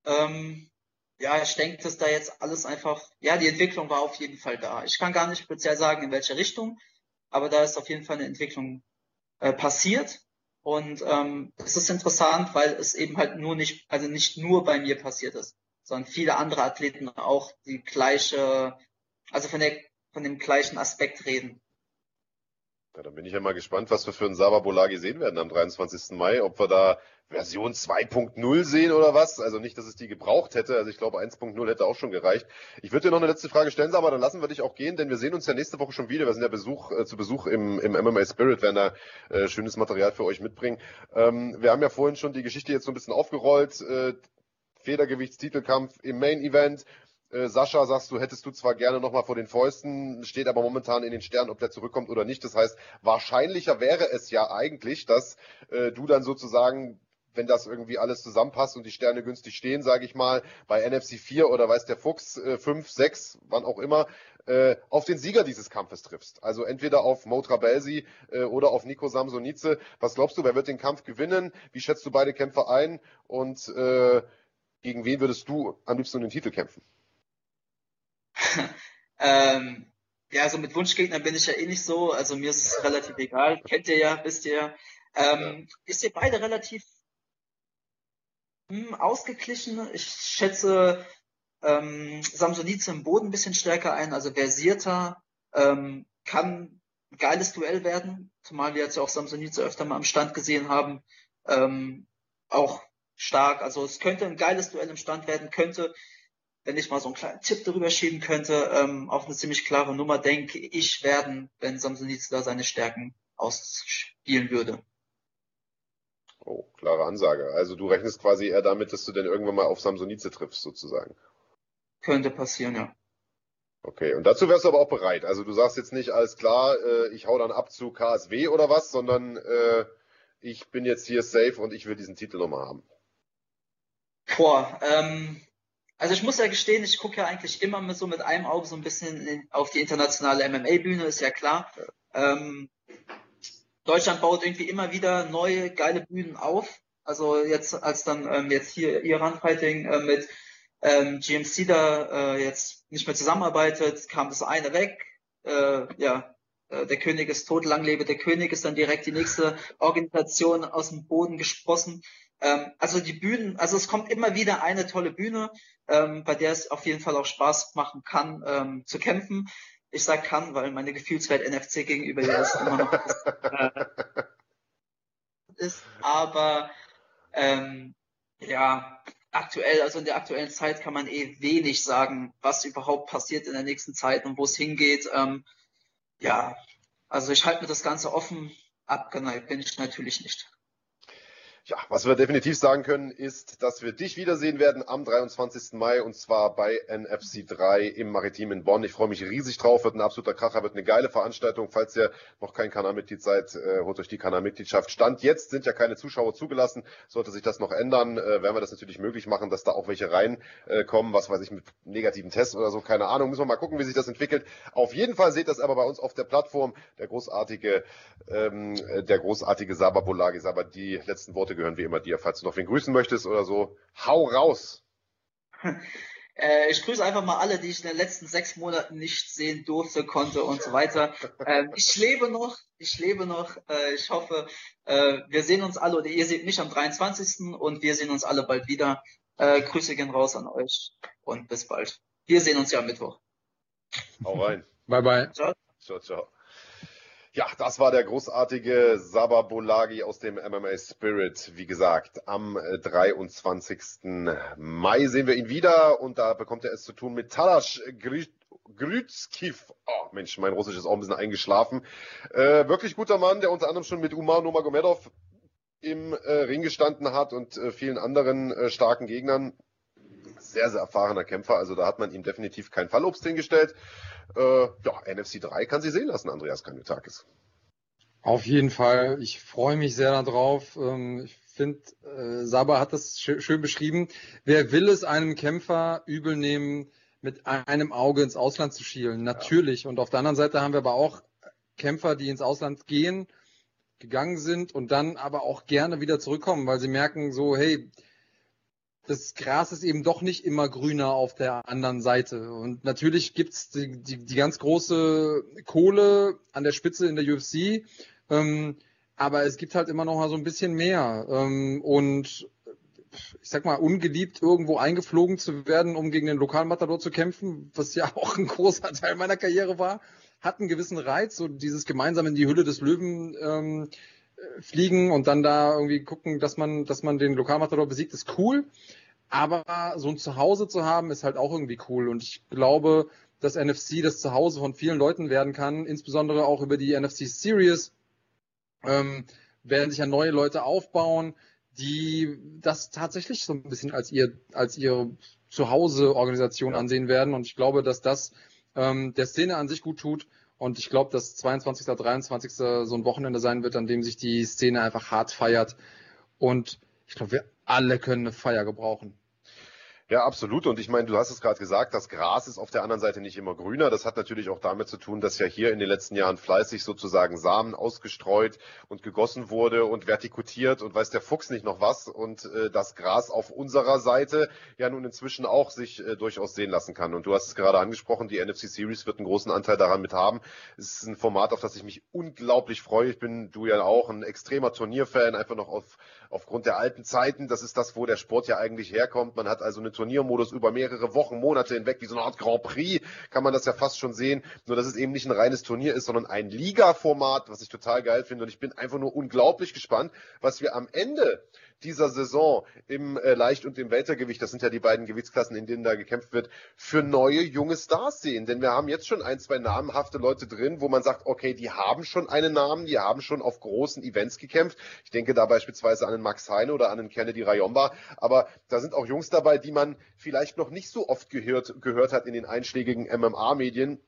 Ähm, ja, ich denke, dass da jetzt alles einfach, ja, die Entwicklung war auf jeden Fall da. Ich kann gar nicht speziell sagen, in welche Richtung, aber da ist auf jeden Fall eine Entwicklung äh, passiert. Und ähm, es ist interessant, weil es eben halt nur nicht, also nicht nur bei mir passiert ist, sondern viele andere Athleten auch die gleiche, also von der von dem gleichen Aspekt reden. Ja, dann bin ich ja mal gespannt, was wir für einen Sava Bolagi sehen werden am 23. Mai. Ob wir da Version 2.0 sehen oder was. Also nicht, dass es die gebraucht hätte. Also ich glaube, 1.0 hätte auch schon gereicht. Ich würde dir noch eine letzte Frage stellen, aber dann lassen wir dich auch gehen, denn wir sehen uns ja nächste Woche schon wieder. Wir sind ja Besuch, äh, zu Besuch im, im MMA Spirit, werden da äh, schönes Material für euch mitbringen. Ähm, wir haben ja vorhin schon die Geschichte jetzt so ein bisschen aufgerollt. Äh, Federgewichtstitelkampf im Main Event. Äh, Sascha, sagst du, hättest du zwar gerne nochmal vor den Fäusten, steht aber momentan in den Sternen, ob der zurückkommt oder nicht. Das heißt, wahrscheinlicher wäre es ja eigentlich, dass äh, du dann sozusagen wenn das irgendwie alles zusammenpasst und die Sterne günstig stehen, sage ich mal, bei NFC 4 oder weiß der Fuchs äh, 5, 6, wann auch immer, äh, auf den Sieger dieses Kampfes triffst. Also entweder auf Motra Belsi äh, oder auf Nico Samsonice. Was glaubst du, wer wird den Kampf gewinnen? Wie schätzt du beide Kämpfer ein? Und äh, gegen wen würdest du am liebsten um den Titel kämpfen? ähm, ja, also mit Wunschgegnern bin ich ja eh nicht so. Also mir ist es relativ egal. Kennt ihr ja, wisst ihr ja. Ähm, ist ihr beide relativ ausgeglichen. Ich schätze ähm, Samsonice im Boden ein bisschen stärker ein, also versierter. Ähm, kann ein geiles Duell werden, zumal wir jetzt ja auch Samsonice öfter mal am Stand gesehen haben. Ähm, auch stark. Also es könnte ein geiles Duell im Stand werden, könnte wenn ich mal so einen kleinen Tipp darüber schieben könnte, ähm, auf eine ziemlich klare Nummer, denke ich, werden, wenn Samsonitz da seine Stärken ausspielen würde. Oh, klare Ansage. Also du rechnest quasi eher damit, dass du denn irgendwann mal auf Samsonice triffst, sozusagen. Könnte passieren, ja. Okay, und dazu wärst du aber auch bereit. Also du sagst jetzt nicht, alles klar, äh, ich hau dann ab zu KSW oder was, sondern äh, ich bin jetzt hier safe und ich will diesen Titel nochmal haben. Boah, ähm, also ich muss ja gestehen, ich gucke ja eigentlich immer mit so mit einem Auge so ein bisschen auf die internationale MMA-Bühne, ist ja klar. Ähm, Deutschland baut irgendwie immer wieder neue geile Bühnen auf. Also jetzt, als dann ähm, jetzt hier Iran Fighting äh, mit ähm, GMC da äh, jetzt nicht mehr zusammenarbeitet, kam das eine weg. Äh, ja, äh, der König ist tot, lang lebe der König, ist dann direkt die nächste Organisation aus dem Boden gesprossen. Ähm, also die Bühnen, also es kommt immer wieder eine tolle Bühne, ähm, bei der es auf jeden Fall auch Spaß machen kann, ähm, zu kämpfen. Ich sag kann, weil meine Gefühlswelt NFC gegenüber jetzt immer noch ist, äh, ist. Aber ähm, ja, aktuell, also in der aktuellen Zeit kann man eh wenig sagen, was überhaupt passiert in der nächsten Zeit und wo es hingeht. Ähm, ja, also ich halte mir das Ganze offen. Abgeneigt bin ich natürlich nicht. Ja, was wir definitiv sagen können, ist, dass wir dich wiedersehen werden am 23. Mai und zwar bei NFC 3 im Maritim in Bonn. Ich freue mich riesig drauf, wird ein absoluter Kracher, wird eine geile Veranstaltung. Falls ihr noch kein Kanalmitglied seid, äh, holt euch die Kanalmitgliedschaft. Stand jetzt sind ja keine Zuschauer zugelassen. Sollte sich das noch ändern, äh, werden wir das natürlich möglich machen, dass da auch welche reinkommen, äh, was weiß ich, mit negativen Tests oder so, keine Ahnung. Müssen wir mal gucken, wie sich das entwickelt. Auf jeden Fall seht das aber bei uns auf der Plattform. Der großartige, ähm, der großartige Sabah Bolagi. Sabah, die letzten Worte gehören wie immer dir. Falls du noch wen grüßen möchtest oder so, hau raus! Äh, ich grüße einfach mal alle, die ich in den letzten sechs Monaten nicht sehen durfte, konnte und so weiter. Ähm, ich lebe noch, ich lebe noch. Äh, ich hoffe, äh, wir sehen uns alle, oder ihr seht mich am 23. und wir sehen uns alle bald wieder. Grüße gehen raus an euch und bis bald. Wir sehen uns ja am Mittwoch. Hau rein. Bye bye. Ciao. Ciao, ciao. Ja, das war der großartige Sabah Bolagi aus dem MMA Spirit. Wie gesagt, am 23. Äh, Mai sehen wir ihn wieder und da bekommt er es zu tun mit Talash Grützkiv. Oh, Mensch, mein Russisch ist auch ein bisschen eingeschlafen. Äh, wirklich guter Mann, der unter anderem schon mit Umar Nomagomedov im äh, Ring gestanden hat und äh, vielen anderen äh, starken Gegnern. Sehr, sehr erfahrener Kämpfer, also da hat man ihm definitiv kein Fallobst hingestellt äh, ja, NFC 3 kann sie sehen lassen, Andreas Kanyotakis. Auf jeden Fall. Ich freue mich sehr darauf. Ähm, ich finde, äh, Saba hat das schön beschrieben. Wer will es einem Kämpfer übel nehmen, mit einem Auge ins Ausland zu schielen? Natürlich. Ja. Und auf der anderen Seite haben wir aber auch Kämpfer, die ins Ausland gehen, gegangen sind und dann aber auch gerne wieder zurückkommen, weil sie merken so, hey, das Gras ist eben doch nicht immer grüner auf der anderen Seite. Und natürlich gibt's die, die, die ganz große Kohle an der Spitze in der UFC, ähm, aber es gibt halt immer noch mal so ein bisschen mehr. Ähm, und ich sag mal, ungeliebt irgendwo eingeflogen zu werden, um gegen den Lokalmatador zu kämpfen, was ja auch ein großer Teil meiner Karriere war, hat einen gewissen Reiz, so dieses gemeinsam in die Hülle des Löwen ähm, fliegen und dann da irgendwie gucken, dass man, dass man den Lokalmatador besiegt, ist cool. Aber so ein Zuhause zu haben, ist halt auch irgendwie cool. Und ich glaube, dass NFC das Zuhause von vielen Leuten werden kann, insbesondere auch über die NFC Series. Ähm, werden sich ja neue Leute aufbauen, die das tatsächlich so ein bisschen als ihr, als ihre Zuhause-Organisation ja. ansehen werden. Und ich glaube, dass das ähm, der Szene an sich gut tut. Und ich glaube, dass 22., 23. so ein Wochenende sein wird, an dem sich die Szene einfach hart feiert. Und ich glaube, wir alle können eine Feier gebrauchen. Ja, absolut. Und ich meine, du hast es gerade gesagt, das Gras ist auf der anderen Seite nicht immer grüner. Das hat natürlich auch damit zu tun, dass ja hier in den letzten Jahren fleißig sozusagen Samen ausgestreut und gegossen wurde und vertikutiert und weiß der Fuchs nicht noch was. Und äh, das Gras auf unserer Seite ja nun inzwischen auch sich äh, durchaus sehen lassen kann. Und du hast es gerade angesprochen, die NFC Series wird einen großen Anteil daran mit haben. Es ist ein Format, auf das ich mich unglaublich freue. Ich bin, du ja auch, ein extremer Turnierfan, einfach noch auf, aufgrund der alten Zeiten. Das ist das, wo der Sport ja eigentlich herkommt. Man hat also eine Turniermodus über mehrere Wochen, Monate hinweg, wie so eine Art Grand Prix, kann man das ja fast schon sehen. Nur, dass es eben nicht ein reines Turnier ist, sondern ein Liga-Format, was ich total geil finde. Und ich bin einfach nur unglaublich gespannt, was wir am Ende dieser Saison im äh, Leicht- und im Weltergewicht, das sind ja die beiden Gewichtsklassen, in denen da gekämpft wird, für neue junge Stars sehen. Denn wir haben jetzt schon ein, zwei namenhafte Leute drin, wo man sagt, okay, die haben schon einen Namen, die haben schon auf großen Events gekämpft. Ich denke da beispielsweise an den Max Heine oder an den Kennedy Rayomba. Aber da sind auch Jungs dabei, die man vielleicht noch nicht so oft gehört, gehört hat in den einschlägigen MMA-Medien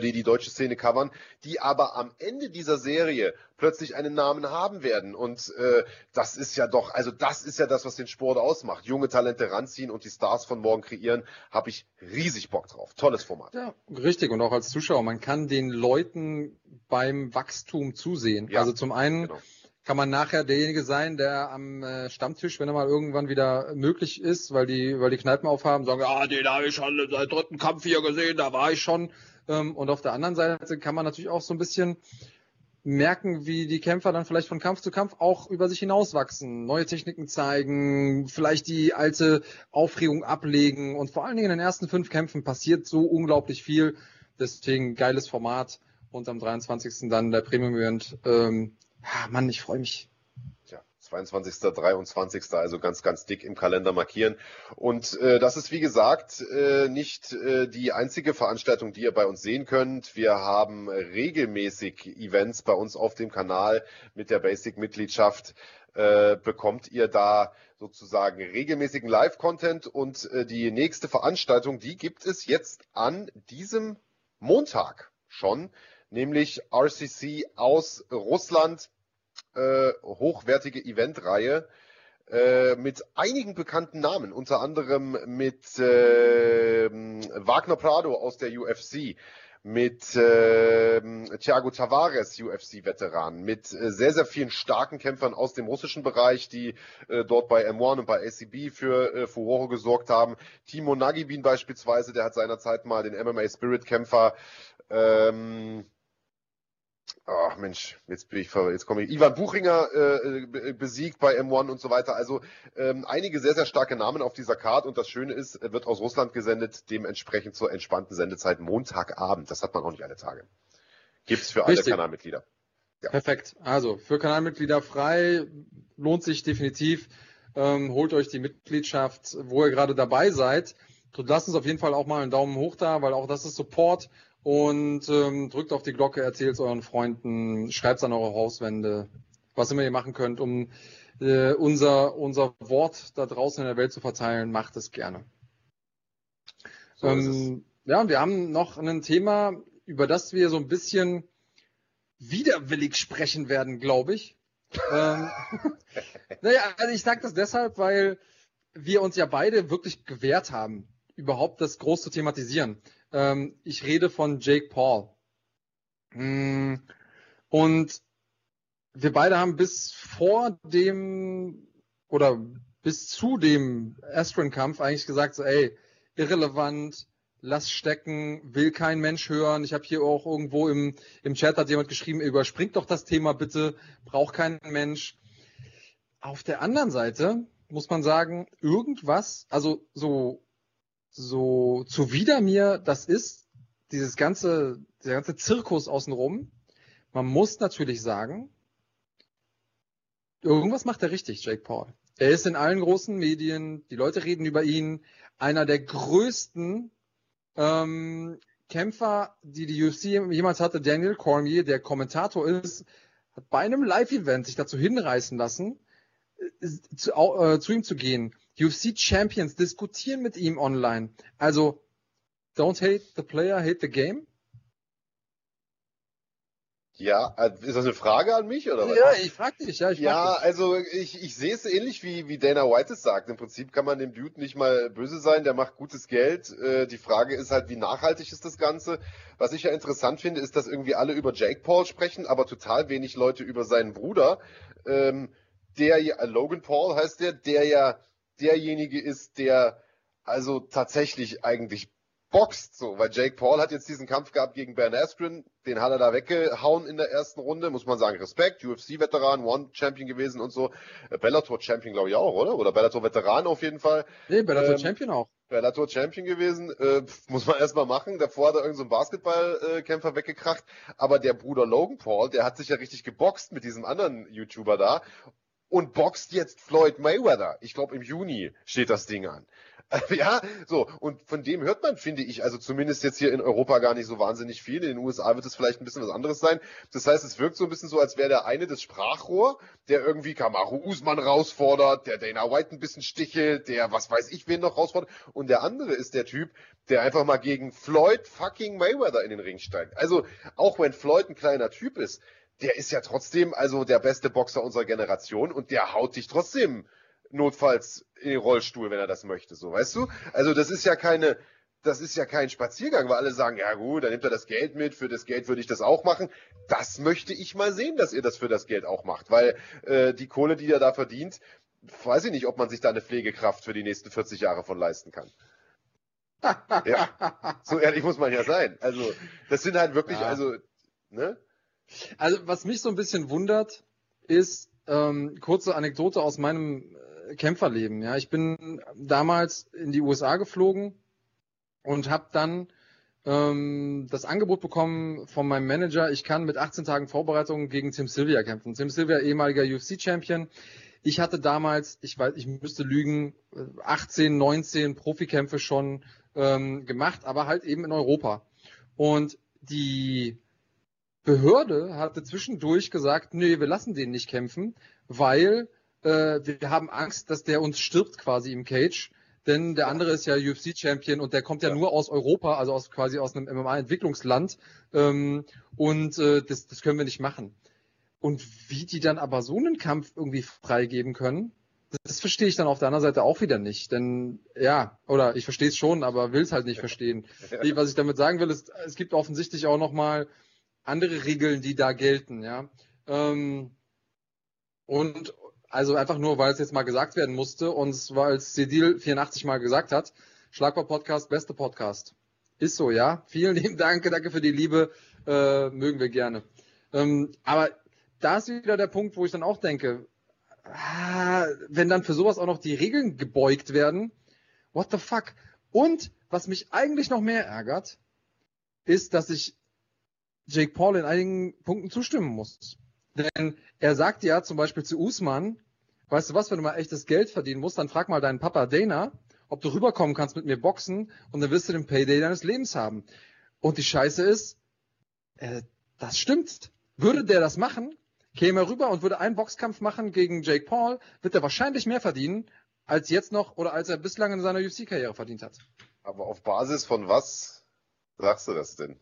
die die deutsche Szene covern, die aber am Ende dieser Serie plötzlich einen Namen haben werden. Und äh, das ist ja doch, also das ist ja das, was den Sport ausmacht. Junge Talente ranziehen und die Stars von morgen kreieren, habe ich riesig Bock drauf. Tolles Format. Ja, richtig. Und auch als Zuschauer, man kann den Leuten beim Wachstum zusehen. Ja, also zum einen genau. kann man nachher derjenige sein, der am äh, Stammtisch, wenn er mal irgendwann wieder möglich ist, weil die, weil die Kneipen aufhaben, sagen, ah, den habe ich schon seit dritten Kampf hier gesehen, da war ich schon. Ähm, und auf der anderen Seite kann man natürlich auch so ein bisschen merken, wie die Kämpfer dann vielleicht von Kampf zu Kampf auch über sich hinauswachsen, neue Techniken zeigen, vielleicht die alte Aufregung ablegen und vor allen Dingen in den ersten fünf Kämpfen passiert so unglaublich viel. Deswegen geiles Format und am 23. dann der Premium Event. Ähm, ja, Mann, ich freue mich. 22., 23., also ganz, ganz dick im Kalender markieren. Und äh, das ist, wie gesagt, äh, nicht äh, die einzige Veranstaltung, die ihr bei uns sehen könnt. Wir haben regelmäßig Events bei uns auf dem Kanal mit der Basic-Mitgliedschaft. Äh, bekommt ihr da sozusagen regelmäßigen Live-Content und äh, die nächste Veranstaltung, die gibt es jetzt an diesem Montag schon, nämlich RCC aus Russland äh, hochwertige Eventreihe äh, mit einigen bekannten Namen, unter anderem mit äh, Wagner Prado aus der UFC, mit äh, Thiago Tavares, UFC-Veteran, mit äh, sehr, sehr vielen starken Kämpfern aus dem russischen Bereich, die äh, dort bei M1 und bei ACB für äh, Furore gesorgt haben. Timo Nagibin beispielsweise, der hat seinerzeit mal den MMA Spirit Kämpfer ähm, Ach Mensch, jetzt bin ich jetzt komme ich. Ivan Buchinger äh, besiegt bei M1 und so weiter. Also ähm, einige sehr, sehr starke Namen auf dieser Karte und das Schöne ist, er wird aus Russland gesendet, dementsprechend zur entspannten Sendezeit Montagabend. Das hat man auch nicht alle Tage. Gibt's für alle Kanalmitglieder. Ja. Perfekt. Also für Kanalmitglieder frei, lohnt sich definitiv. Ähm, holt euch die Mitgliedschaft, wo ihr gerade dabei seid. Lasst uns auf jeden Fall auch mal einen Daumen hoch da, weil auch das ist Support und ähm, drückt auf die Glocke, erzählt es euren Freunden, schreibt es an eure Hauswände, was immer ihr machen könnt, um äh, unser, unser Wort da draußen in der Welt zu verteilen, macht es gerne. So ähm, ja, und wir haben noch ein Thema, über das wir so ein bisschen widerwillig sprechen werden, glaube ich. ähm, naja, also ich sage das deshalb, weil wir uns ja beide wirklich gewehrt haben, überhaupt das groß zu thematisieren. Ähm, ich rede von Jake Paul. Mm, und wir beide haben bis vor dem oder bis zu dem Astron-Kampf eigentlich gesagt, so, ey, irrelevant, lass stecken, will kein Mensch hören. Ich habe hier auch irgendwo im, im Chat hat jemand geschrieben, überspringt doch das Thema bitte, braucht kein Mensch. Auf der anderen Seite muss man sagen, irgendwas, also so so zuwider mir das ist, dieses ganze, der ganze Zirkus außenrum, man muss natürlich sagen, irgendwas macht er richtig, Jake Paul. Er ist in allen großen Medien, die Leute reden über ihn, einer der größten ähm, Kämpfer, die die UFC jemals hatte, Daniel Cormier, der Kommentator ist, hat bei einem Live-Event sich dazu hinreißen lassen, äh, zu, äh, zu ihm zu gehen UFC Champions diskutieren mit ihm online. Also, don't hate the player, hate the game. Ja, äh, ist das eine Frage an mich oder was? Ja, ich frag dich, ja. Ich ja, dich. also ich, ich sehe es ähnlich wie, wie Dana White es sagt. Im Prinzip kann man dem Dude nicht mal böse sein, der macht gutes Geld. Äh, die Frage ist halt, wie nachhaltig ist das Ganze? Was ich ja interessant finde, ist, dass irgendwie alle über Jake Paul sprechen, aber total wenig Leute über seinen Bruder. Ähm, der ja, Logan Paul heißt der, der ja derjenige ist, der also tatsächlich eigentlich boxt, so, weil Jake Paul hat jetzt diesen Kampf gehabt gegen Ben Askren, den hat er da weggehauen in der ersten Runde, muss man sagen, Respekt, UFC-Veteran, One-Champion gewesen und so, äh, Bellator-Champion glaube ich auch, oder? Oder Bellator-Veteran auf jeden Fall. Nee, Bellator-Champion ähm, auch. Bellator-Champion gewesen, äh, muss man erstmal machen, davor hat er irgendeinen so Basketballkämpfer weggekracht, aber der Bruder Logan Paul, der hat sich ja richtig geboxt mit diesem anderen YouTuber da und boxt jetzt Floyd Mayweather. Ich glaube, im Juni steht das Ding an. ja, so. Und von dem hört man, finde ich, also zumindest jetzt hier in Europa gar nicht so wahnsinnig viel. In den USA wird es vielleicht ein bisschen was anderes sein. Das heißt, es wirkt so ein bisschen so, als wäre der eine das Sprachrohr, der irgendwie Kamaru Usman herausfordert, der Dana White ein bisschen stichelt, der was weiß ich wen noch herausfordert. Und der andere ist der Typ, der einfach mal gegen Floyd fucking Mayweather in den Ring steigt. Also, auch wenn Floyd ein kleiner Typ ist, der ist ja trotzdem also der beste Boxer unserer Generation und der haut dich trotzdem notfalls in den Rollstuhl, wenn er das möchte, so, weißt du? Also das ist ja keine, das ist ja kein Spaziergang, weil alle sagen, ja gut, dann nimmt er das Geld mit, für das Geld würde ich das auch machen. Das möchte ich mal sehen, dass ihr das für das Geld auch macht, weil äh, die Kohle, die er da verdient, weiß ich nicht, ob man sich da eine Pflegekraft für die nächsten 40 Jahre von leisten kann. ja, so ehrlich muss man ja sein. Also das sind halt wirklich, ja. also, ne? Also was mich so ein bisschen wundert, ist ähm, kurze Anekdote aus meinem Kämpferleben. Ja, ich bin damals in die USA geflogen und habe dann ähm, das Angebot bekommen von meinem Manager, ich kann mit 18 Tagen Vorbereitung gegen Tim Sylvia kämpfen. Tim Sylvia, ehemaliger UFC-Champion. Ich hatte damals, ich weiß, ich müsste lügen, 18, 19 Profikämpfe schon ähm, gemacht, aber halt eben in Europa. Und die Behörde hatte zwischendurch gesagt, nee, wir lassen den nicht kämpfen, weil äh, wir haben Angst, dass der uns stirbt quasi im Cage. Denn der andere ist ja UFC-Champion und der kommt ja, ja, nur aus Europa, also aus quasi aus einem MMA-Entwicklungsland. Ähm, und äh, das, das können wir nicht machen. Und wie die dann aber so einen Kampf irgendwie freigeben können, das verstehe ich dann auf der anderen Seite auch wieder nicht. Denn ja, oder ich verstehe es schon, aber will es halt nicht verstehen. Was ich damit sagen will, ist, es gibt offensichtlich auch nochmal andere Regeln, die da gelten, ja. Ähm, und also einfach nur, weil es jetzt mal gesagt werden musste und weil es Cedil 84 mal gesagt hat. Schlagbar Podcast, beste Podcast. Ist so, ja. Vielen lieben Dank, danke für die Liebe, äh, mögen wir gerne. Ähm, aber da ist wieder der Punkt, wo ich dann auch denke, ah, wenn dann für sowas auch noch die Regeln gebeugt werden, what the fuck? Und was mich eigentlich noch mehr ärgert, ist, dass ich Jake Paul in einigen Punkten zustimmen muss. Denn er sagt ja zum Beispiel zu Usman, weißt du was, wenn du mal echtes Geld verdienen musst, dann frag mal deinen Papa Dana, ob du rüberkommen kannst mit mir boxen und dann wirst du den Payday deines Lebens haben. Und die Scheiße ist, äh, das stimmt. Würde der das machen, käme er rüber und würde einen Boxkampf machen gegen Jake Paul, wird er wahrscheinlich mehr verdienen, als jetzt noch oder als er bislang in seiner UFC-Karriere verdient hat. Aber auf Basis von was sagst du das denn?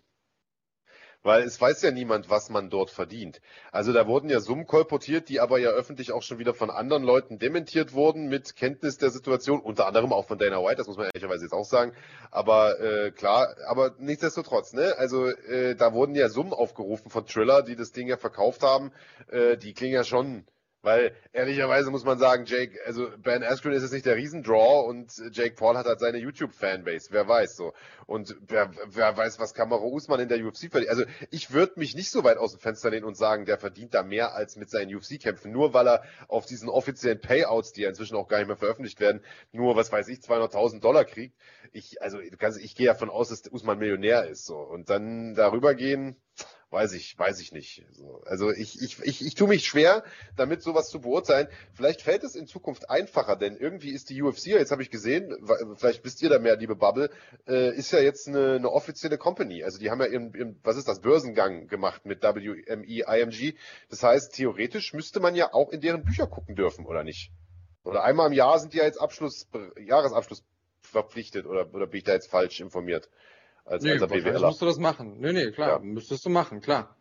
Weil es weiß ja niemand, was man dort verdient. Also da wurden ja Summen kolportiert, die aber ja öffentlich auch schon wieder von anderen Leuten dementiert wurden mit Kenntnis der Situation, unter anderem auch von Dana White, das muss man ehrlicherweise jetzt auch sagen. Aber äh, klar, aber nichtsdestotrotz, ne? Also äh, da wurden ja Summen aufgerufen von Triller, die das Ding ja verkauft haben, äh, die klingen ja schon weil ehrlicherweise muss man sagen, Jake, also Ben Askren ist jetzt nicht der Riesendraw und Jake Paul hat halt seine YouTube-Fanbase, wer weiß so. Und wer, wer weiß, was Kamaro Usman in der UFC verdient. Also ich würde mich nicht so weit aus dem Fenster lehnen und sagen, der verdient da mehr als mit seinen UFC-Kämpfen, nur weil er auf diesen offiziellen Payouts, die ja inzwischen auch gar nicht mehr veröffentlicht werden, nur, was weiß ich, 200.000 Dollar kriegt. Ich, also ich gehe davon aus, dass Usman Millionär ist so. Und dann darüber gehen, weiß ich, weiß ich nicht. Also ich, ich, ich, ich tue mich schwer, damit sowas zu beurteilen. Vielleicht fällt es in Zukunft einfacher, denn irgendwie ist die UFC, jetzt habe ich gesehen, vielleicht wisst ihr da mehr, liebe Bubble, äh, ist ja jetzt eine, eine offizielle Company. Also die haben ja ihren, ihren, was ist das, Börsengang gemacht mit WME, IMG. Das heißt, theoretisch müsste man ja auch in deren Bücher gucken dürfen, oder nicht? Oder einmal im Jahr sind die ja jetzt Abschluss, Jahresabschluss verpflichtet, oder, oder bin ich da jetzt falsch informiert? Als, nee, als BWLer. musst du das machen. Nee, nee, klar, ja. müsstest du machen, klar.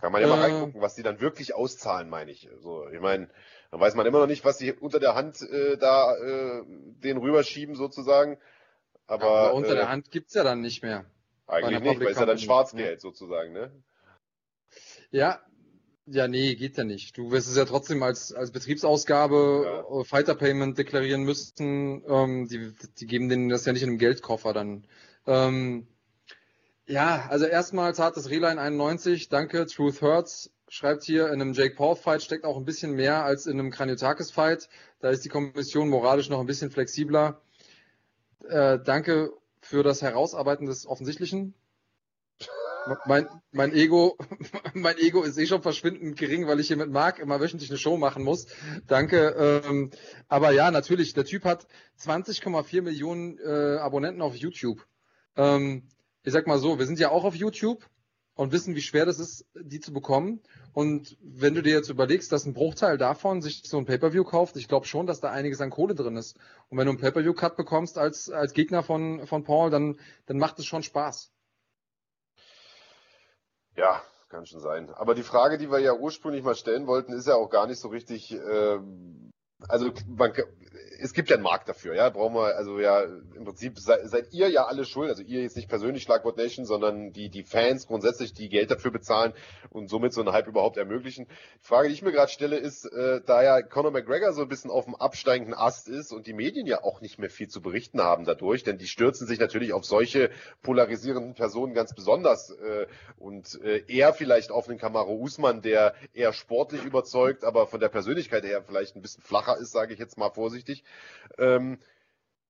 Kann man ja äh, mal reingucken, was die dann wirklich auszahlen, meine ich. So, ich meine, dann weiß man immer noch nicht, was sie unter der Hand äh, da äh, den rüberschieben sozusagen. Aber, aber unter äh, der Hand gibt's ja dann nicht mehr. Eigentlich nicht, weil es ja dann Schwarzgeld sozusagen, ne? Ja, ja, nee, geht ja nicht. Du wirst es ja trotzdem als, als Betriebsausgabe ja. Äh, Fighter Payment deklarieren müssen. Ähm, die, die geben denen das ja nicht in einem Geldkoffer dann. Ähm, ja, also erstmal zartes Reline 91, danke, Truth Hurts. Schreibt hier, in einem Jake Paul Fight steckt auch ein bisschen mehr als in einem Kraniotakis Fight. Da ist die Kommission moralisch noch ein bisschen flexibler. Äh, danke für das Herausarbeiten des Offensichtlichen. mein, mein Ego, mein Ego ist eh schon verschwindend gering, weil ich hier mit Marc immer wöchentlich eine Show machen muss. Danke. Ähm, aber ja, natürlich, der Typ hat 20,4 Millionen äh, Abonnenten auf YouTube. Ähm, ich sag mal so, wir sind ja auch auf YouTube und wissen, wie schwer das ist, die zu bekommen. Und wenn du dir jetzt überlegst, dass ein Bruchteil davon sich so ein Pay-Per-View kauft, ich glaube schon, dass da einiges an Kohle drin ist. Und wenn du einen Pay-Per-View-Cut bekommst als, als Gegner von, von Paul, dann, dann macht es schon Spaß. Ja, kann schon sein. Aber die Frage, die wir ja ursprünglich mal stellen wollten, ist ja auch gar nicht so richtig. Äh, also man, es gibt ja einen Markt dafür, ja. Brauchen wir, also ja, im Prinzip seid, seid ihr ja alle schuld, also ihr jetzt nicht persönlich Schlagwort Nation, sondern die, die Fans grundsätzlich, die Geld dafür bezahlen und somit so einen Hype überhaupt ermöglichen. Die Frage, die ich mir gerade stelle, ist, äh, da ja Conor McGregor so ein bisschen auf dem absteigenden Ast ist und die Medien ja auch nicht mehr viel zu berichten haben dadurch, denn die stürzen sich natürlich auf solche polarisierenden Personen ganz besonders äh, und äh, eher vielleicht auf den Kamaro Usman, der eher sportlich überzeugt, aber von der Persönlichkeit her vielleicht ein bisschen flacher ist, sage ich jetzt mal vorsichtig. Ähm,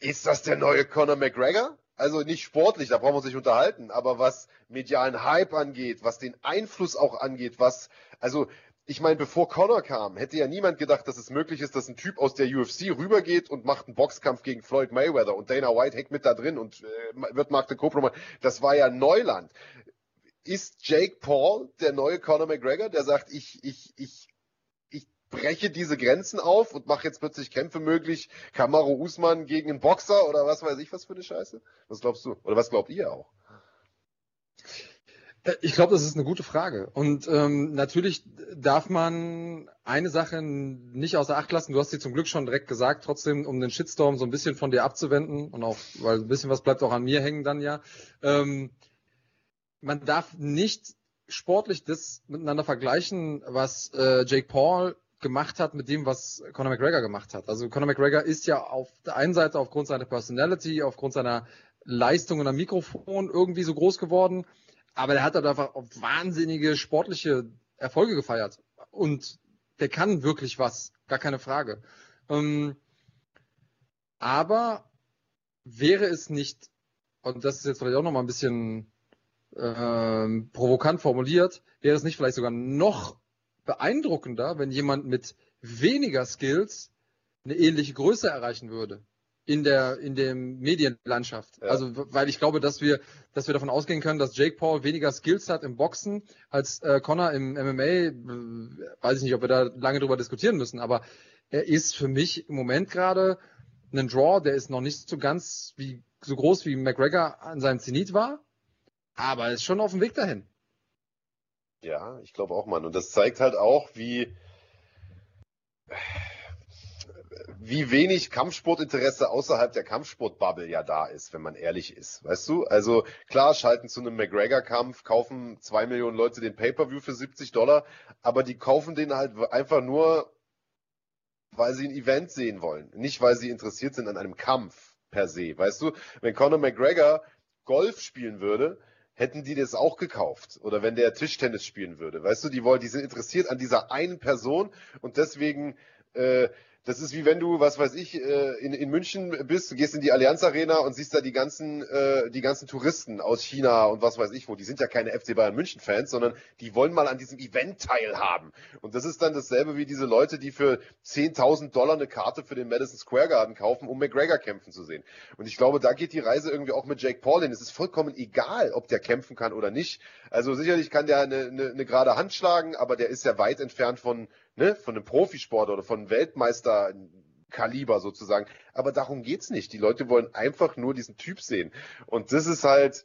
ist das der neue Conor McGregor? Also nicht sportlich, da brauchen wir uns nicht unterhalten, aber was medialen Hype angeht, was den Einfluss auch angeht, was, also ich meine, bevor Conor kam, hätte ja niemand gedacht, dass es möglich ist, dass ein Typ aus der UFC rübergeht und macht einen Boxkampf gegen Floyd Mayweather und Dana White hängt mit da drin und äh, wird Mark de Copro Das war ja Neuland. Ist Jake Paul der neue Conor McGregor, der sagt, ich, ich, ich breche diese Grenzen auf und mache jetzt plötzlich Kämpfe möglich, Kamaro Usman gegen einen Boxer oder was weiß ich was für eine Scheiße? Was glaubst du? Oder was glaubt ihr auch? Äh, ich glaube, das ist eine gute Frage. Und ähm, natürlich darf man eine Sache nicht außer Acht lassen. Du hast sie zum Glück schon direkt gesagt, trotzdem, um den Shitstorm so ein bisschen von dir abzuwenden und auch, weil ein bisschen was bleibt auch an mir hängen dann ja. Ähm, man darf nicht sportlich das miteinander vergleichen, was äh, Jake Paul gemacht hat mit dem, was Conor McGregor gemacht hat. Also Conor McGregor ist ja auf der einen Seite aufgrund seiner Personality, aufgrund seiner Leistungen am Mikrofon irgendwie so groß geworden, aber er hat halt einfach wahnsinnige sportliche Erfolge gefeiert. Und der kann wirklich was, gar keine Frage. Ähm, aber wäre es nicht, und das ist jetzt vielleicht auch nochmal ein bisschen äh, provokant formuliert, wäre es nicht vielleicht sogar noch beeindruckender, wenn jemand mit weniger Skills eine ähnliche Größe erreichen würde in der in der Medienlandschaft. Ja. Also weil ich glaube, dass wir dass wir davon ausgehen können, dass Jake Paul weniger Skills hat im Boxen als äh, Connor im MMA. Weiß ich nicht, ob wir da lange drüber diskutieren müssen, aber er ist für mich im Moment gerade ein Draw, der ist noch nicht so ganz wie so groß wie McGregor an seinem Zenit war, aber ist schon auf dem Weg dahin. Ja, ich glaube auch, Mann. Und das zeigt halt auch, wie, wie wenig Kampfsportinteresse außerhalb der Kampfsportbubble ja da ist, wenn man ehrlich ist. Weißt du? Also klar, schalten zu einem McGregor-Kampf, kaufen zwei Millionen Leute den Pay-Per-View für 70 Dollar, aber die kaufen den halt einfach nur, weil sie ein Event sehen wollen. Nicht, weil sie interessiert sind an einem Kampf per se. Weißt du? Wenn Conor McGregor Golf spielen würde, hätten die das auch gekauft. Oder wenn der Tischtennis spielen würde. Weißt du, die wollen, die sind interessiert an dieser einen Person und deswegen äh, das ist wie wenn du, was weiß ich, äh, in, in München bist, du gehst in die Allianz Arena und siehst da die ganzen, äh, die ganzen Touristen aus China und was weiß ich wo. Die sind ja keine FC Bayern München Fans, sondern die wollen mal an diesem Event teilhaben. Und das ist dann dasselbe wie diese Leute, die für 10.000 Dollar eine Karte für den Madison Square Garden kaufen, um McGregor kämpfen zu sehen. Und ich glaube, da geht die Reise irgendwie auch mit Jake Paul hin. Es ist vollkommen egal, ob der kämpfen kann oder nicht. Also sicherlich kann der eine, eine, eine gerade Hand schlagen, aber der ist ja weit entfernt von ne, von einem Profisport oder von Weltmeisterkaliber sozusagen. Aber darum geht's nicht. Die Leute wollen einfach nur diesen Typ sehen. Und das ist halt,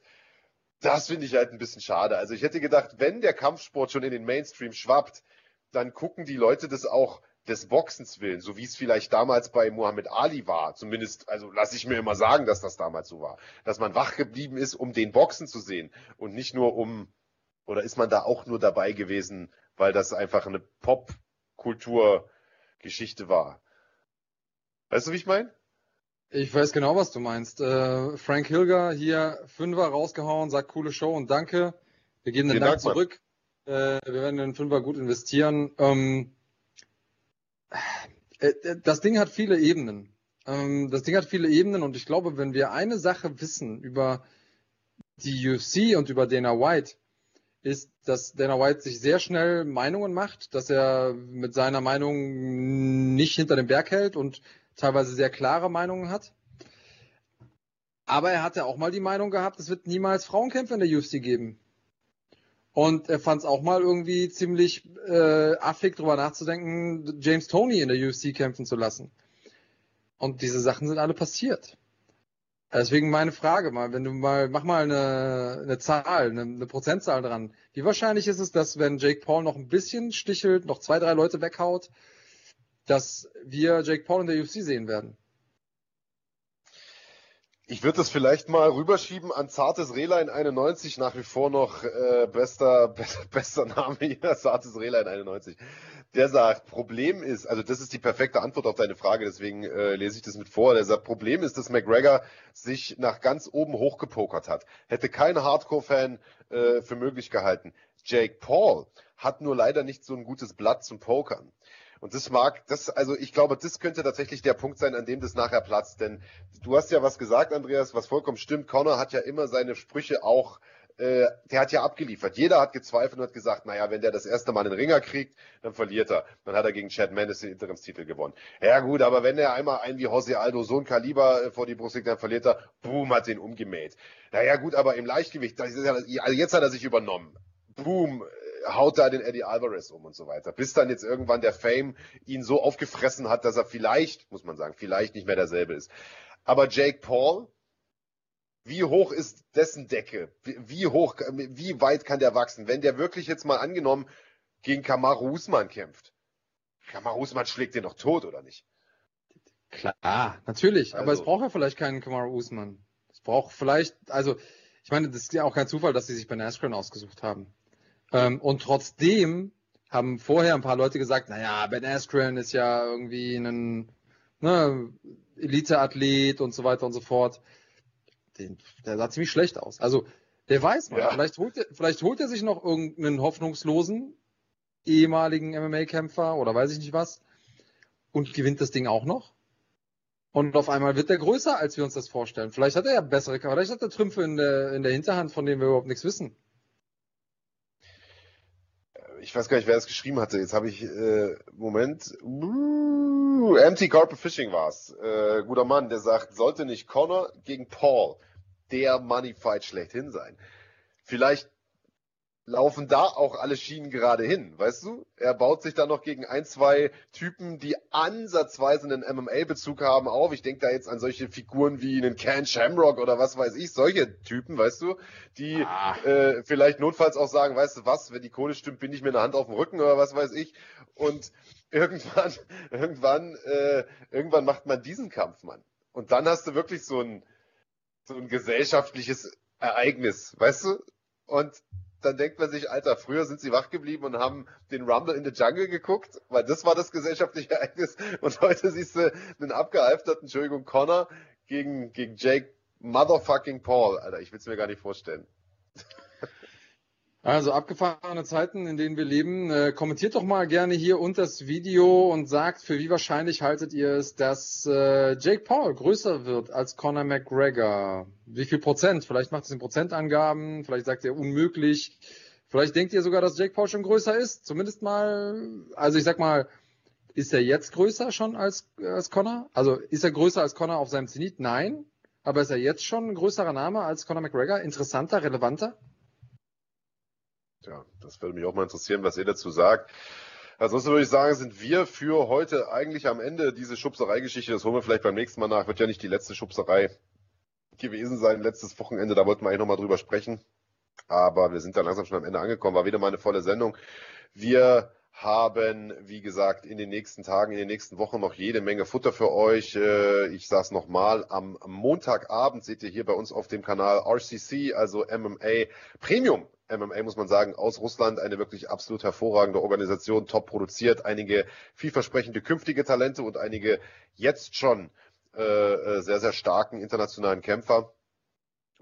das finde ich halt ein bisschen schade. Also ich hätte gedacht, wenn der Kampfsport schon in den Mainstream schwappt, dann gucken die Leute das auch des Boxens willen, so wie es vielleicht damals bei Muhammad Ali war. Zumindest, also lasse ich mir immer sagen, dass das damals so war. Dass man wach geblieben ist, um den Boxen zu sehen und nicht nur um, oder ist man da auch nur dabei gewesen, weil das einfach eine Pop- Kulturgeschichte war. Weißt du, wie ich meine? Ich weiß genau, was du meinst. Äh, Frank Hilger hier Fünfer rausgehauen, sagt coole Show und danke. Wir geben den Dank, Dank zurück. Äh, wir werden den Fünfer gut investieren. Ähm, äh, äh, das Ding hat viele Ebenen. Ähm, das Ding hat viele Ebenen und ich glaube, wenn wir eine Sache wissen über die UFC und über Dana White, ist, dass Dana White sich sehr schnell Meinungen macht, dass er mit seiner Meinung nicht hinter dem Berg hält und teilweise sehr klare Meinungen hat. Aber er hatte auch mal die Meinung gehabt, es wird niemals Frauenkämpfe in der UFC geben. Und er fand es auch mal irgendwie ziemlich äh, affig, drüber nachzudenken, James Tony in der UFC kämpfen zu lassen. Und diese Sachen sind alle passiert. Deswegen meine Frage mal, wenn du mal, mach mal eine, eine Zahl, eine, eine Prozentzahl dran. Wie wahrscheinlich ist es, dass wenn Jake Paul noch ein bisschen stichelt, noch zwei, drei Leute weghaut, dass wir Jake Paul in der UFC sehen werden? Ich würde das vielleicht mal rüberschieben an Zartes Rehlein 91, nach wie vor noch äh, bester, be bester Name hier, Zartes Rehlein 91. Der sagt, Problem ist, also das ist die perfekte Antwort auf deine Frage, deswegen äh, lese ich das mit vor. Der sagt, Problem ist, dass McGregor sich nach ganz oben hochgepokert hat. Hätte kein Hardcore-Fan äh, für möglich gehalten. Jake Paul hat nur leider nicht so ein gutes Blatt zum Pokern. Und das mag, das, also ich glaube, das könnte tatsächlich der Punkt sein, an dem das nachher platzt. Denn du hast ja was gesagt, Andreas, was vollkommen stimmt. Connor hat ja immer seine Sprüche auch äh, der hat ja abgeliefert. Jeder hat gezweifelt und hat gesagt, naja, wenn der das erste Mal einen Ringer kriegt, dann verliert er. Dann hat er gegen Chad Mendes den Interimstitel gewonnen. Ja gut, aber wenn er einmal einen wie Jose Aldo so ein Kaliber äh, vor die Brust legt, dann verliert er, boom, hat den umgemäht. Naja gut, aber im Leichtgewicht, also jetzt hat er sich übernommen. Boom, haut da den Eddie Alvarez um und so weiter. Bis dann jetzt irgendwann der Fame ihn so aufgefressen hat, dass er vielleicht, muss man sagen, vielleicht nicht mehr derselbe ist. Aber Jake Paul, wie hoch ist dessen Decke? Wie hoch, wie weit kann der wachsen? Wenn der wirklich jetzt mal angenommen gegen Kamaru Usman kämpft. Kamaru Usman schlägt den noch tot, oder nicht? Klar, natürlich. Also. Aber es also braucht ja vielleicht keinen Kamaru Usman. Es braucht vielleicht, also, ich meine, das ist ja auch kein Zufall, dass sie sich Ben Askren ausgesucht haben. Ähm, und trotzdem haben vorher ein paar Leute gesagt, naja, Ben Askren ist ja irgendwie ein ne, Elite-Athlet und so weiter und so fort. Den, der sah ziemlich schlecht aus. Also, der weiß mal, ja. vielleicht, holt er, vielleicht holt er sich noch irgendeinen hoffnungslosen ehemaligen MMA-Kämpfer oder weiß ich nicht was und gewinnt das Ding auch noch. Und auf einmal wird er größer, als wir uns das vorstellen. Vielleicht hat er ja bessere, vielleicht hat er Trümpfe in der, in der Hinterhand, von denen wir überhaupt nichts wissen ich weiß gar nicht, wer es geschrieben hatte. Jetzt habe ich, äh, Moment, uh, Empty Carpet Fishing war's. Äh, guter Mann, der sagt, sollte nicht Connor gegen Paul der Money Fight schlechthin sein. Vielleicht laufen da auch alle Schienen gerade hin, weißt du? Er baut sich da noch gegen ein, zwei Typen, die ansatzweise einen MMA-Bezug haben, auf. Ich denke da jetzt an solche Figuren wie einen Ken Shamrock oder was weiß ich, solche Typen, weißt du, die ah. äh, vielleicht notfalls auch sagen, weißt du was, wenn die Kohle stimmt, bin ich mir eine Hand auf dem Rücken oder was weiß ich. Und irgendwann, irgendwann, äh, irgendwann macht man diesen Kampf, Mann. Und dann hast du wirklich so ein, so ein gesellschaftliches Ereignis, weißt du? Und dann denkt man sich, Alter, früher sind sie wach geblieben und haben den Rumble in the Jungle geguckt, weil das war das gesellschaftliche Ereignis. Und heute siehst du einen abgehalfterten, Entschuldigung, Connor gegen, gegen Jake Motherfucking Paul. Alter, ich will es mir gar nicht vorstellen. Also abgefahrene Zeiten, in denen wir leben. Äh, kommentiert doch mal gerne hier unter das Video und sagt, für wie wahrscheinlich haltet ihr es, dass äh, Jake Paul größer wird als Conor McGregor? Wie viel Prozent? Vielleicht macht es in Prozentangaben, vielleicht sagt ihr unmöglich. Vielleicht denkt ihr sogar, dass Jake Paul schon größer ist. Zumindest mal, also ich sag mal, ist er jetzt größer schon als, als Conor? Also ist er größer als Conor auf seinem Zenit? Nein. Aber ist er jetzt schon ein größerer Name als Conor McGregor? Interessanter, relevanter? Ja, das würde mich auch mal interessieren, was ihr dazu sagt. Ansonsten würde ich sagen, sind wir für heute eigentlich am Ende diese Schubserei-Geschichte. Das holen wir vielleicht beim nächsten Mal nach. Wird ja nicht die letzte Schubserei gewesen sein, letztes Wochenende. Da wollten wir eigentlich nochmal drüber sprechen. Aber wir sind da langsam schon am Ende angekommen. War wieder mal eine volle Sendung. Wir haben, wie gesagt, in den nächsten Tagen, in den nächsten Wochen noch jede Menge Futter für euch. Äh, ich sage es nochmal, am Montagabend seht ihr hier bei uns auf dem Kanal RCC, also MMA Premium. MMA muss man sagen, aus Russland eine wirklich absolut hervorragende Organisation, top produziert, einige vielversprechende künftige Talente und einige jetzt schon äh, äh sehr, sehr starken internationalen Kämpfer.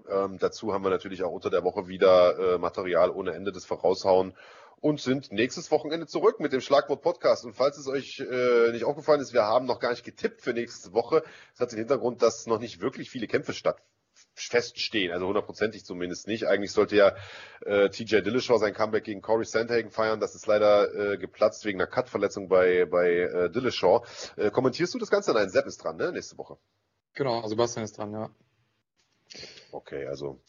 Ähm, dazu haben wir natürlich auch unter der Woche wieder äh, Material ohne Ende des Voraushauen und sind nächstes Wochenende zurück mit dem Schlagwort Podcast. Und falls es euch äh, nicht aufgefallen ist, wir haben noch gar nicht getippt für nächste Woche. Das hat den Hintergrund, dass noch nicht wirklich viele Kämpfe stattfinden feststehen, also hundertprozentig zumindest nicht. Eigentlich sollte ja äh, TJ Dillashaw sein Comeback gegen Corey Sandhagen feiern. Das ist leider äh, geplatzt wegen einer Cut-Verletzung bei, bei äh, Dillashaw. Äh, kommentierst du das Ganze? Nein, Sepp ist dran, ne? Nächste Woche. Genau, Sebastian ist dran, ja. Okay, also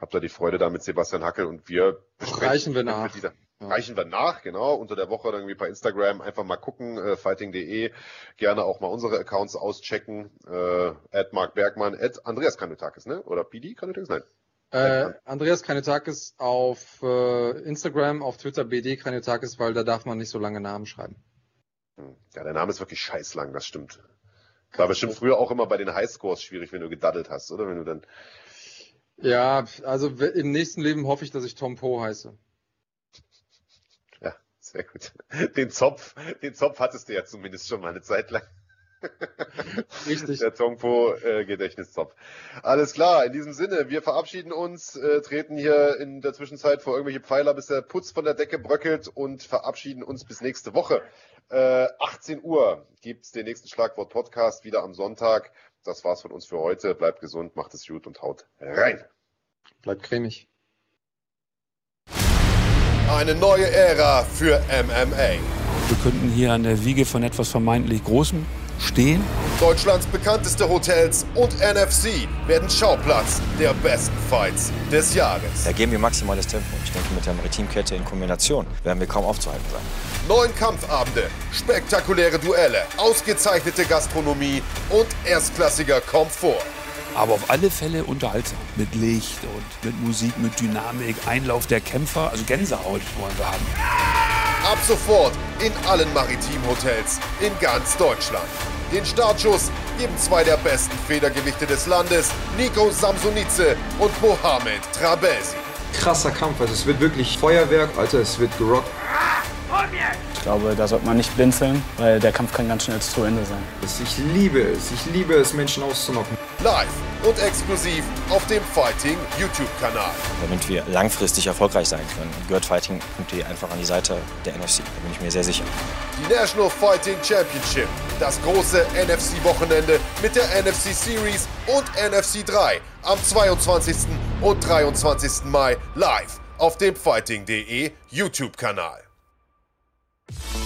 habt ihr die Freude da mit Sebastian Hackel und wir reichen wir nach. Dieser, ja. Reichen wir nach, genau, unter der Woche dann irgendwie bei Instagram einfach mal gucken, äh, fighting.de, gerne auch mal unsere Accounts auschecken, äh, at Mark Bergmann, at Andreas Kanutakis, ne? Oder PD Kanutakis? Nein. Äh, Andreas Kanutakis auf äh, Instagram, auf Twitter BD Kanutakis, weil da darf man nicht so lange Namen schreiben. Hm. Ja, der Name ist wirklich scheißlang, das stimmt. War bestimmt früher auch immer bei den Highscores schwierig, wenn du gedaddelt hast, oder? Wenn du dann. Ja, also im nächsten Leben hoffe ich, dass ich Tom Poe heiße. Sehr gut. Den Zopf, den Zopf hattest du ja zumindest schon mal eine Zeit lang. Richtig. Der Tongpo äh, Gedächtniszopf. Alles klar, in diesem Sinne, wir verabschieden uns, äh, treten hier in der Zwischenzeit vor irgendwelche Pfeiler, bis der Putz von der Decke bröckelt und verabschieden uns bis nächste Woche. Äh, 18 Uhr gibt's den nächsten Schlagwort Podcast wieder am Sonntag. Das war's von uns für heute. Bleibt gesund, macht es gut und haut rein. Bleibt cremig. Eine neue Ära für MMA. Wir könnten hier an der Wiege von etwas vermeintlich Großem stehen. Deutschlands bekannteste Hotels und NFC werden Schauplatz der besten Fights des Jahres. Da geben wir maximales Tempo. Ich denke, mit der Maritimkette in Kombination werden wir kaum aufzuhalten sein. Neun Kampfabende, spektakuläre Duelle, ausgezeichnete Gastronomie und erstklassiger Komfort aber auf alle Fälle unterhaltsam. Mit Licht und mit Musik, mit Dynamik, Einlauf der Kämpfer, also Gänsehaut wollen wir haben. Ab sofort in allen Maritimhotels in ganz Deutschland. Den Startschuss geben zwei der besten Federgewichte des Landes, Nico Samsonice und Mohamed Trabesi. Krasser Kampf, also es wird wirklich Feuerwerk, Alter, es wird gerockt. Ich glaube, da sollte man nicht blinzeln, weil der Kampf kann ganz schnell zu Ende sein. Ich liebe es, ich liebe es, Menschen auszunocken. Live und exklusiv auf dem Fighting YouTube-Kanal. Damit wir langfristig erfolgreich sein können, gehört Fighting.de einfach an die Seite der NFC. Da bin ich mir sehr sicher. Die National Fighting Championship, das große NFC-Wochenende mit der NFC Series und NFC 3 am 22. und 23. Mai live auf dem Fighting.de YouTube-Kanal. Bye.